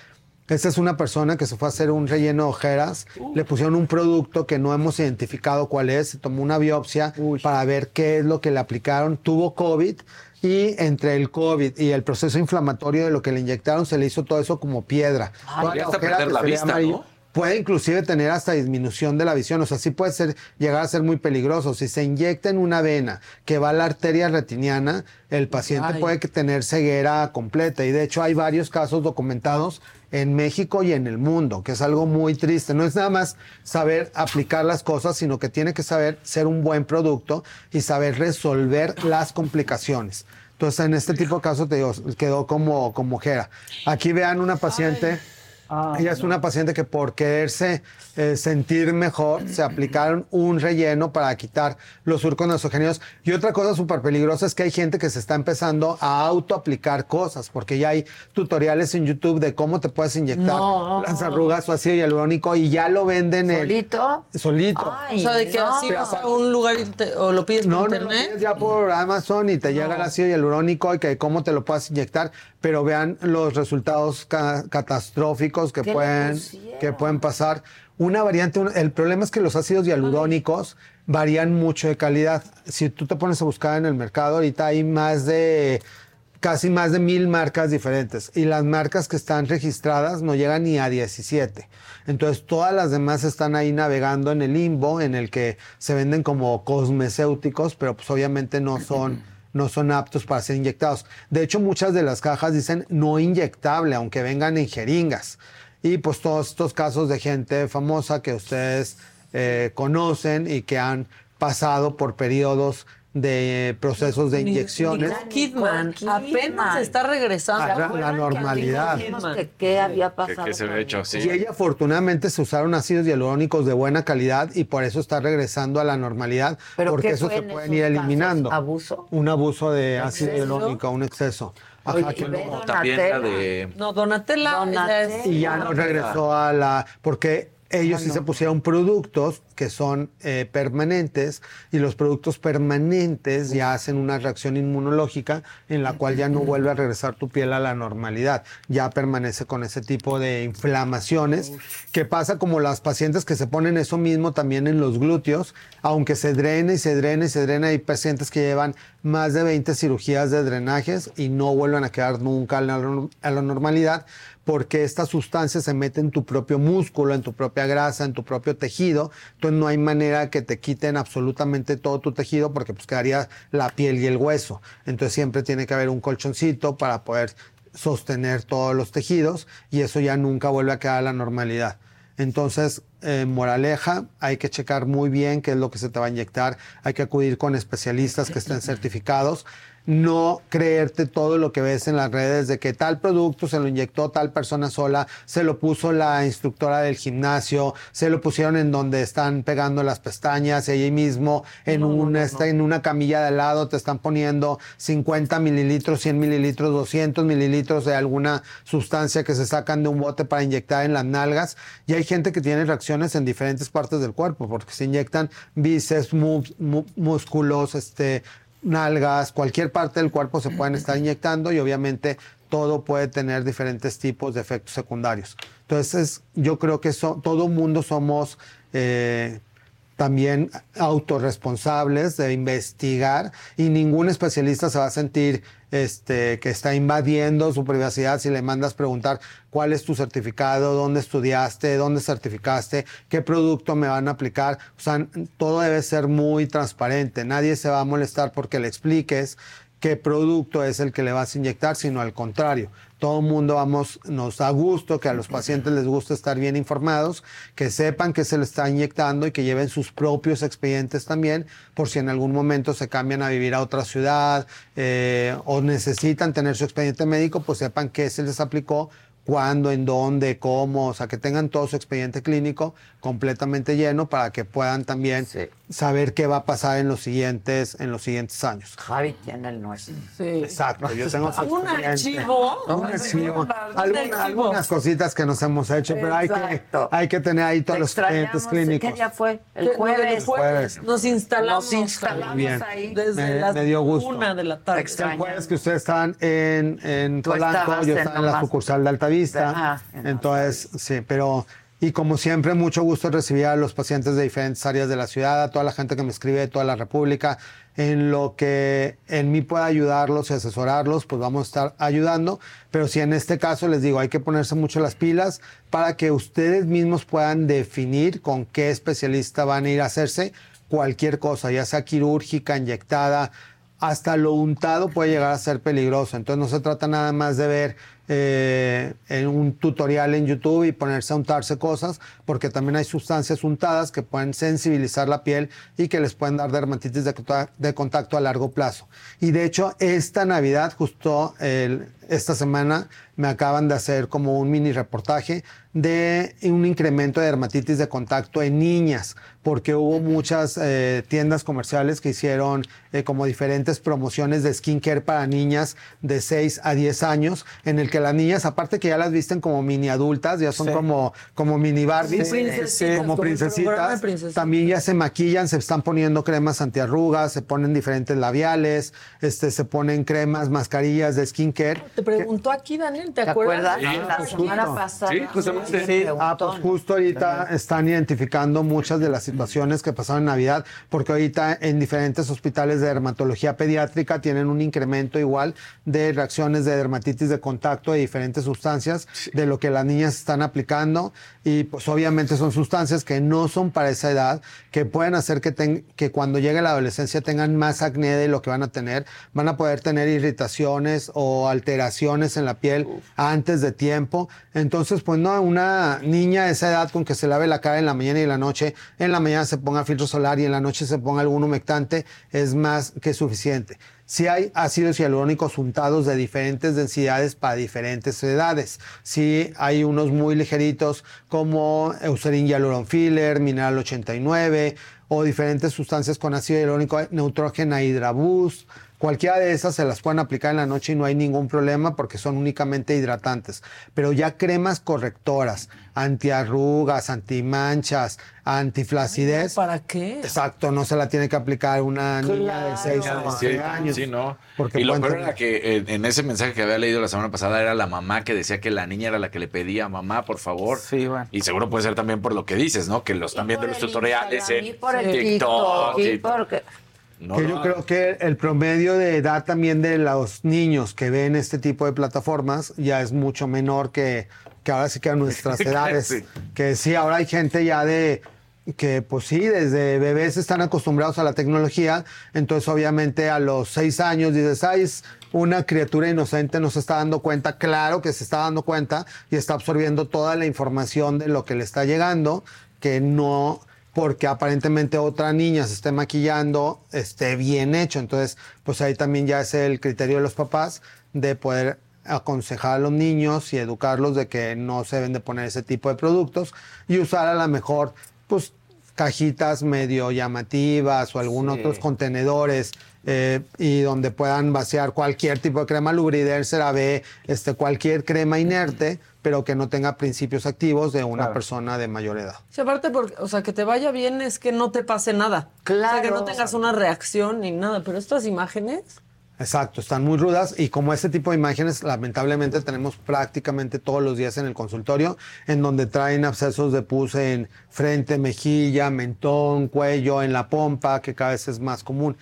Esta es una persona que se fue a hacer un relleno de ojeras, le pusieron un producto que no hemos identificado cuál es, se tomó una biopsia para ver qué es lo que le aplicaron, tuvo COVID y entre el COVID y el proceso inflamatorio de lo que le inyectaron se le hizo todo eso como piedra. Toda Podría la ojera perder que la vista, ¿no? Puede inclusive tener hasta disminución de la visión, o sea, sí puede ser, llegar a ser muy peligroso. Si se inyecta en una vena que va a la arteria retiniana, el paciente Ay. puede tener ceguera completa. Y de hecho hay varios casos documentados en México y en el mundo, que es algo muy triste. No es nada más saber aplicar las cosas, sino que tiene que saber ser un buen producto y saber resolver las complicaciones. Entonces, en este tipo de casos, te digo, quedó como, como ojera. Aquí vean una paciente. Ella es una paciente que por quererse eh, sentir mejor se aplicaron un relleno para quitar los surcos nasogéneos. Y otra cosa súper peligrosa es que hay gente que se está empezando a autoaplicar cosas, porque ya hay tutoriales en YouTube de cómo te puedes inyectar No. las arrugas o ácido hialurónico y ya lo venden en- ¿Solito? solito. O sea, de que así vas a un lugar y te- o lo pides No, por no, lo internet. pides ya por Amazon y te llega el ácido hialurónico y que cómo te lo puedas inyectar, pero vean los resultados ca- catastróficos que ¿Qué le pueden, que pueden pasar. Una variante, el problema es que los ácidos hialurónicos varían mucho de calidad. Si tú te pones a buscar en el mercado, ahorita hay más de casi más de mil marcas diferentes y las marcas que están registradas no llegan ni a 17. Entonces todas las demás están ahí navegando en el limbo en el que se venden como cosmecéuticos, pero pues obviamente no son no son aptos para ser inyectados. De hecho, muchas de las cajas dicen no inyectable, aunque vengan en jeringas. Y pues todos estos casos de gente famosa que ustedes eh, conocen y que han pasado por periodos de procesos de inyecciones. Kidman apenas está regresando. A la- la normalidad. Que qué había pasado. que se hecho. Y ella afortunadamente se usaron ácidos hialurónicos de buena calidad y por eso está regresando a la normalidad, ¿Pero porque eso se en pueden ir eliminando. ¿Abuso? Un abuso de ácido hialurónico, un exceso. Ajá, Oye, que no- También la Donatella. de... No, Donatella. Donatella. y ya no regresó a la porque ellos sí se pusieron productos que son eh, permanentes y los productos permanentes ya hacen una reacción inmunológica en la cual ya no vuelve a regresar tu piel a la normalidad, ya permanece con ese tipo de inflamaciones. Que pasa como las pacientes que se ponen eso mismo también en los glúteos, aunque se drene y se drene y se drene, hay pacientes que llevan más de 20 cirugías de drenajes y no vuelven a quedar nunca a la, a la normalidad porque esta sustancia se mete en tu propio músculo, en tu propia grasa, en tu propio tejido. Entonces no hay manera que te quiten absolutamente todo tu tejido porque pues quedaría la piel y el hueso. Entonces siempre tiene que haber un colchoncito para poder sostener todos los tejidos y eso ya nunca vuelve a quedar a la normalidad. Entonces, eh, moraleja, hay que checar muy bien qué es lo que se te va a inyectar, hay que acudir con especialistas que estén certificados. No creerte todo lo que ves en las redes de que tal producto se lo inyectó tal persona sola, se lo puso la instructora del gimnasio, se lo pusieron en donde están pegando las pestañas, y ahí mismo en, una, está en una camilla de al lado te están poniendo 50 mililitros, 100 mililitros, 200 mililitros de alguna sustancia que se sacan de un bote para inyectar en las nalgas. Y hay gente que tiene reacciones en diferentes partes del cuerpo porque se inyectan bíceps, músculos, este, nalgas, cualquier parte del cuerpo se pueden estar inyectando y obviamente todo puede tener diferentes tipos de efectos secundarios. Entonces, yo creo que todo mundo somos eh, también autorresponsables de investigar y ningún especialista se va a sentir este, que está invadiendo su privacidad si le mandas preguntar cuál es tu certificado, dónde estudiaste, dónde certificaste, qué producto me van a aplicar. O sea, todo debe ser muy transparente. Nadie se va a molestar porque le expliques qué producto es el que le vas a inyectar, sino al contrario. Todo el mundo vamos, nos da gusto que a los pacientes les gusta estar bien informados, que sepan que se le está inyectando y que lleven sus propios expedientes también, por si en algún momento se cambian a vivir a otra ciudad eh, o necesitan tener su expediente médico, pues sepan qué se les aplicó, cuándo, en dónde, cómo, o sea, que tengan todo su expediente clínico completamente lleno para que puedan también saber qué va a pasar en los siguientes, en los siguientes años. Javi tiene el nuestro. Sí. Exacto, yo tengo su Un expediente. archivo. Un archivo. Un Alguna- archivo. algunas cositas que nos hemos hecho, pero hay que, hay que tener ahí todos Te los expedientes extrañamos. clínicos. ¿Qué día fue? El no, del jueves. Jueves. Nos instalamos. Nos instalamos Muy bien. ahí. Desde Me- las me dio gusto. una de la tarde. El jueves que ustedes estaban en, en Polanco, yo estaba en la sucursal de Ajá, en Entonces, sí, pero... Y como siempre, mucho gusto recibir a los pacientes de diferentes áreas de la ciudad, a toda la gente que me escribe de toda la República, en lo que en mí pueda ayudarlos y asesorarlos, pues vamos a estar ayudando. Pero si en este caso les digo, hay que ponerse mucho las pilas para que ustedes mismos puedan definir con qué especialista van a ir a hacerse cualquier cosa, ya sea quirúrgica, inyectada, hasta lo untado puede llegar a ser peligroso. Entonces no se trata nada más de ver eh, en un tutorial en YouTube y ponerse a untarse cosas, porque también hay sustancias untadas que pueden sensibilizar la piel y que les pueden dar dermatitis de, de contacto a largo plazo. Y de hecho, esta Navidad, justo el- esta semana, me acaban de hacer como un mini reportaje de un incremento de dermatitis de contacto en niñas, porque hubo muchas eh, tiendas comerciales que hicieron eh, como diferentes promociones de skincare para niñas de 6 a 10 años, en el que las niñas, aparte que ya las visten como mini adultas, ya son Sí. como, como mini Barbies, Sí, princesitas, como princesitas, princesitas. también ya se maquillan, se están poniendo cremas antiarrugas, se ponen diferentes labiales, este, se ponen cremas, mascarillas de skincare. Te preguntó aquí, Daniel, ¿te, ¿Te acuerdas? acuerdas? la pues, semana justo. pasada. Sí, justamente. Sí, Ah, pues justo ahorita están identificando muchas de las situaciones que pasaron en Navidad, porque ahorita en diferentes hospitales de dermatología pediátrica tienen un incremento igual de reacciones de dermatitis de contacto de diferentes sustancias de lo que las niñas están aplicando y pues obviamente son sustancias que no son para esa edad, que pueden hacer que, ten- que cuando llegue la adolescencia tengan más acné de lo que van a tener, van a poder tener irritaciones o alteraciones en la piel antes de tiempo. Entonces, pues no, una niña de esa edad con que se lave la cara en la mañana y en la noche, en la mañana se ponga filtro solar y en la noche se ponga algún humectante, es más que suficiente. Si hay ácidos hialurónicos untados de diferentes densidades para diferentes edades. Si hay unos muy ligeritos como Eucerin Hyaluron Filler, Mineral 89 o diferentes sustancias con ácido hialurónico, Neutrogena Hydra Boost. Cualquiera de esas se las pueden aplicar en la noche y no hay ningún problema porque son únicamente hidratantes. Pero ya cremas correctoras, antiarrugas, antimanchas, antiflacidez. ¿Para qué? Exacto, no se la tiene que aplicar una niña de 6 a Sí, 12 años. sí, no. Porque y lo peor tener- era que eh, en ese mensaje que había leído la semana pasada era la mamá que decía que la niña era la que le pedía, mamá, por favor. Sí, bueno. Y seguro puede ser también por lo que dices, ¿no? Que lo están viendo en los tutoriales Y en por el TikTok. TikTok. Y- porque... No, que yo creo que el promedio de edad también de los niños que ven este tipo de plataformas ya es mucho menor que, que ahora sí que a nuestras edades. Sí. Que sí, ahora hay gente ya de que pues sí, desde bebés están acostumbrados a la tecnología, entonces obviamente a los seis años dices, ay, es una criatura inocente, no se está dando cuenta, claro que se está dando cuenta y está absorbiendo toda la información de lo que le está llegando, que no porque aparentemente otra niña se esté maquillando, esté bien hecho. Entonces, pues ahí también ya es el criterio de los papás de poder aconsejar a los niños y educarlos de que no se deben de poner ese tipo de productos y usar a lo mejor, pues, cajitas medio llamativas o algunos Sí. otros contenedores eh, y donde puedan vaciar cualquier tipo de crema lubrider, CeraVe, este, cualquier crema inerte, pero que no tenga principios activos de una Claro. persona de mayor edad. Sí, aparte, porque, o sea, que te vaya bien es que no te pase nada. Claro. O sea, que no tengas una reacción ni nada. Pero estas imágenes. Exacto, están muy rudas y como este tipo de imágenes lamentablemente tenemos prácticamente todos los días en el consultorio, en donde traen abscesos de pus en frente, mejilla, mentón, cuello, en la pompa, que cada vez es más común.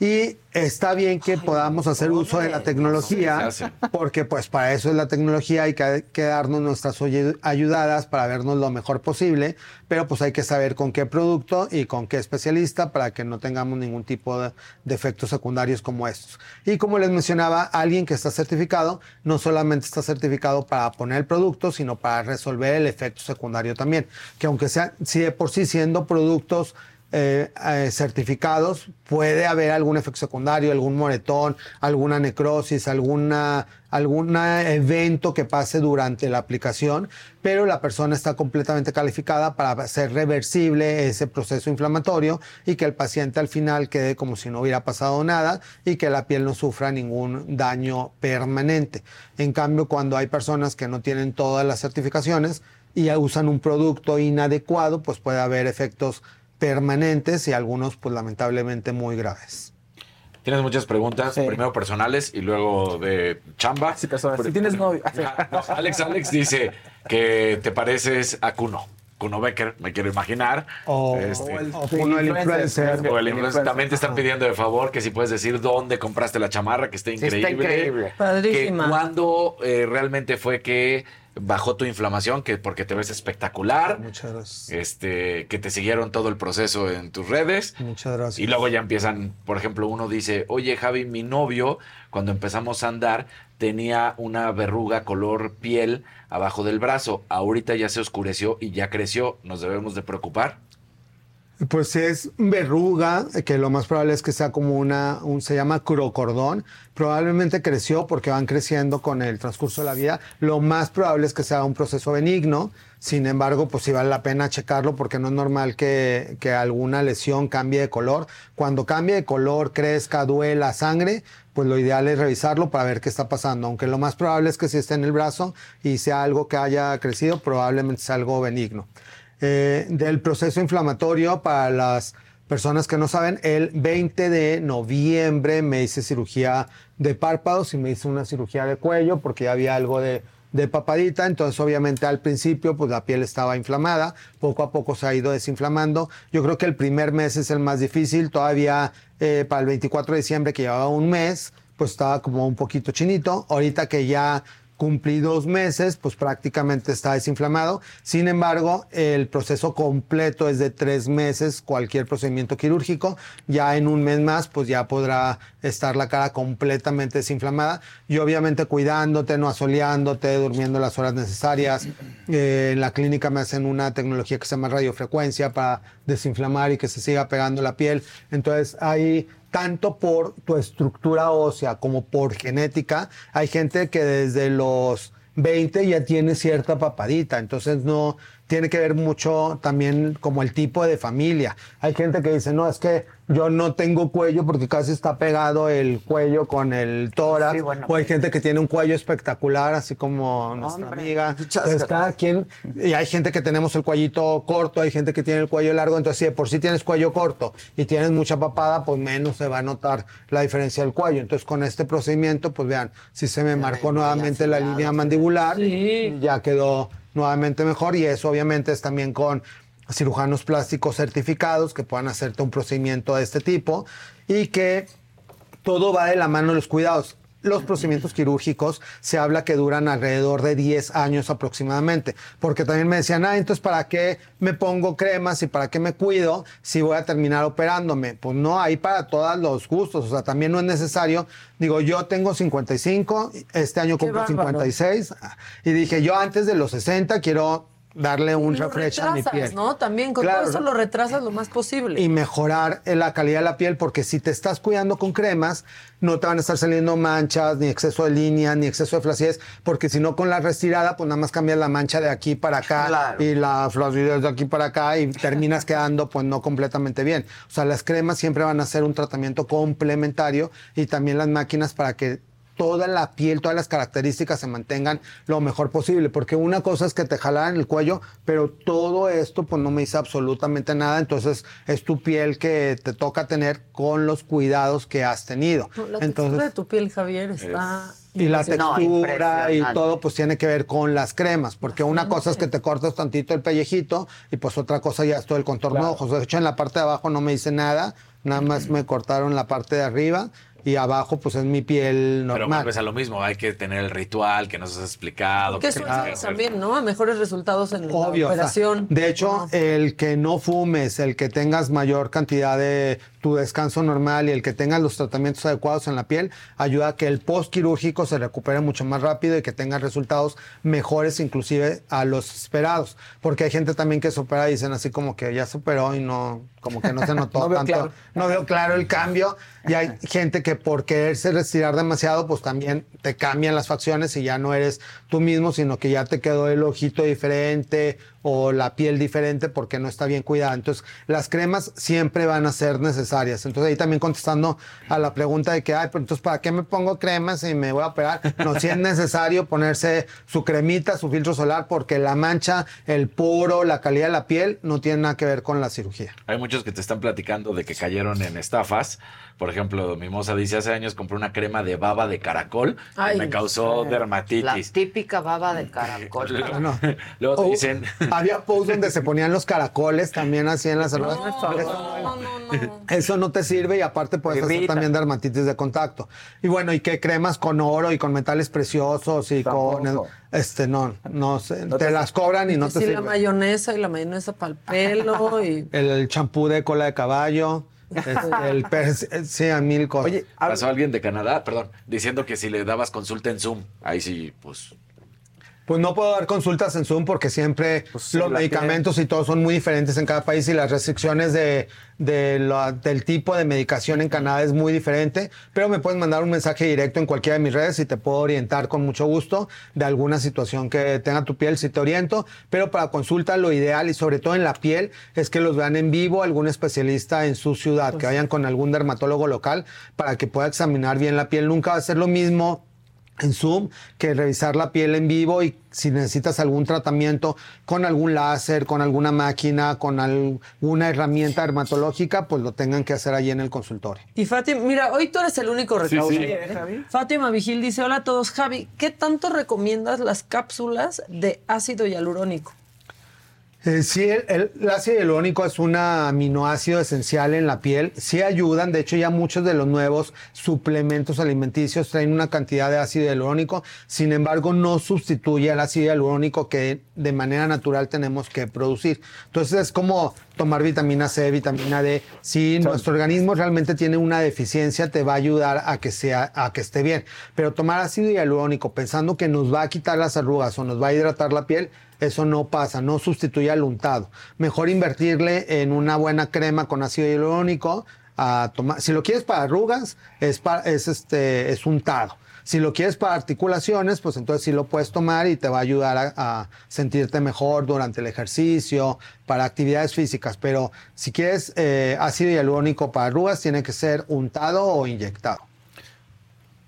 Y está bien que podamos hacer uso de la tecnología, porque pues para eso es la tecnología, hay que, que darnos nuestras ayudadas para vernos lo mejor posible, pero pues hay que saber con qué producto y con qué especialista para que no tengamos ningún tipo de, de efectos secundarios como estos. Y como les mencionaba, alguien que está certificado no solamente está certificado para poner el producto, sino para resolver el efecto secundario también, que aunque sea, si de por sí siendo productos eh, eh, certificados, puede haber algún efecto secundario, algún moretón, alguna necrosis, alguna, algún evento que pase durante la aplicación, pero la persona está completamente calificada para hacer reversible ese proceso inflamatorio y que el paciente al final quede como si no hubiera pasado nada y que la piel no sufra ningún daño permanente. En cambio, cuando hay personas que no tienen todas las certificaciones y usan un producto inadecuado, pues puede haber efectos permanentes y algunos pues lamentablemente muy graves. Tienes muchas preguntas, primero personales y luego de chamba. Sí, personales. Si tienes novio. Alex Alex dice que te pareces a Kuno. Kuno Becker, me quiero imaginar. O, Este, o el, o uno, el influencer. o el influencer. También te están pidiendo de favor que si puedes decir dónde compraste la chamarra, que está está increíble. increíble. Padrísima. Que cuándo eh, realmente fue que bajó tu inflamación, que porque te ves espectacular. Muchas gracias. Este, que te siguieron todo el proceso en tus redes. Muchas gracias. Y luego ya empiezan, por ejemplo, uno dice, oye Javi, mi novio, cuando empezamos a andar, tenía una verruga color piel abajo del brazo. Ahorita ya se oscureció y ya creció. ¿Nos debemos de preocupar? Pues es verruga, que lo más probable es que sea como una, un, se llama crocordón. Probablemente creció porque van creciendo con el transcurso de la vida. Lo más probable es que sea un proceso benigno. Sin embargo, pues sí vale la pena checarlo porque no es normal que, que alguna lesión cambie de color. Cuando cambie de color, crezca, duela, sangre, pues lo ideal es revisarlo para ver qué está pasando. Aunque lo más probable es que si esté en el brazo y sea algo que haya crecido, probablemente sea algo benigno eh, del proceso inflamatorio para las personas que no saben, el 20 de noviembre me hice cirugía de párpados y me hice una cirugía de cuello porque ya había algo de, de papadita, entonces obviamente al principio pues la piel estaba inflamada, poco a poco se ha ido desinflamando. Yo creo que el primer mes es el más difícil, todavía eh, para el 24 de diciembre que llevaba un mes, pues estaba como un poquito chinito, ahorita que ya cumplí dos meses, pues prácticamente está desinflamado. Sin embargo, el proceso completo es de tres meses, cualquier procedimiento quirúrgico. Ya en un mes más, pues ya podrá estar la cara completamente desinflamada. Y obviamente cuidándote, no asoleándote, durmiendo las horas necesarias. Eh, en la clínica me hacen una tecnología que se llama radiofrecuencia para desinflamar y que se siga pegando la piel. Entonces hay tanto por tu estructura ósea como por genética, hay gente que desde los 20 ya tiene cierta papadita, entonces no tiene que ver mucho también como el tipo de familia. Hay gente que dice, no, es que yo no tengo cuello porque casi está pegado el cuello con el tórax, Sí, bueno, o hay gente que tiene un cuello espectacular, así como nuestra amiga. Entonces, cada quien, y hay gente que tenemos el cuellito corto, hay gente que tiene el cuello largo, entonces si de por sí tienes cuello corto y tienes mucha papada, pues menos se va a notar la diferencia del cuello. Entonces con este procedimiento, pues vean, si se me marcó nuevamente la línea mandibular, ya quedó nuevamente mejor y eso obviamente es también con cirujanos plásticos certificados que puedan hacerte un procedimiento de este tipo y que todo va de la mano de los cuidados. Los procedimientos quirúrgicos se habla que duran alrededor de 10 años aproximadamente, porque también me decían, ah, entonces ¿para qué me pongo cremas y para qué me cuido si voy a terminar operándome? Pues no, hay para todos los gustos, o sea, también no es necesario. Digo, yo tengo 55, este año cumplo bárbaro. 56 y dije, yo antes de los 60 quiero darle un Lo refresh a mi retrasas, piel. ¿no? También con Claro. todo eso lo retrasas lo más posible. y mejorar eh, la calidad de la piel, porque si te estás cuidando con cremas, no te van a estar saliendo manchas, ni exceso de línea, ni exceso de flacidez, porque si no con la retirada, pues nada más cambias la mancha de aquí para acá Claro. y la flacidez de aquí para acá y terminas quedando pues no completamente bien. O sea, las cremas siempre van a ser un tratamiento complementario y también las máquinas para que toda la piel, todas las características se mantengan lo mejor posible, porque una cosa es que te jalaran el cuello, pero todo esto pues no me dice absolutamente nada, entonces es tu piel que te toca tener con los cuidados que has tenido. No, la textura de Entonces, tu piel, Javier, está... y la textura y todo pues tiene que ver con las cremas, porque una cosa es que te cortas tantito el pellejito y pues otra cosa ya es todo el contorno de ojos. De hecho en la parte de abajo no me dice nada, nada más me cortaron la parte de arriba y abajo pues es mi piel Pero normal. vuelves a lo mismo, hay que tener el ritual que nos has explicado. Que que eso también, ¿no? A mejores resultados en Obvio, la o sea, operación. de hecho, el que no fumes, el que tengas mayor cantidad de tu descanso normal y el que tengas los tratamientos adecuados en la piel, ayuda a que el postquirúrgico se recupere mucho más rápido y que tenga resultados mejores inclusive a los esperados. Porque hay gente también que se opera y dicen así como que ya se operó y no, como que no se notó No veo tanto, claro. no veo claro el cambio. Y hay gente que por quererse retirar demasiado, pues también te cambian las facciones y ya no eres tú mismo, sino que ya te quedó el ojito diferente o la piel diferente porque no está bien cuidada. Entonces, las cremas siempre van a ser necesarias. Entonces, ahí también contestando a la pregunta de que, ay, pero entonces, ¿para qué me pongo cremas y me voy a operar? No, sí es necesario ponerse su cremita, su filtro solar, porque la mancha, el poro, la calidad de la piel no tiene nada que ver con la cirugía. Hay muchos que te están platicando de que cayeron en estafas. Por ejemplo, mi moza dice, hace años compré una crema de baba de caracol que Ay, me causó La dermatitis. típica baba de caracol. Luego, No. luego te O- dicen, Había posts donde se ponían los caracoles también así en las arrugas. Eso no te sirve y aparte puedes hacer también dermatitis de contacto. Y bueno, y que cremas con oro y con metales preciosos y con este no, no sé, No te, te- las cobran y no te sí, la sirve. mayonesa y la mayonesa para el pelo y... El champú de cola de caballo, el eh, sí, a mil cosas. Oye, pasó alguien de Canadá, perdón, diciendo que si le dabas consulta en Zoom, ahí sí, pues Pues no puedo dar consultas en Zoom porque siempre Pues sí, los medicamentos y todo son muy diferentes en cada país y las restricciones de, de la- del tipo de medicación en Canadá es muy diferente. Pero me puedes mandar un mensaje directo en cualquiera de mis redes y te puedo orientar con mucho gusto de alguna situación que tenga tu piel, si te oriento. Pero para consulta lo ideal y sobre todo en la piel es que los vean en vivo algún especialista en su ciudad, que vayan con algún dermatólogo local para que pueda examinar bien la piel. Nunca va a ser lo mismo en Zoom que revisar la piel en vivo y si necesitas algún tratamiento con algún láser, con alguna máquina, con alguna herramienta dermatológica, pues lo tengan que hacer allí en el consultorio. Y Fátima, mira, hoy tú eres el único recaudador. sí. ¿eh? Javi. Fátima Vigil dice, hola a todos. Javi, ¿qué tanto recomiendas las cápsulas de ácido hialurónico? Eh, sí, el, el- el ácido hialurónico es un aminoácido esencial en la piel. Sí ayudan, de hecho ya muchos de los nuevos suplementos alimenticios traen una cantidad de ácido hialurónico. Sin embargo, no sustituye al ácido hialurónico que de manera natural tenemos que producir. Entonces es como tomar vitamina C, vitamina D. Si nuestro organismo realmente tiene una deficiencia, te va a ayudar a que sea, a que esté bien. Pero tomar ácido hialurónico pensando que nos va a quitar las arrugas o nos va a hidratar la piel, eso no pasa, no sustituye al untado. Mejor invertirle en una buena crema con ácido hialurónico a tomar. Si lo quieres para arrugas, es, pa- es, este, es untado. Si lo quieres para articulaciones, pues entonces sí lo puedes tomar y te va a ayudar a, a sentirte mejor durante el ejercicio, para actividades físicas. Pero si quieres eh, ácido hialurónico para arrugas, tiene que ser untado o inyectado.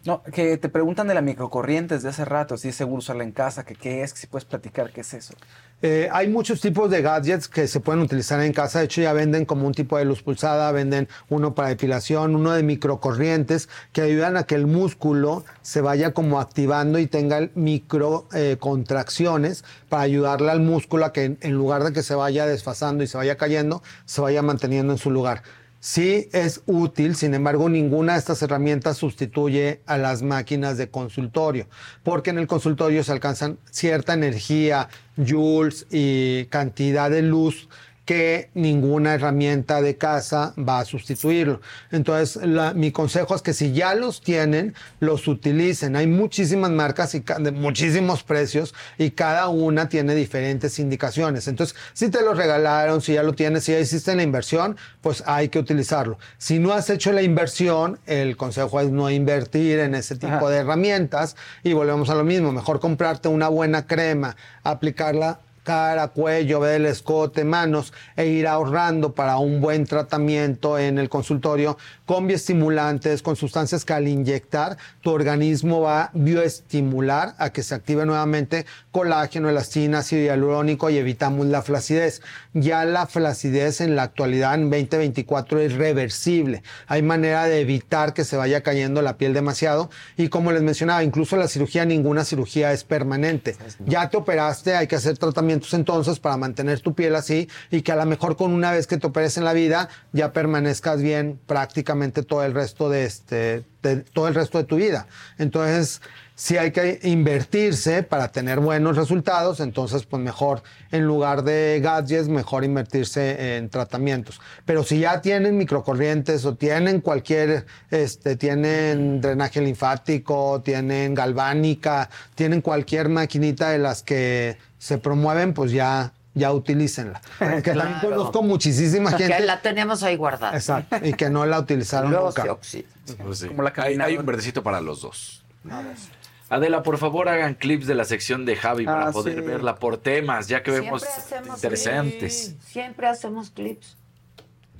No, que te preguntan de la microcorrientes de hace rato, si es seguro usarla en casa, que qué es, que si puedes platicar qué es eso. Eh, hay muchos tipos de gadgets que se pueden utilizar en casa. De hecho, ya venden como un tipo de luz pulsada, venden uno para depilación, uno de microcorrientes que ayudan a que el músculo se vaya como activando y tenga micro eh, para ayudarle al músculo a que en lugar de que se vaya desfasando y se vaya cayendo, se vaya manteniendo en su lugar. Sí es útil, sin embargo, ninguna de estas herramientas sustituye a las máquinas de consultorio, porque en el consultorio se alcanzan cierta energía, joules y cantidad de luz que ninguna herramienta de casa va a sustituirlo. Entonces, la- mi consejo es que si ya los tienen, los utilicen. Hay muchísimas marcas y de muchísimos precios y cada una tiene diferentes indicaciones. Entonces, si te lo regalaron, si ya lo tienes, si ya hiciste la inversión, pues hay que utilizarlo. Si no has hecho la inversión, el consejo es no invertir en ese tipo de herramientas y volvemos a lo mismo. Mejor comprarte una buena crema, aplicarla cara, cuello, ve el escote, manos e ir ahorrando para un buen tratamiento en el consultorio con bioestimulantes, con sustancias que al inyectar tu organismo va a bioestimular a que se active nuevamente colágeno, elastina, ácido hialurónico y evitamos la flacidez. Ya la flacidez en la actualidad en 2024 es reversible. Hay manera de evitar que se vaya cayendo la piel demasiado y como les mencionaba, incluso la cirugía, ninguna cirugía es permanente. Ya te operaste, hay que hacer entonces para mantener tu piel así y que a lo mejor con una vez que te operes en la vida ya permanezcas bien prácticamente todo el resto de este todo el resto de tu vida. Entonces, si hay que invertirse para tener buenos resultados, entonces pues mejor en lugar de gadgets, mejor invertirse en tratamientos. Pero si ya tienen microcorrientes o tienen cualquier, este, tienen drenaje linfático, tienen galvánica, tienen cualquier maquinita de las que se promueven, pues ya, ya utilícenla. Que también Claro. conozco muchísima gente. Que la tenemos ahí guardada. Exacto, y que no la utilizaron Luego nunca. se oxida. Pues sí. Como la hay, hay un verdecito para los dos. Adela, por favor, hagan clips de la sección de Javi para Ah, poder sí. verla por temas, ya que vemos Siempre hacemos interesantes. clips. Siempre hacemos clips.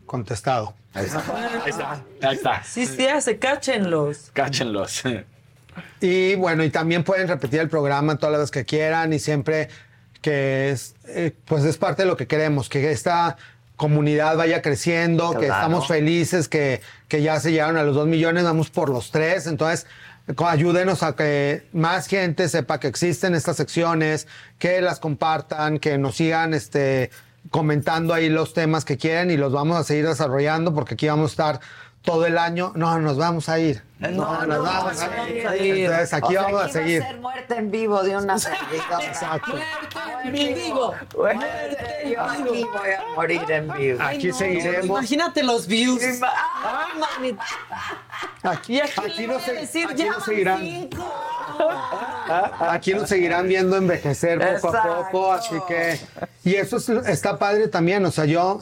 Contestado. Ahí está. Ahí está. Ahí está. Sí, sí, hace, cáchenlos. Cáchenlos. Y bueno, y también pueden repetir el programa todas las veces que quieran y siempre que es, eh, pues es parte de lo que queremos, que esta comunidad vaya creciendo, que estamos felices, que, que ya se llegaron a los dos millones, vamos por los tres, entonces ayúdenos a que más gente sepa que existen estas secciones, que las compartan, que nos sigan este, comentando ahí los temas que quieren y los vamos a seguir desarrollando porque aquí vamos a estar todo el año. No, nos vamos a ir. No, nos vamos a ir. Entonces aquí O sea, vamos a seguir. Va a ser muerte en vivo de una servidora. Exacto. En vivo. Muerte, yo aquí voy a morir en vivo. Aquí seguiremos. Imagínate los views. Ay, manita. Aquí, aquí, aquí nos, decir, aquí ya nos seguirán. cinco. Aquí nos seguirán viendo envejecer poco a poco, así que... Y eso es- está padre también, o sea, yo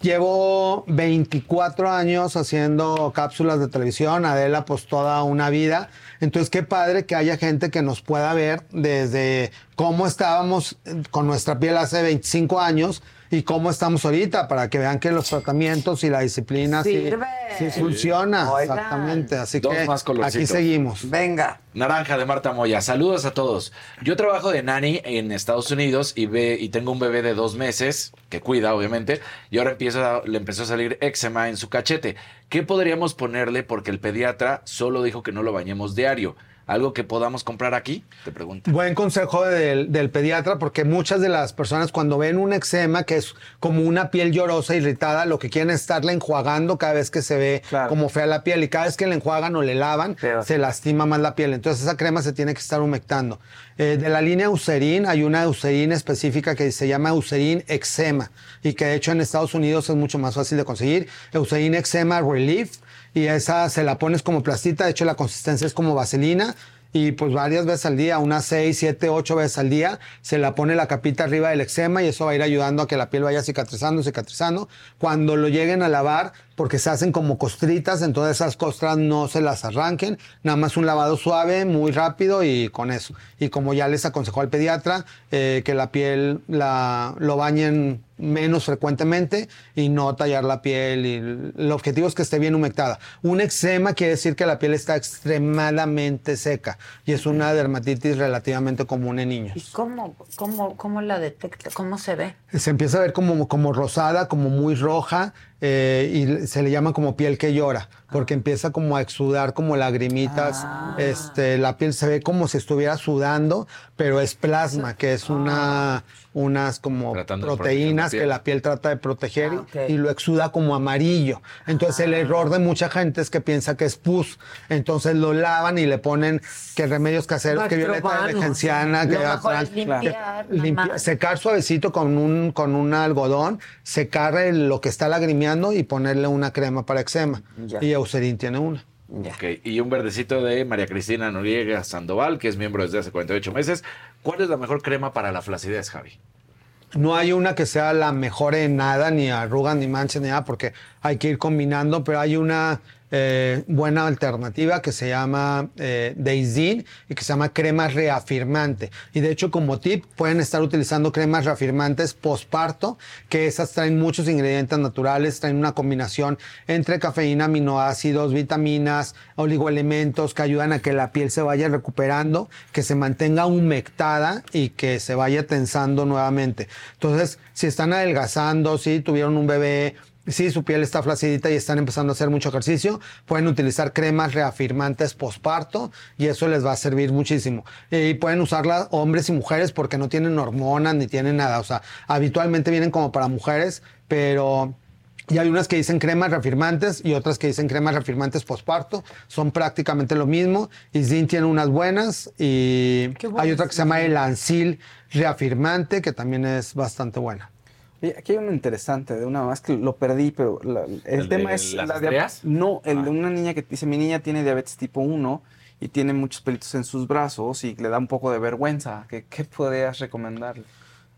llevo 24 años haciendo cápsulas de televisión, Adela pues toda una vida, entonces qué padre que haya gente que nos pueda ver desde cómo estábamos con nuestra piel hace 25 años y cómo estamos ahorita, para que vean que los tratamientos y la disciplina sí, Sirve. sí funciona, Oigan. exactamente, así Dos que más aquí seguimos. Venga. Naranja de Marta Moya. Saludos a todos. Yo trabajo de nani en Estados Unidos y, ve, y tengo un bebé de dos meses que cuida, obviamente, y ahora empieza a- le empezó a salir eczema en su cachete. ¿Qué podríamos ponerle? Porque el pediatra solo dijo que no lo bañemos diario. ¿Algo que podamos comprar aquí? Te pregunto. Buen consejo del, del pediatra porque muchas de las personas cuando ven un eczema que es como una piel llorosa, irritada, lo que quieren es estarla enjuagando cada vez que se ve Claro. como fea la piel y cada vez que le enjuagan o le lavan Peor. se lastima más la piel. Entonces esa crema se tiene que estar humectando. Eh, de la línea Eucerin hay una Eucerin específica que se llama Eucerin Eczema y que de hecho en Estados Unidos es mucho más fácil de conseguir. Eucerin Eczema Relief y esa se la pones como plastita, de hecho la consistencia es como vaselina y pues varias veces al día, unas 6, 7, 8 veces al día, se la pone la capita arriba del eczema y eso va a ir ayudando a que la piel vaya cicatrizando, cicatrizando. Cuando lo lleguen a lavar, porque se hacen como costritas, entonces esas costras no se las arranquen, nada más un lavado suave, muy rápido y con eso. Y como ya les aconsejó al pediatra, eh, que la piel la, lo bañen menos frecuentemente y no tallar la piel. Y el objetivo es que esté bien humectada. Un eczema quiere decir que la piel está extremadamente seca y es una dermatitis relativamente común en niños. ¿Y cómo, cómo, cómo la detecta? ¿Cómo se ve? Se empieza a ver como, como rosada, como muy roja, eh, y se le llama como piel que llora, porque empieza como a exudar como lagrimitas, este, la piel se ve como si estuviera sudando, pero es plasma, que es una, unas como Tratando proteínas la que la piel trata de proteger y- Ah, y lo exuda como amarillo. Entonces el error de mucha gente es que piensa que es pus, entonces lo lavan y le ponen que remedios caseros, que violeta de Bactrobanos. genciana, que que- limpiar, limpi- mamá. secar suavecito con un, con un algodón, secar el- lo que está lagrimeando y ponerle una crema para eczema. Ya. Y Eucerin tiene una. Ok, Y un verdecito de María Cristina Noriega Sandoval, que es miembro desde hace 48 meses. ¿Cuál es la mejor crema para la flacidez, Javi? No hay una que sea la mejor en nada, ni arrugas, ni manchas, ni nada, porque hay que ir combinando, pero hay una eh, buena alternativa que se llama eh, Daisy y que se llama crema reafirmante. Y de hecho, como tip, pueden estar utilizando cremas reafirmantes postparto, que esas traen muchos ingredientes naturales, traen una combinación entre cafeína, aminoácidos, vitaminas, oligoelementos que ayudan a que la piel se vaya recuperando, que se mantenga humectada y que se vaya tensando nuevamente. Entonces, si están adelgazando, si tuvieron un bebé, si su piel está flacidita y están empezando a hacer mucho ejercicio, pueden utilizar cremas reafirmantes posparto y eso les va a servir muchísimo. Y pueden usarlas hombres y mujeres porque no tienen hormonas ni tienen nada. O sea, habitualmente vienen como para mujeres, pero y hay unas que dicen cremas reafirmantes y otras que dicen cremas reafirmantes posparto. Son prácticamente lo mismo. Y Zin tiene unas buenas y hay otra que se llama el Ancil reafirmante que también es bastante buena. Aquí hay uno interesante de una más que lo perdí, pero la- el, ¿El tema de es las la dia- estrías? No, el Ah. de una niña que dice, mi niña tiene diabetes tipo 1 y tiene muchos pelitos en sus brazos y le da un poco de vergüenza. ¿Qué, qué podrías recomendarle?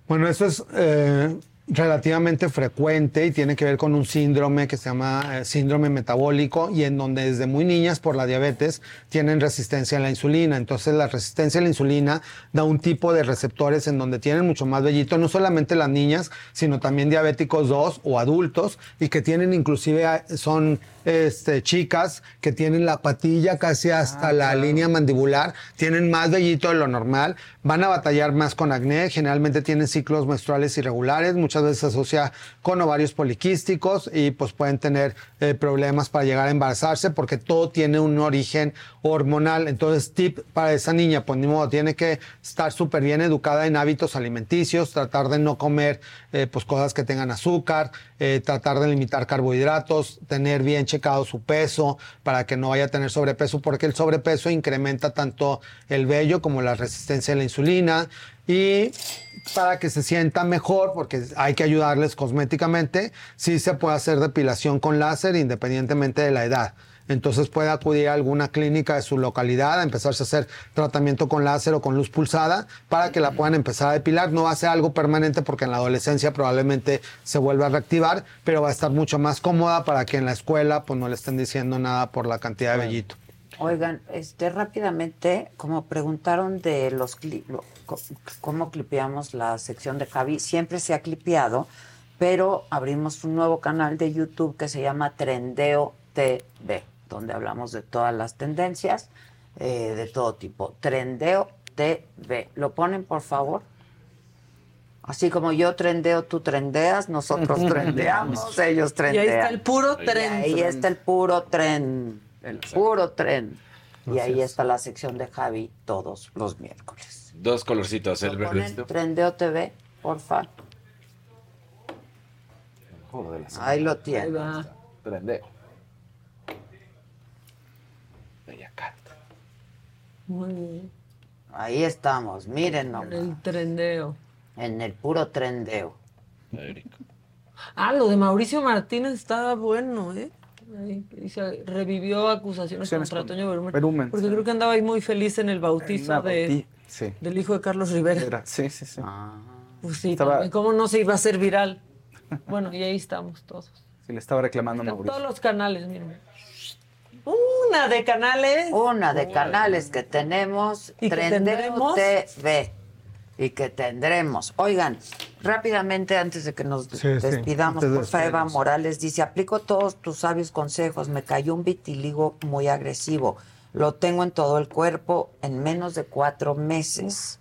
Bueno, eso es eh, relativamente frecuente y tiene que ver con un síndrome que se llama eh, síndrome metabólico y en donde desde muy niñas por la diabetes tienen resistencia a la insulina. Entonces la resistencia a la insulina da un tipo de receptores en donde tienen mucho más vellito, no solamente las niñas, sino también diabéticos 2 o adultos y que tienen inclusive, son este, chicas que tienen la patilla casi hasta la línea mandibular, tienen más vellito de lo normal, van a batallar más con acné, generalmente tienen ciclos menstruales irregulares, muchas veces se asocia con ovarios poliquísticos y pues pueden tener eh, problemas para llegar a embarazarse porque todo tiene un origen hormonal. Entonces, tip para esa niña, pues ni modo, tiene que estar súper bien educada en hábitos alimenticios, tratar de no comer eh, pues cosas que tengan azúcar, eh, tratar de limitar carbohidratos, tener bien checado su peso para que no vaya a tener sobrepeso, porque el sobrepeso incrementa tanto el vello como la resistencia a la insulina y para que se sienta mejor, porque hay que ayudarles cosméticamente, sí se puede hacer depilación con láser independientemente de la edad. Entonces puede acudir a alguna clínica de su localidad a empezarse a hacer tratamiento con láser o con luz pulsada para que la puedan empezar a depilar. No va a ser algo permanente porque en la adolescencia probablemente se vuelva a reactivar, pero va a estar mucho más cómoda para que en la escuela pues no le estén diciendo nada por la cantidad de vellito. Oigan, este rápidamente, como preguntaron de los cli- lo- co- cómo clipeamos la sección de Javi, siempre se ha clipeado, pero abrimos un nuevo canal de YouTube que se llama Trendeo TV, donde hablamos de todas las tendencias eh, de todo tipo. Trendeo TV. ¿Lo ponen, por favor? Así como yo trendeo, tú trendeas, nosotros trendeamos, ellos Y trendean. ahí está el puro Y tren. ahí está el puro tren. El puro tren. Y ahí está la sección de Javi todos los miércoles. Dos colorcitos, el verdecito. Trendeo TV, porfa. Ahí lo tiene. Trendeo. Bella carta. Muy bien. Ahí estamos, miren nomás. El trendeo. En el puro trendeo. Ah, lo de Mauricio Martínez estaba bueno, ¿eh? Ahí, revivió acusaciones contra con Toño Berumen. Berumen, Porque sí. creo que andaba ahí muy feliz en el bautizo de, Sí. del hijo de Carlos Rivera. Era- sí, sí, sí. Pues sí, Estaba- también, ¿cómo no se iba a hacer viral? Bueno, y ahí estamos todos. Sí, le estaba reclamando a En Mauricio. todos los canales, miren. Una de canales. Una de canales que tenemos, ¿Y que tendremos? TV. Y que tendremos. Oigan, rápidamente antes de que nos Sí, sí, despidamos, antes de por Eva. Morales dice, aplico todos tus sabios consejos, me cayó un vitiligo muy agresivo, lo tengo en todo el cuerpo en menos de cuatro meses.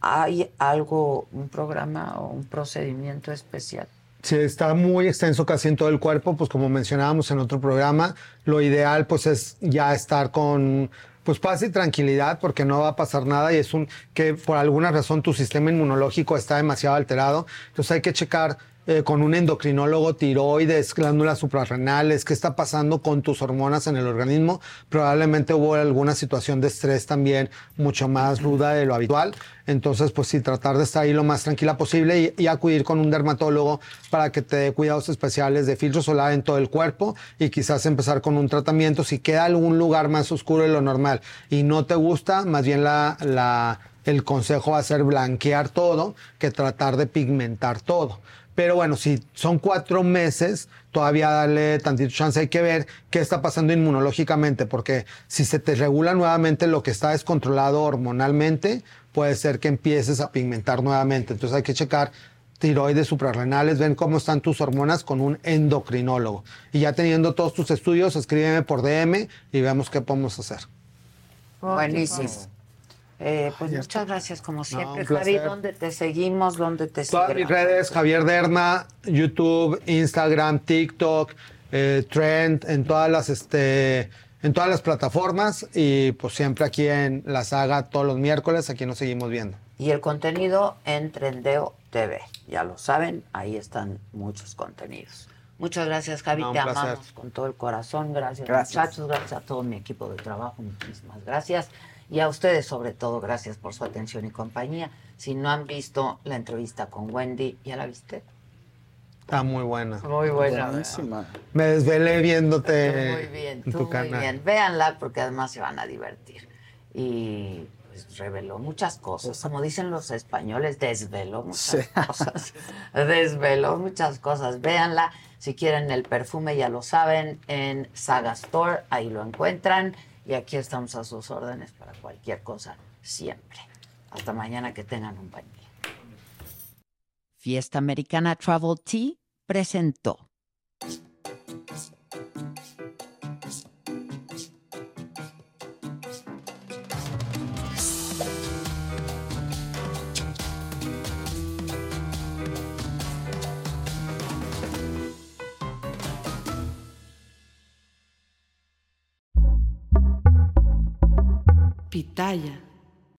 ¿Hay algo, un programa o un procedimiento especial? si está muy extenso casi en todo el cuerpo, pues como mencionábamos en otro programa, lo ideal pues es ya estar con pues paz y tranquilidad porque no va a pasar nada y es un que por alguna razón tu sistema inmunológico está demasiado alterado. Entonces hay que checar eh, con un endocrinólogo, tiroides, glándulas suprarrenales, qué está pasando con tus hormonas en el organismo. Probablemente hubo alguna situación de estrés también mucho más ruda de lo habitual. Entonces, pues sí, tratar de estar ahí lo más tranquila posible y, y acudir con un dermatólogo para que te dé cuidados especiales de filtro solar en todo el cuerpo y quizás empezar con un tratamiento. Si queda algún lugar más oscuro de lo normal y no te gusta, más bien la, la, el consejo va a ser blanquear todo que tratar de pigmentar todo. Pero bueno, si son cuatro meses, todavía darle tantito chance. Hay que ver qué está pasando inmunológicamente, porque si se te regula nuevamente lo que está descontrolado hormonalmente, puede ser que empieces a pigmentar nuevamente. Entonces hay que checar tiroides suprarrenales, ven cómo están tus hormonas con un endocrinólogo. Y ya teniendo todos tus estudios, escríbeme por DM y vemos qué podemos hacer. Buenísimo. Eh, pues muchas gracias como siempre, un Javi. ¿Dónde te seguimos? ¿Dónde te Todas mis redes, Javier Derma, YouTube, Instagram, TikTok, eh, Trend, en todas las este, en todas las plataformas y pues siempre aquí en la saga todos los miércoles, aquí nos seguimos viendo. Y el contenido en Trendeo TV. Ya lo saben, ahí están muchos contenidos. Muchas gracias, Javi. No, Te placer. amamos con todo el corazón. Gracias, Gracias. muchachos. Gracias a todo mi equipo de trabajo. Muchísimas gracias. Y a ustedes, sobre todo, gracias por su atención y compañía. Si no han visto la entrevista con Wendy, ¿ya la viste? Está muy buena. Muy buena. Buenísima. Me desvelé viéndote Muy bien, en tú tu muy canal. bien. Véanla porque además se van a divertir. Y pues reveló muchas cosas. Como dicen los españoles, desveló muchas cosas. Desveló muchas cosas. Véanla. Si quieren el perfume, ya lo saben, en Saga Store, ahí lo encuentran. Y aquí estamos a sus órdenes para cualquier cosa, siempre. Hasta mañana, que tengan un buen. Fiesta Americana Travel Tea presentó. Pitaya.